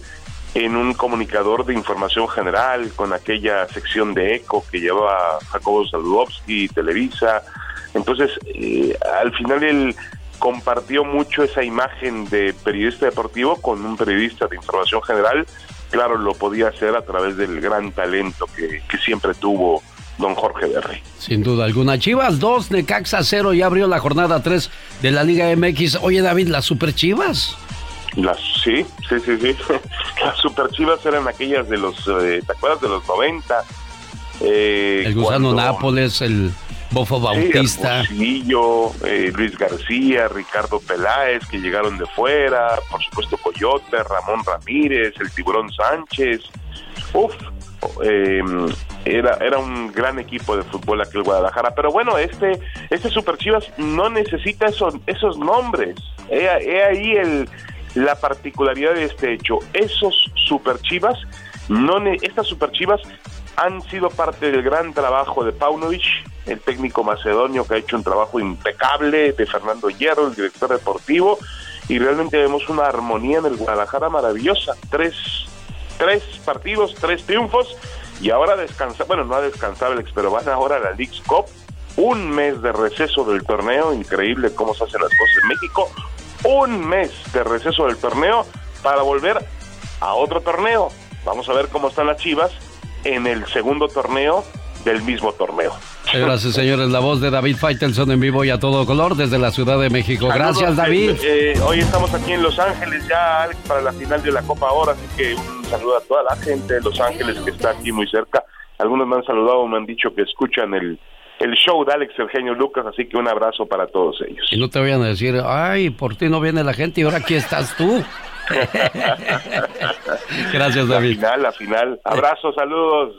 en un comunicador de información general con aquella sección de ECO que llevaba Jacobo Saludowski, Televisa. Entonces, eh, al final él compartió mucho esa imagen de periodista deportivo con un periodista de información general. Claro, lo podía hacer a través del gran talento que, que siempre tuvo don Jorge Berry. Sin duda alguna. Chivas 2, Necaxa 0, ya abrió la jornada 3 de la Liga MX. Oye, David, las Super Chivas. Las, sí, sí, sí, sí. Las super chivas eran aquellas de los, eh, ¿te acuerdas de los 90? Eh, El Gusano cuando- Nápoles, el Bofo Sí, Bautista. Hermosillo, eh, Luis García, Ricardo Peláez, que llegaron de fuera, por supuesto Coyote, Ramón Ramírez, el Tiburón Sánchez. Uf, eh, era, era un gran equipo de fútbol aquel Guadalajara. Pero bueno, este, este Super Chivas no necesita esos, esos nombres. He, he ahí el, la particularidad de este hecho. Esos Super Chivas, no estas Super Chivas han sido parte del gran trabajo de Paunovic, el técnico macedonio que ha hecho un trabajo impecable, de Fernando Hierro, el director deportivo, y realmente vemos una armonía en el Guadalajara maravillosa. Tres, tres partidos, tres triunfos, y ahora descansa, bueno, no ha descansado Alex, pero van ahora a la League's Cup, un mes de receso del torneo, increíble cómo se hacen las cosas en México, un mes de receso del torneo para volver a otro torneo. Vamos a ver cómo están las Chivas en el segundo torneo del mismo torneo. Y señores, la voz de David Faitelson en vivo y a todo color desde la Ciudad de México. Gracias, David. eh, eh, hoy estamos aquí en Los Ángeles ya, Alex, para la final de la Copa ahora, así que un saludo a toda la gente de Los Ángeles que está aquí muy cerca. Algunos me han saludado, me han dicho que escuchan el, el show de Alex Eugenio Lucas, así que un abrazo para todos ellos. Y no te vayan a decir, ay, por ti no viene la gente y ahora aquí estás tú. Gracias, David. La final, la final. Abrazos, saludos.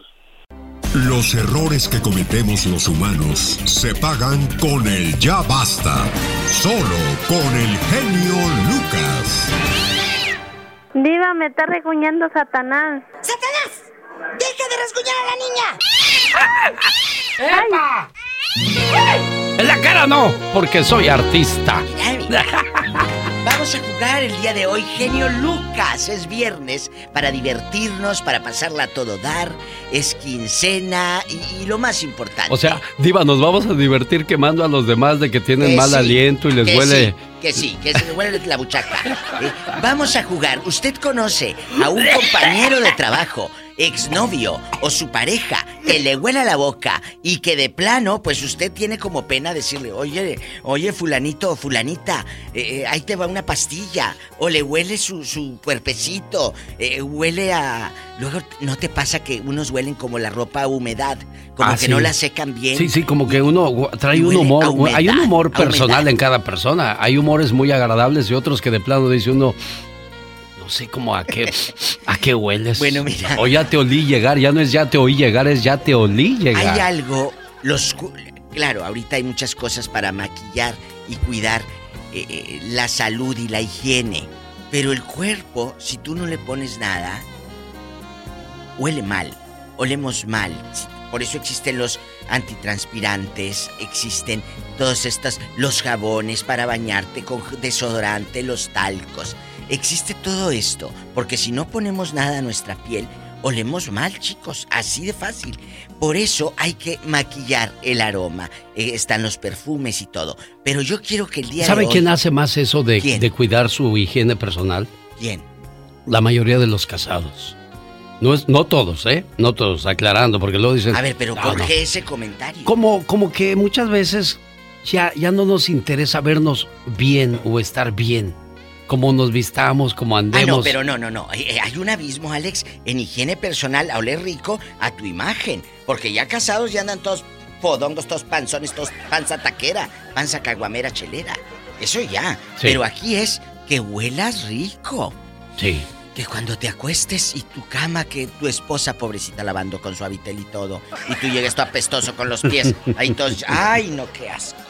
Los errores que cometemos los humanos se pagan con el ya basta. Solo con el genio Lucas. Diva, me está reguñando Satanás. ¡Satanás! ¡Deja de rasguñar a la niña! ¡Epa! En la cara no, porque soy artista. Vamos a jugar el día de hoy, genio Lucas. Es viernes para divertirnos, para pasarla a todo dar. Es quincena y, y lo más importante. O sea, Diva, nos vamos a divertir quemando a los demás de que tienen Que mal sí, aliento y les que huele. sí, que sí, que se le huele la buchaca. Eh, vamos a jugar. ¿Usted conoce a un compañero de trabajo, exnovio o su pareja que le huela la boca y que de plano, pues usted tiene como pena decirle, oye, oye, fulanito o fulanita, eh, eh, ahí te va una pastilla, o le huele su, su cuerpecito, eh, huele a... Luego, ¿no te pasa que unos huelen como la ropa a humedad? Como Ah, que sí. no la secan bien. Sí, sí, como que uno trae un humor. humedad, hay un humor personal en cada persona. Hay humores muy agradables y otros que de plano dice uno. Sé cómo a qué, a qué hueles. Bueno, mira. O ya te olí llegar, ya no es ya te oí llegar, es ya te olí llegar. Hay algo, los claro, ahorita hay muchas cosas para maquillar y cuidar eh, eh, la salud y la higiene, pero el cuerpo, si tú no le pones nada, huele mal, olemos mal. Por eso existen los antitranspirantes, existen todos estos, los jabones para bañarte con desodorante, los talcos. Existe todo esto, porque si no ponemos nada a nuestra piel, olemos mal, chicos, así de fácil. Por eso hay que maquillar el aroma. Eh, están los perfumes y todo. Pero yo quiero que el día ¿Sabe de hoy... quién hace más eso de, cuidar su higiene personal? ¿Quién? La mayoría de los casados. No, es, no todos, ¿eh? No todos, aclarando, porque luego dicen... A ver, pero "No, ¿por no". qué ese comentario? Como, como que muchas veces ya, ya no nos interesa vernos bien o estar bien. Como nos vistamos, como Ah, andemos. no, pero no, no, no. Eh, eh, Hay un abismo, Alex, en higiene personal a oler rico a tu imagen. Porque ya casados ya andan todos fodongos, todos panzones, todos panza taquera, panza caguamera chelera. Eso ya. Sí. Pero aquí es que huelas rico. Sí. Que cuando te acuestes y tu cama, que tu esposa pobrecita lavando con su habitel y todo, y tú llegues todo apestoso con los pies, ahí todos, ay, no, qué asco.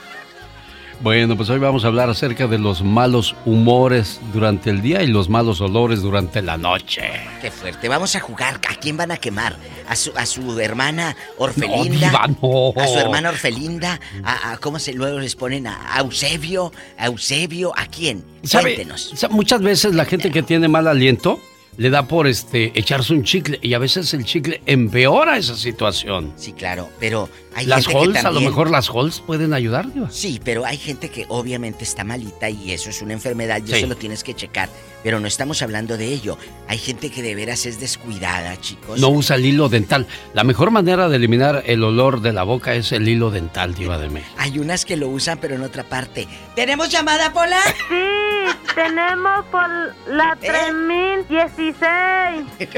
Bueno, pues hoy vamos a hablar acerca de los malos humores durante el día y los malos olores durante la noche. Qué fuerte. Vamos a jugar. ¿A quién van a quemar? ¿A su, a su hermana No, Orfelinda? Diva, no. ¿A su hermana Orfelinda? ¿A, a- cómo se luego les ponen? ¿A Eusebio? ¿A Eusebio? ¿A quién? Cuéntenos. Muchas veces la gente que tiene mal aliento le da por este echarse un chicle y a veces el chicle empeora esa situación. Sí, claro, pero hay las Halls, a lo mejor las Halls pueden ayudar, Diva. Sí, pero hay gente que obviamente está malita y eso es una enfermedad y Sí. eso lo tienes que checar. Pero no estamos hablando de ello. Hay gente que de veras es descuidada, chicos. No usa el hilo dental. La mejor manera de eliminar el olor de la boca es el hilo dental, Diva de México. Hay unas que lo usan, pero en otra parte. ¿Tenemos llamada, Pola? Sí, tenemos por la 3016.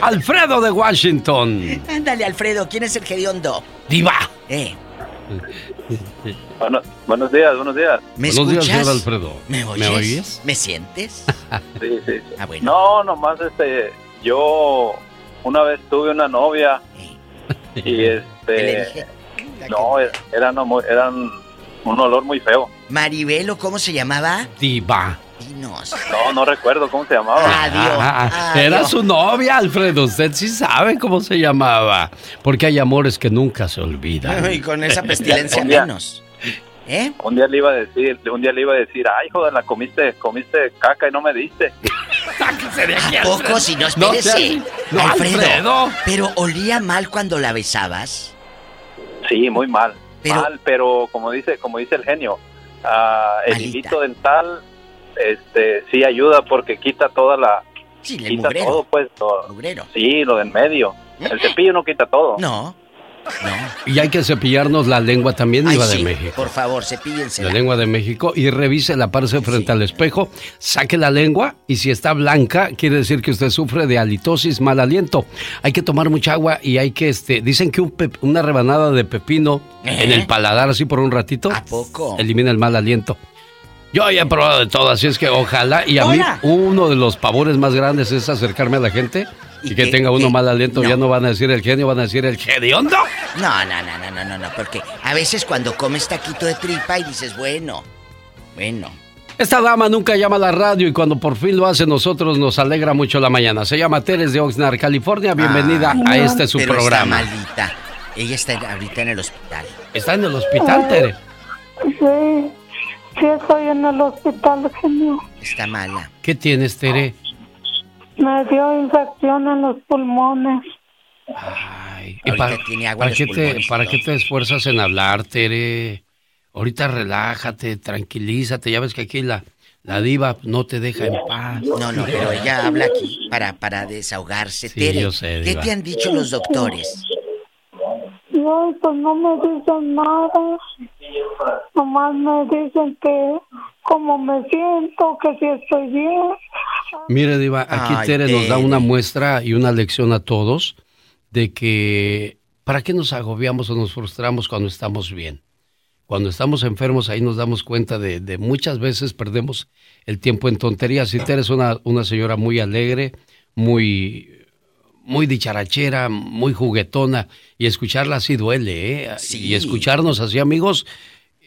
Alfredo de Washington. Ándale, Alfredo, ¿quién es el hediondo? Diva. Eh, Bueno, buenos días, buenos días. ¿me Buenos días, escuchas? señor Alfredo. ¿Me oyes? oyes? ¿Me sientes? Sí, sí. Ah, bueno. No, nomás este, yo una vez tuve una novia y este, no, era- eran, eran un olor muy feo. Maribelo, ¿cómo se llamaba? Diva. No, no recuerdo cómo se llamaba. Ah, era su novia, Alfredo. Usted sí sabe cómo se llamaba. Porque hay amores que nunca se olvidan. Y con esa pestilencia Un día- menos. ¿Eh? Un día le iba a decir, un día le iba a decir, ay, joder, la comiste, comiste caca y no me diste. ¿A poco? Si no, espérese. no, Alfredo, Alfredo. ¿pero olía mal cuando la besabas? Sí, muy mal. Pero- mal, pero como dice, como dice el genio, ah, el hilito dental, este, sí ayuda porque quita toda la, Sí, el quita mugrero. todo, pues. lo- Mugrero. Sí, lo del medio. El cepillo no quita todo. No. Y hay que cepillarnos la lengua también, Diva sí, de México. por favor, cepíllense. La lengua de México y revise la parte frente al espejo, saque la lengua y si está blanca quiere decir que usted sufre de halitosis, mal aliento. Hay que tomar mucha agua y hay que, este, dicen que un pep- una rebanada de pepino en el paladar así por un ratito poco? elimina el mal aliento. Yo ya he probado de todo, así es que ojalá y a mí uno de los pavores más grandes es acercarme a la gente y, que qué- tenga uno qué? mal aliento, No. ya no van a decir el genio, van a decir el hediondo. No, no, no, no, no, no, no, porque a veces cuando comes taquito de tripa y dices, bueno, bueno. Esta dama nunca llama a la radio y cuando por fin lo hace nosotros nos alegra mucho la mañana. Se llama Teres de Oxnard, California. Bienvenida Ah, a este su pero programa. Está malita. Ella está ahorita en el hospital. ¿Está en el hospital, Tere? Sí, sí estoy en el hospital, genio. Está mala. ¿Qué tienes, Tere? Me dio infección en los pulmones. ¿Y Ahorita para, tiene agua para en los qué te, para qué te esfuerzas en hablar, Tere? Ahorita relájate, tranquilízate. Ya ves que aquí la, la diva no te deja en paz. No, no, pero ella habla aquí para, para desahogarse. Sí, Tere, yo sé, ¿qué Diva. te han dicho los doctores? No, pues no me dicen nada. Nomás me dicen que como me siento, que si estoy bien. Mire, Diva, aquí Ay, Tere nos da Tere. una muestra y una lección a todos de que ¿para qué nos agobiamos o nos frustramos cuando estamos bien? Cuando estamos enfermos ahí nos damos cuenta de, de muchas veces perdemos el tiempo en tonterías. Y Tere es una, una señora muy alegre, muy, muy dicharachera, muy juguetona. Y escucharla así duele, ¿eh? Y escucharnos así, amigos,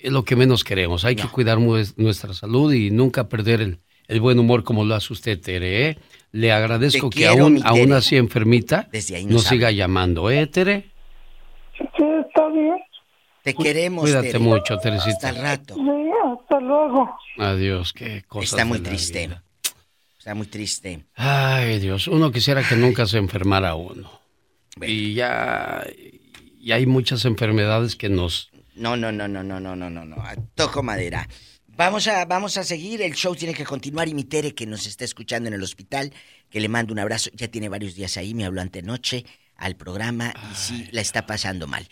es lo que menos queremos. Hay que cuidar nuestra salud y nunca perder el, el buen humor como lo hace usted, Tere. ¿eh? Le agradezco Te que quiero, aún, así enfermita Desde ahí nos siga llamando, ¿eh, Tere? Sí, está bien. Te queremos, Cuídate Tere. mucho, Teresita. Hasta el rato. Sí, hasta luego. Adiós, qué cosa. Está muy triste. Está muy triste. Ay, Dios, uno quisiera que nunca se enfermara uno. Y ya, y hay muchas enfermedades que nos... No, no, no, no, no, no, no, no, no. Toco madera. Vamos a, vamos a seguir, el show tiene que continuar y mi Tere que nos está escuchando en el hospital, que le mando un abrazo, ya tiene varios días ahí, me habló antenoche al programa y sí, la está pasando mal.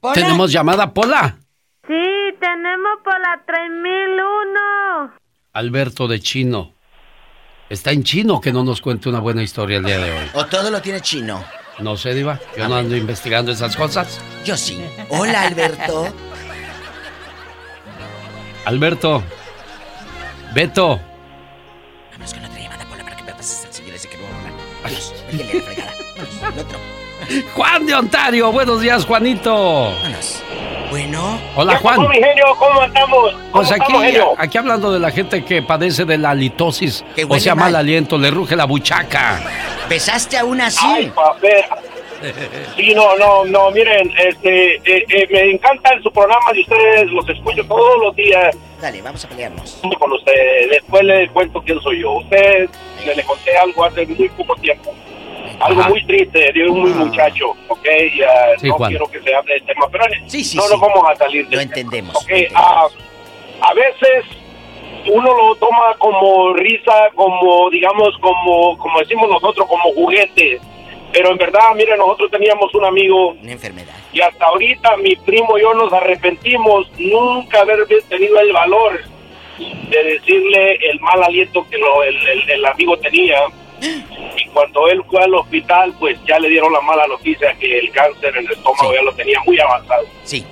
Pola. ¿Tenemos llamada, Pola? Sí, tenemos por la 3001. Alberto de Chino. Está en chino que no nos cuente una buena historia el día de hoy. ¿O todo lo tiene chino? No sé, Diva. Yo no ando investigando esas cosas. Yo sí. Hola, Alberto. Alberto. Beto. Vamos con otra llamada, Pola, para que me pases al señor ese que no va a hablar. Adiós, a la fregada. El otro. Juan de Ontario. Buenos días, Juanito. Bueno. Hola, Juan. mi genio? ¿Cómo andamos? ¿Cómo Pues aquí, estamos, genio? aquí hablando de la gente que padece de la halitosis, Que o sea, mal. mal aliento, le ruge la buchaca. ¿Besaste a una así? Ay, papel. Sí, no, no, no, miren, este, eh, eh, me encanta su programa de ustedes, los escucho todos los días Dale, vamos a pelearnos. con ustedes. Después les cuento quién soy yo. Usted le, le conté algo hace muy poco tiempo. Algo Ajá. muy triste de un muy Ah. muchacho, ¿ok? Sí, no Juan. quiero que se hable del tema, pero Sí, sí, no nos vamos a salir Lo del tema, entendemos. ¿ok? Ah, a veces uno lo toma como risa, como, digamos, como, como decimos nosotros, como juguete. Pero en verdad, mire, nosotros teníamos un amigo Una enfermedad. y hasta ahorita mi primo y yo nos arrepentimos nunca haber tenido el valor de decirle el mal aliento que lo- el, el- el amigo tenía. Y cuando él fue al hospital, pues ya le dieron la mala noticia que el cáncer en el estómago ya lo tenía muy avanzado. Sí.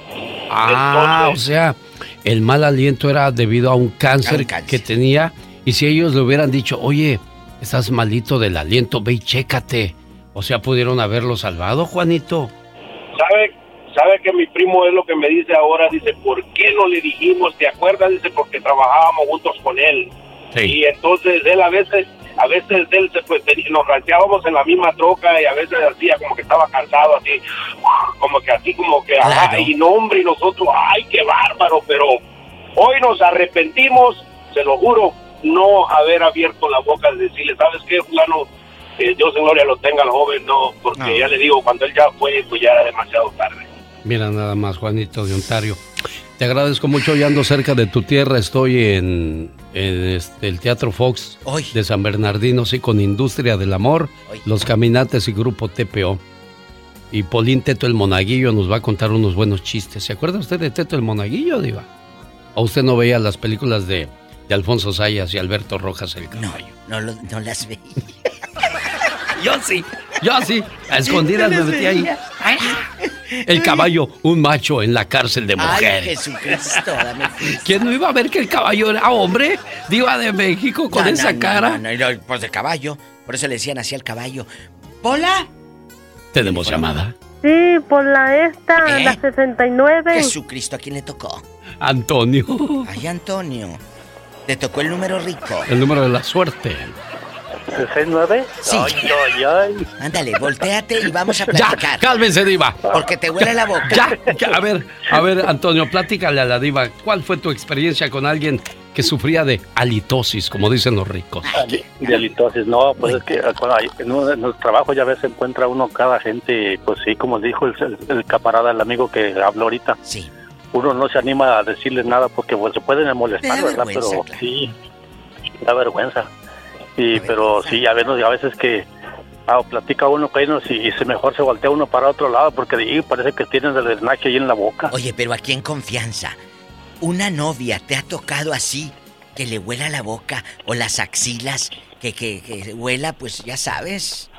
Ah, o sea, el mal aliento era debido a un cáncer, que tenía. Y si ellos le hubieran dicho, oye, estás malito del aliento, ve y chécate. O sea, pudieron haberlo salvado, Juanito. ¿Sabe? ¿Sabe que mi primo es lo que me dice ahora? Dice, ¿por qué no le dijimos? ¿Te acuerdas? Dice, porque trabajábamos juntos con él. Y entonces él a veces, a veces él se pues nos rancheábamos en la misma troca y a veces hacía como que estaba cansado así, como que así como que, ay, no hombre, y nosotros, ay, qué bárbaro, pero hoy nos arrepentimos, se lo juro, no haber abierto la boca de decirle, ¿sabes qué, fulano? Eh, Dios en gloria lo tenga al joven, no, porque No. ya le digo, cuando él ya fue, pues ya era demasiado tarde. Mira nada más, Juanito de Ontario. Te agradezco mucho, ya ando cerca de tu tierra, estoy en, en, este, el Teatro Fox de San Bernardino, sí, con Industria del Amor, Los Caminantes y Grupo TPO. Y Polín Teto el Monaguillo nos va a contar unos buenos chistes. ¿Se acuerda usted de Teto el Monaguillo, Diva? ¿O usted no veía las películas de, de Alfonso Sayas y Alberto Rojas el caballo? No, lo- no las veía. Yo sí, yo sí. A escondidas me metí ahí. El caballo, un macho en la cárcel de Ay, mujeres. Jesucristo, dame. ¿Quién no iba a ver que el caballo era hombre? Diva de México con No, esa no, cara. no, no, no, pues de caballo. Por eso le decían así al caballo. ¡Pola! Tenemos llamada. Sí, por la esta, ¿Eh? la 69. Jesucristo, ¿a quién le tocó? Antonio. Ay, Antonio. Te tocó el número rico. El número de la suerte. ¿69? Sí. Ay, ay, ay. Ándale, volteate y vamos a Ya, platicar. cálmense, Diva. Porque te huele la boca. Ya, ya, a ver, a ver, Antonio, platícale a la Diva. ¿Cuál fue tu experiencia con alguien que sufría de halitosis, como dicen los ricos? De halitosis, no, pues es que en, un- en el trabajo ya ves se encuentra uno cada gente, pues sí, como dijo el, el- el camarada, el amigo que habló ahorita. Sí. Uno no se anima a decirles nada porque pues se pueden molestar, ¿verdad? Pero claro. sí, da vergüenza. Y pero sí, a veces, a veces que ah, platica uno con ellos y, y se mejor se voltea uno para otro lado porque parece que tienen el drenaje ahí en la boca. Oye, pero aquí en confianza, ¿una novia te ha tocado así? Que le huela la boca o las axilas, que, que, que huela, pues ya sabes.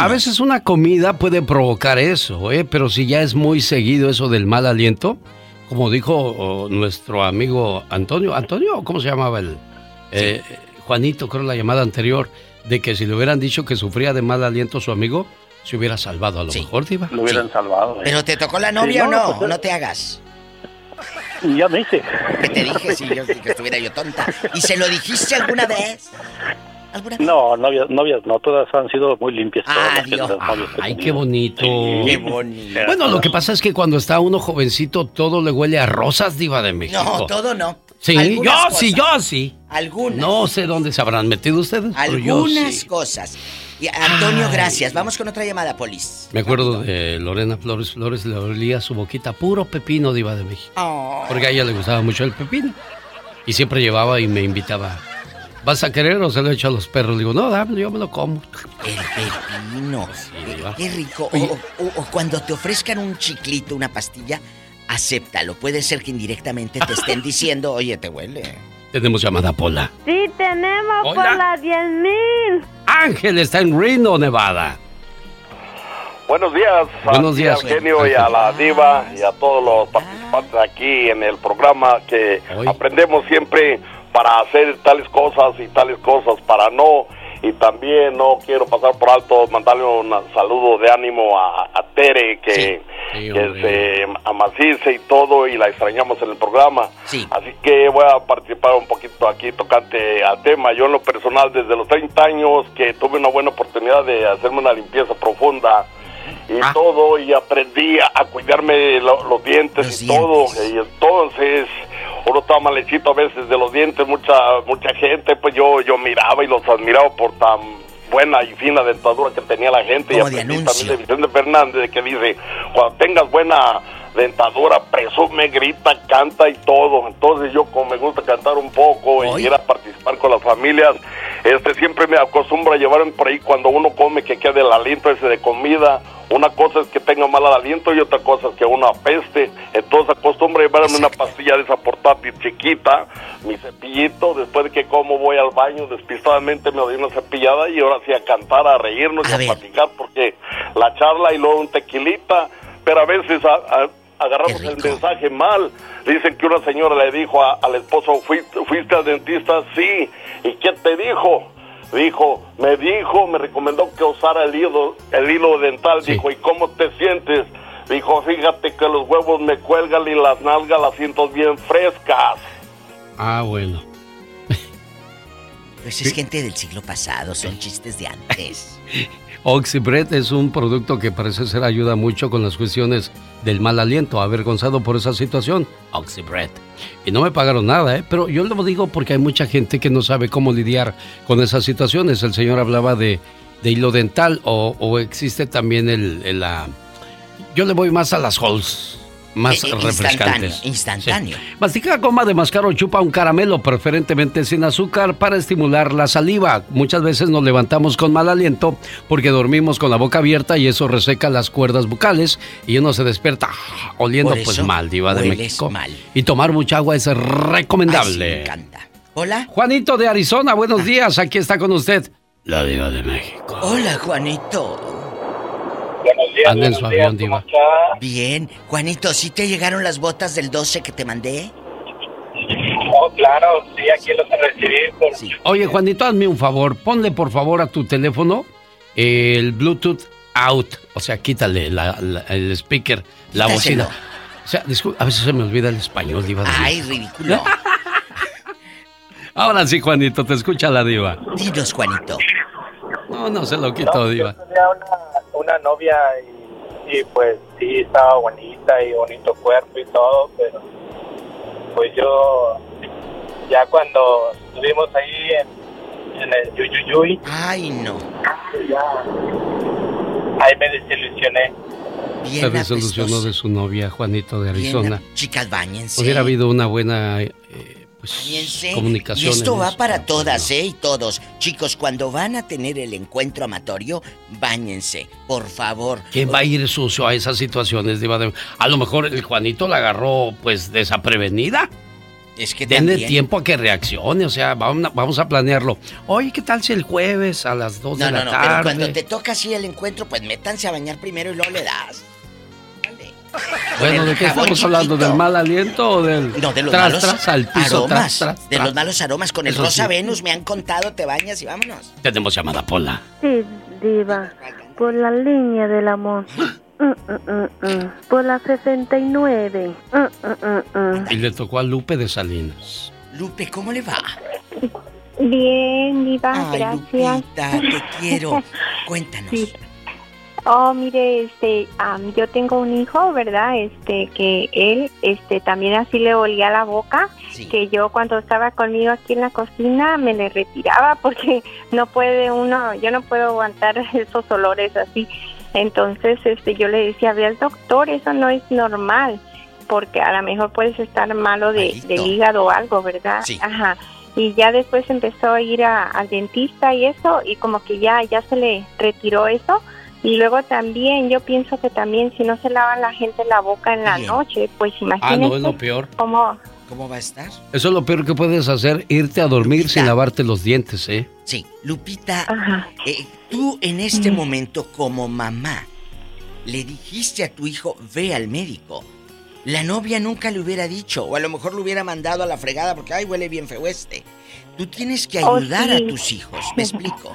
A veces una comida puede provocar eso, ¿eh? Pero si ya es muy seguido eso del mal aliento, como dijo oh, nuestro amigo Antonio, Antonio, ¿cómo se llamaba el? Eh, Juanito, creo la llamada anterior, de que si le hubieran dicho que sufría de mal aliento su amigo, se hubiera salvado a lo mejor, Diva. Lo hubieran salvado. ¿eh? ¿Pero te tocó la novia Sí, o no? pues, no te hagas. Ya me hice. ¿Qué te dije si yo que estuviera yo tonta? ¿Y se lo dijiste alguna vez? No, novias, novias no, todas han sido muy limpias. Dios. que Ay, qué bonito. Qué bonito. Bueno, lo que pasa es que cuando está uno jovencito, todo le huele a rosas, Diva de México. No, todo no. Sí, yo sí, yo sí. Algunas. No sé dónde se habrán metido ustedes, Algunas sí. cosas. Y Antonio, Ay. gracias. Vamos con otra llamada, Polis. Me acuerdo de Lorena Flores Flores, le olía su boquita puro pepino Diva de México. Oh. Porque a ella le gustaba mucho el pepino. Y siempre llevaba y me invitaba. ¿Vas a querer o se lo echo a los perros? Le digo, no, dame, yo me lo como. El pepino. Diva. Qué rico. O, o- o cuando te ofrezcan un chiclito, una pastilla, acéptalo. Puede ser que indirectamente te estén diciendo, oye, te huele. Tenemos llamada Pola. Sí, tenemos Hola. por la 10.000. Ángel está en Reno, Nevada. Buenos días, Buenos días, al genio y a la diva y a todos los participantes aquí en el programa que aprendemos siempre para hacer tales cosas y tales cosas para no y también no quiero pasar por alto mandarle un saludo de ánimo a, a Tere que, que se amacice y todo y la extrañamos en el programa. Así que voy a participar un poquito aquí tocante al tema. Yo en lo personal desde los 30 años que tuve una buena oportunidad de hacerme una limpieza profunda y todo y aprendí a, cuidarme lo- los dientes y todo y entonces uno estaba malechito a veces de los dientes mucha mucha gente pues yo yo miraba y los admiraba por tan buena y fina dentadura que tenía la gente y Como de aprendí anuncio. también de Vicente Fernández que dice cuando tengas buena dentadura presume grita canta y todo. Entonces yo como me gusta cantar un poco y ir a participar con las familias este siempre me acostumbro a llevarme por ahí cuando uno come que quede el aliento ese de comida. Una cosa es que tenga mal aliento y otra cosa es que uno apeste. Entonces acostumbro a llevarme una pastilla de esa portátil chiquita mi cepillito después de que como voy al baño despistadamente me doy una cepillada y ahora sí a cantar a reírnos y a platicar porque la charla y luego un tequilita pero a veces a- a- agarramos el mensaje mal. Dicen que una señora le dijo a- al esposo, ¿fuiste, fuiste al dentista? Sí. ¿Y qué te dijo? Dijo, me dijo, me recomendó que usara el hilo, el hilo dental. Dijo, ¿y cómo te sientes? Dijo, fíjate que los huevos me cuelgan y las nalgas las siento bien frescas. Ah, bueno. Pues es gente del siglo pasado, son chistes de antes. Oxybred es un producto que parece ser ayuda mucho con las cuestiones del mal aliento, avergonzado por esa situación. Oxybred. Y no me pagaron nada, ¿eh? Pero yo lo digo porque hay mucha gente que no sabe cómo lidiar con esas situaciones. El señor hablaba de, hilo dental o, existe también el, la... Yo le voy más a las Halls, más Eh, eh, refrescantes. Instantáneo, instantáneo. Sí. Mastica goma de mascar o chupa un caramelo, preferentemente sin azúcar, para estimular la saliva. Muchas veces nos levantamos con mal aliento porque dormimos con la boca abierta y eso reseca las cuerdas bucales y uno se despierta ah, oliendo pues mal, diva de México. mal. Y tomar mucha agua es recomendable. Hola. Juanito de Arizona, buenos días. Aquí está con usted. La diva de México. Hola, Juanito. Anda en su avión, diva. Bien. Juanito, ¿sí te llegaron las botas del 12 que te mandé? Oh, claro, sí, aquí los recibí. Por... Oye, Juanito, hazme un favor. Ponle por favor a tu teléfono el Bluetooth out. O sea, quítale la- la- el speaker, la Quítaselo. bocina. O sea, disculpa, a veces se me olvida el español, diva. Ay, ridículo. Ahora sí, Juanito, te escucha la diva. Dinos, Juanito. No, no se lo quito, diva. Una, novia y, y, pues sí, estaba bonita y bonito cuerpo y todo, pero pues yo ya cuando estuvimos ahí en, en el Yuyuyuy, Ay, no. ya ahí me desilusioné. Se resolucionó de su novia, Juanito de Arizona. Bien, chicas, bañense. Hubiera habido una buena eh, pues, comunicación. Y esto va eso. para todas, ¿eh? Y todos. Chicos, cuando van a tener el encuentro amatorio, bañense, por favor. ¿Quién va a ir sucio a esas situaciones, diva de A lo mejor el Juanito la agarró, pues, desaprevenida. Es que Denle también- tiempo a que reaccione, o sea, vamos a, vamos a planearlo. Oye, ¿qué tal si el jueves a las 2 No, de la no, no, tarde? pero cuando te toca así el encuentro, pues métanse a bañar primero y luego le das. Bueno, ¿de qué estamos hablando? ¿Del mal aliento o del No, de los tras, malos tras, al piso, aromas. tras, tras, de los malos aromas. Con el Eso Rosa sí. Venus me han contado, te bañas y vámonos. Tenemos llamada Pola. Sí, diva. Por la línea del amor. Mm, mm, mm, mm. Por la 69. Mm, mm, mm, mm. Y le tocó a Lupe de Salinas. Lupe, ¿cómo le va? Bien, Diva, Ay, gracias. Lupita, te quiero. Cuéntanos. Sí. Oh, mire, este, am, yo tengo un hijo, ¿verdad? Este, que él, este, también así le olía la boca, que yo cuando estaba conmigo aquí en la cocina me le retiraba porque no puede uno, yo no puedo aguantar esos olores así. Entonces, este, yo le decía, ve al doctor, eso no es normal, porque a lo mejor puedes estar malo de, del hígado o algo, ¿verdad? Sí. Ajá. Y ya después empezó a ir a- al dentista y eso, y como que ya, ya se le retiró eso. Y luego también, yo pienso que también si no se lava la gente la boca en la Bien. noche, pues Ah, imagínate no, es lo peor. cómo... ¿Cómo va a estar? Eso es lo peor que puedes hacer, irte a dormir sin lavarte los dientes, ¿eh? Sí, Lupita, eh, tú en este momento como mamá le dijiste a tu hijo, ve al médico. La novia nunca le hubiera dicho, o a lo mejor lo hubiera mandado a la fregada porque, ay, huele bien feo este. Tú tienes que Oh, ayudar sí. a tus hijos, ¿me explico?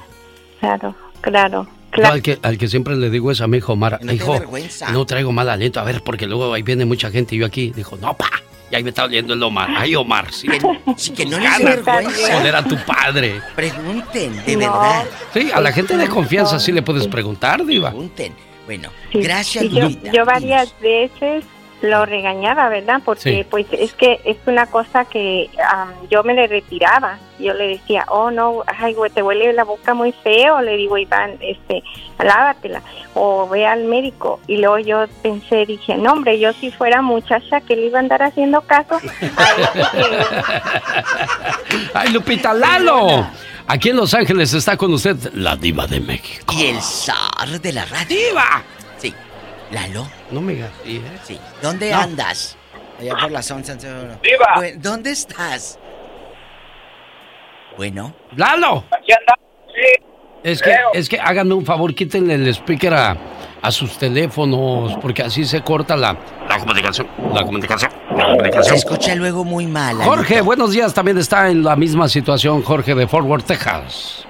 Claro, claro. Yo al que, al que siempre le digo es a mi hijo Omar, No hijo, no traigo mal aliento, a ver, porque luego ahí viene mucha gente y yo aquí, dijo, no, pa, y ahí me está oliendo el Omar, ay, Omar, sí. Sí, que no ganas, vergüenza. Joder a tu padre. Pregunten, de No. verdad. Sí, a la gente de confianza sí le puedes preguntar, diva. Pregunten. Bueno, Sí. gracias, yo, Lupita. yo varias veces lo regañaba, ¿verdad? Porque Sí. pues es que es una cosa que am, yo me le retiraba. Yo le decía, oh no, ay güey, te huele la boca muy feo. Le digo, Iván, este, lávatela o ve al médico. Y luego yo pensé, dije, no hombre, yo si fuera muchacha que le iba a andar haciendo caso. ¡Ay, Lupita Lalo! Aquí en Los Ángeles está con usted la diva de México. Y el zar de la radio. ¡Diva! ¿Lalo? No me digas, ¿sí? Sí. ¿Dónde No. andas? Allá por la zona. ¡Diva! Bueno, ¿Dónde estás? Bueno. ¡Lalo! Aquí andamos, sí. Es que, es que háganme un favor, quítenle el speaker a, a sus teléfonos, porque así se corta la, la comunicación. La comunicación. La Se comunicación. escucha luego muy mal. Jorge, buenos días. También está en la misma situación Jorge de Fort Worth, Texas.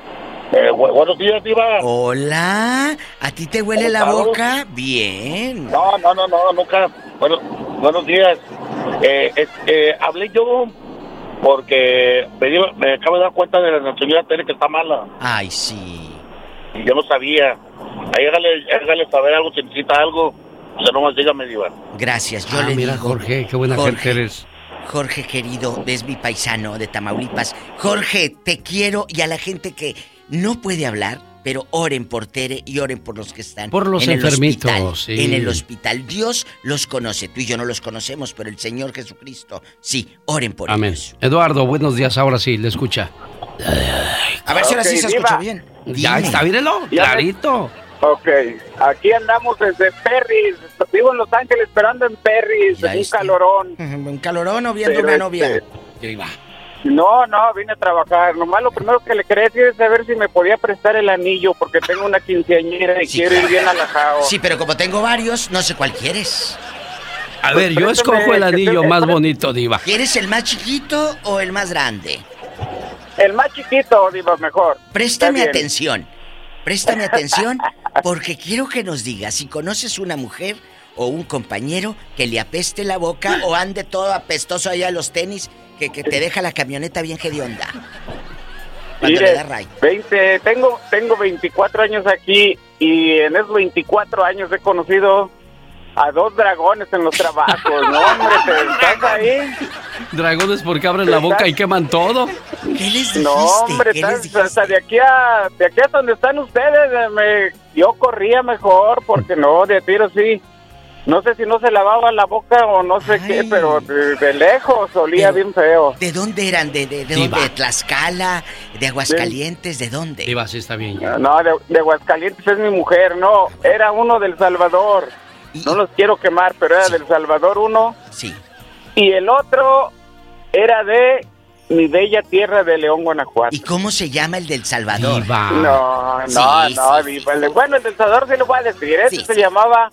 Buenos días, Diva. Hola. ¿A ti te huele la ¿Cómo boca? Bien. No, no, no, no, nunca. Bueno, buenos días. Eh, eh, hablé yo porque me, dio- me acabo de dar cuenta de la señora Tere que está mala. Ay, sí. Y yo no sabía. Ahí hágale, hágale saber algo, si necesita algo. O sea, nomás dígame, Diva. Gracias, yo Ah, le mira, digo. Jorge, qué buena Jorge, gente eres. Jorge querido, es mi paisano de Tamaulipas. Jorge, te quiero y a la gente que no puede hablar, pero oren por Tere y oren por los que están Por los en el enfermitos, hospital, sí. En el hospital. Dios los conoce. Tú y yo no los conocemos, pero el Señor Jesucristo, sí, oren por Amén. ellos. Eduardo, buenos días. Ahora sí, le escucha. A ver si ahora sí se escucha bien. Ya está, mírelo, clarito. Ok, aquí andamos desde Perris. Vivo en Los Ángeles esperando en Perris, Ya un está. calorón. ¿Un calorón o viendo Pero una este, novia? No, no, vine a trabajar. Nomás lo primero que le quería decir es saber si me podía prestar el anillo, porque tengo una quinceañera y Sí, quiero ir bien alajado. Sí, pero como tengo varios, no sé cuál quieres. A ver, yo Préstame, escojo el anillo te- más bonito, Diva. ¿Quieres el más chiquito o el más grande? El más chiquito, digo, mejor. Préstame atención. Préstame atención porque quiero que nos digas si conoces una mujer o un compañero que le apeste la boca o ande todo apestoso allá a los tenis que, que te deja la camioneta bien hedionda. Cuando Mire, le da ray. 20, tengo, tengo 24 años aquí y en esos 24 años he conocido a dos dragones en los trabajos. No, hombre, te estás ahí. Dragones porque abren la boca y queman todo. ¿Qué les No, hombre, estás- hasta de aquí a de aquí hasta donde están ustedes, me, yo corría mejor porque no, de tiro sí. No sé si no se lavaba la boca o no sé qué, pero de, de lejos olía bien feo. ¿De dónde eran? ¿De, de, de dónde? ¿De Tlaxcala? ¿De Aguascalientes? ¿De dónde? Diva, sí está bien. ya. No, de, de Aguascalientes es mi mujer, no, era uno del Salvador. No los quiero quemar, pero era del Salvador uno. Sí. Y el otro era de mi bella tierra de León, Guanajuato. ¿Y cómo se llama el del Salvador? Diva. No, no, Sí, no, sí, Diva. Bueno, el del Salvador sí lo voy a decir. Sí, se llamaba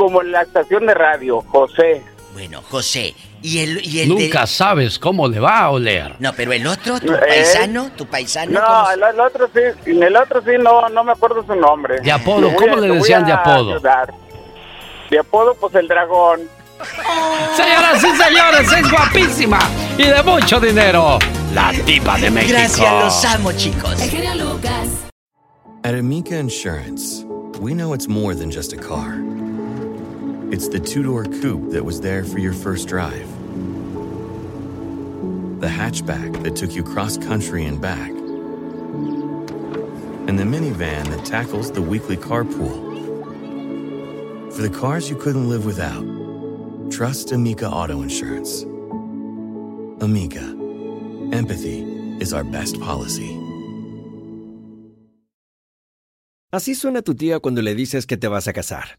como la estación de radio, José. Bueno, José. ¿Y el, y el de- Nunca sabes cómo le va a oler. No, pero el otro, tu ¿Eh? paisano, tu paisano. ¿cómo No, el, el otro sí, en el otro sí no, no me acuerdo su nombre. De apodo, ¿cómo a- le decían de apodo? ayudar. De apodo, pues el dragón. Señoras y señores, es guapísima y de mucho dinero. La diva de México. Gracias, los amo, chicos. Lucas. At Amica Insurance, we know it's more than just a car. It's the two door coupe that was there for your first drive, the hatchback that took you cross country and back, and the minivan that tackles the weekly carpool. For the cars you couldn't live without, trust Amica Auto Insurance. Amica, empathy is our best policy. Así suena tu tía cuando le dices que te vas a casar.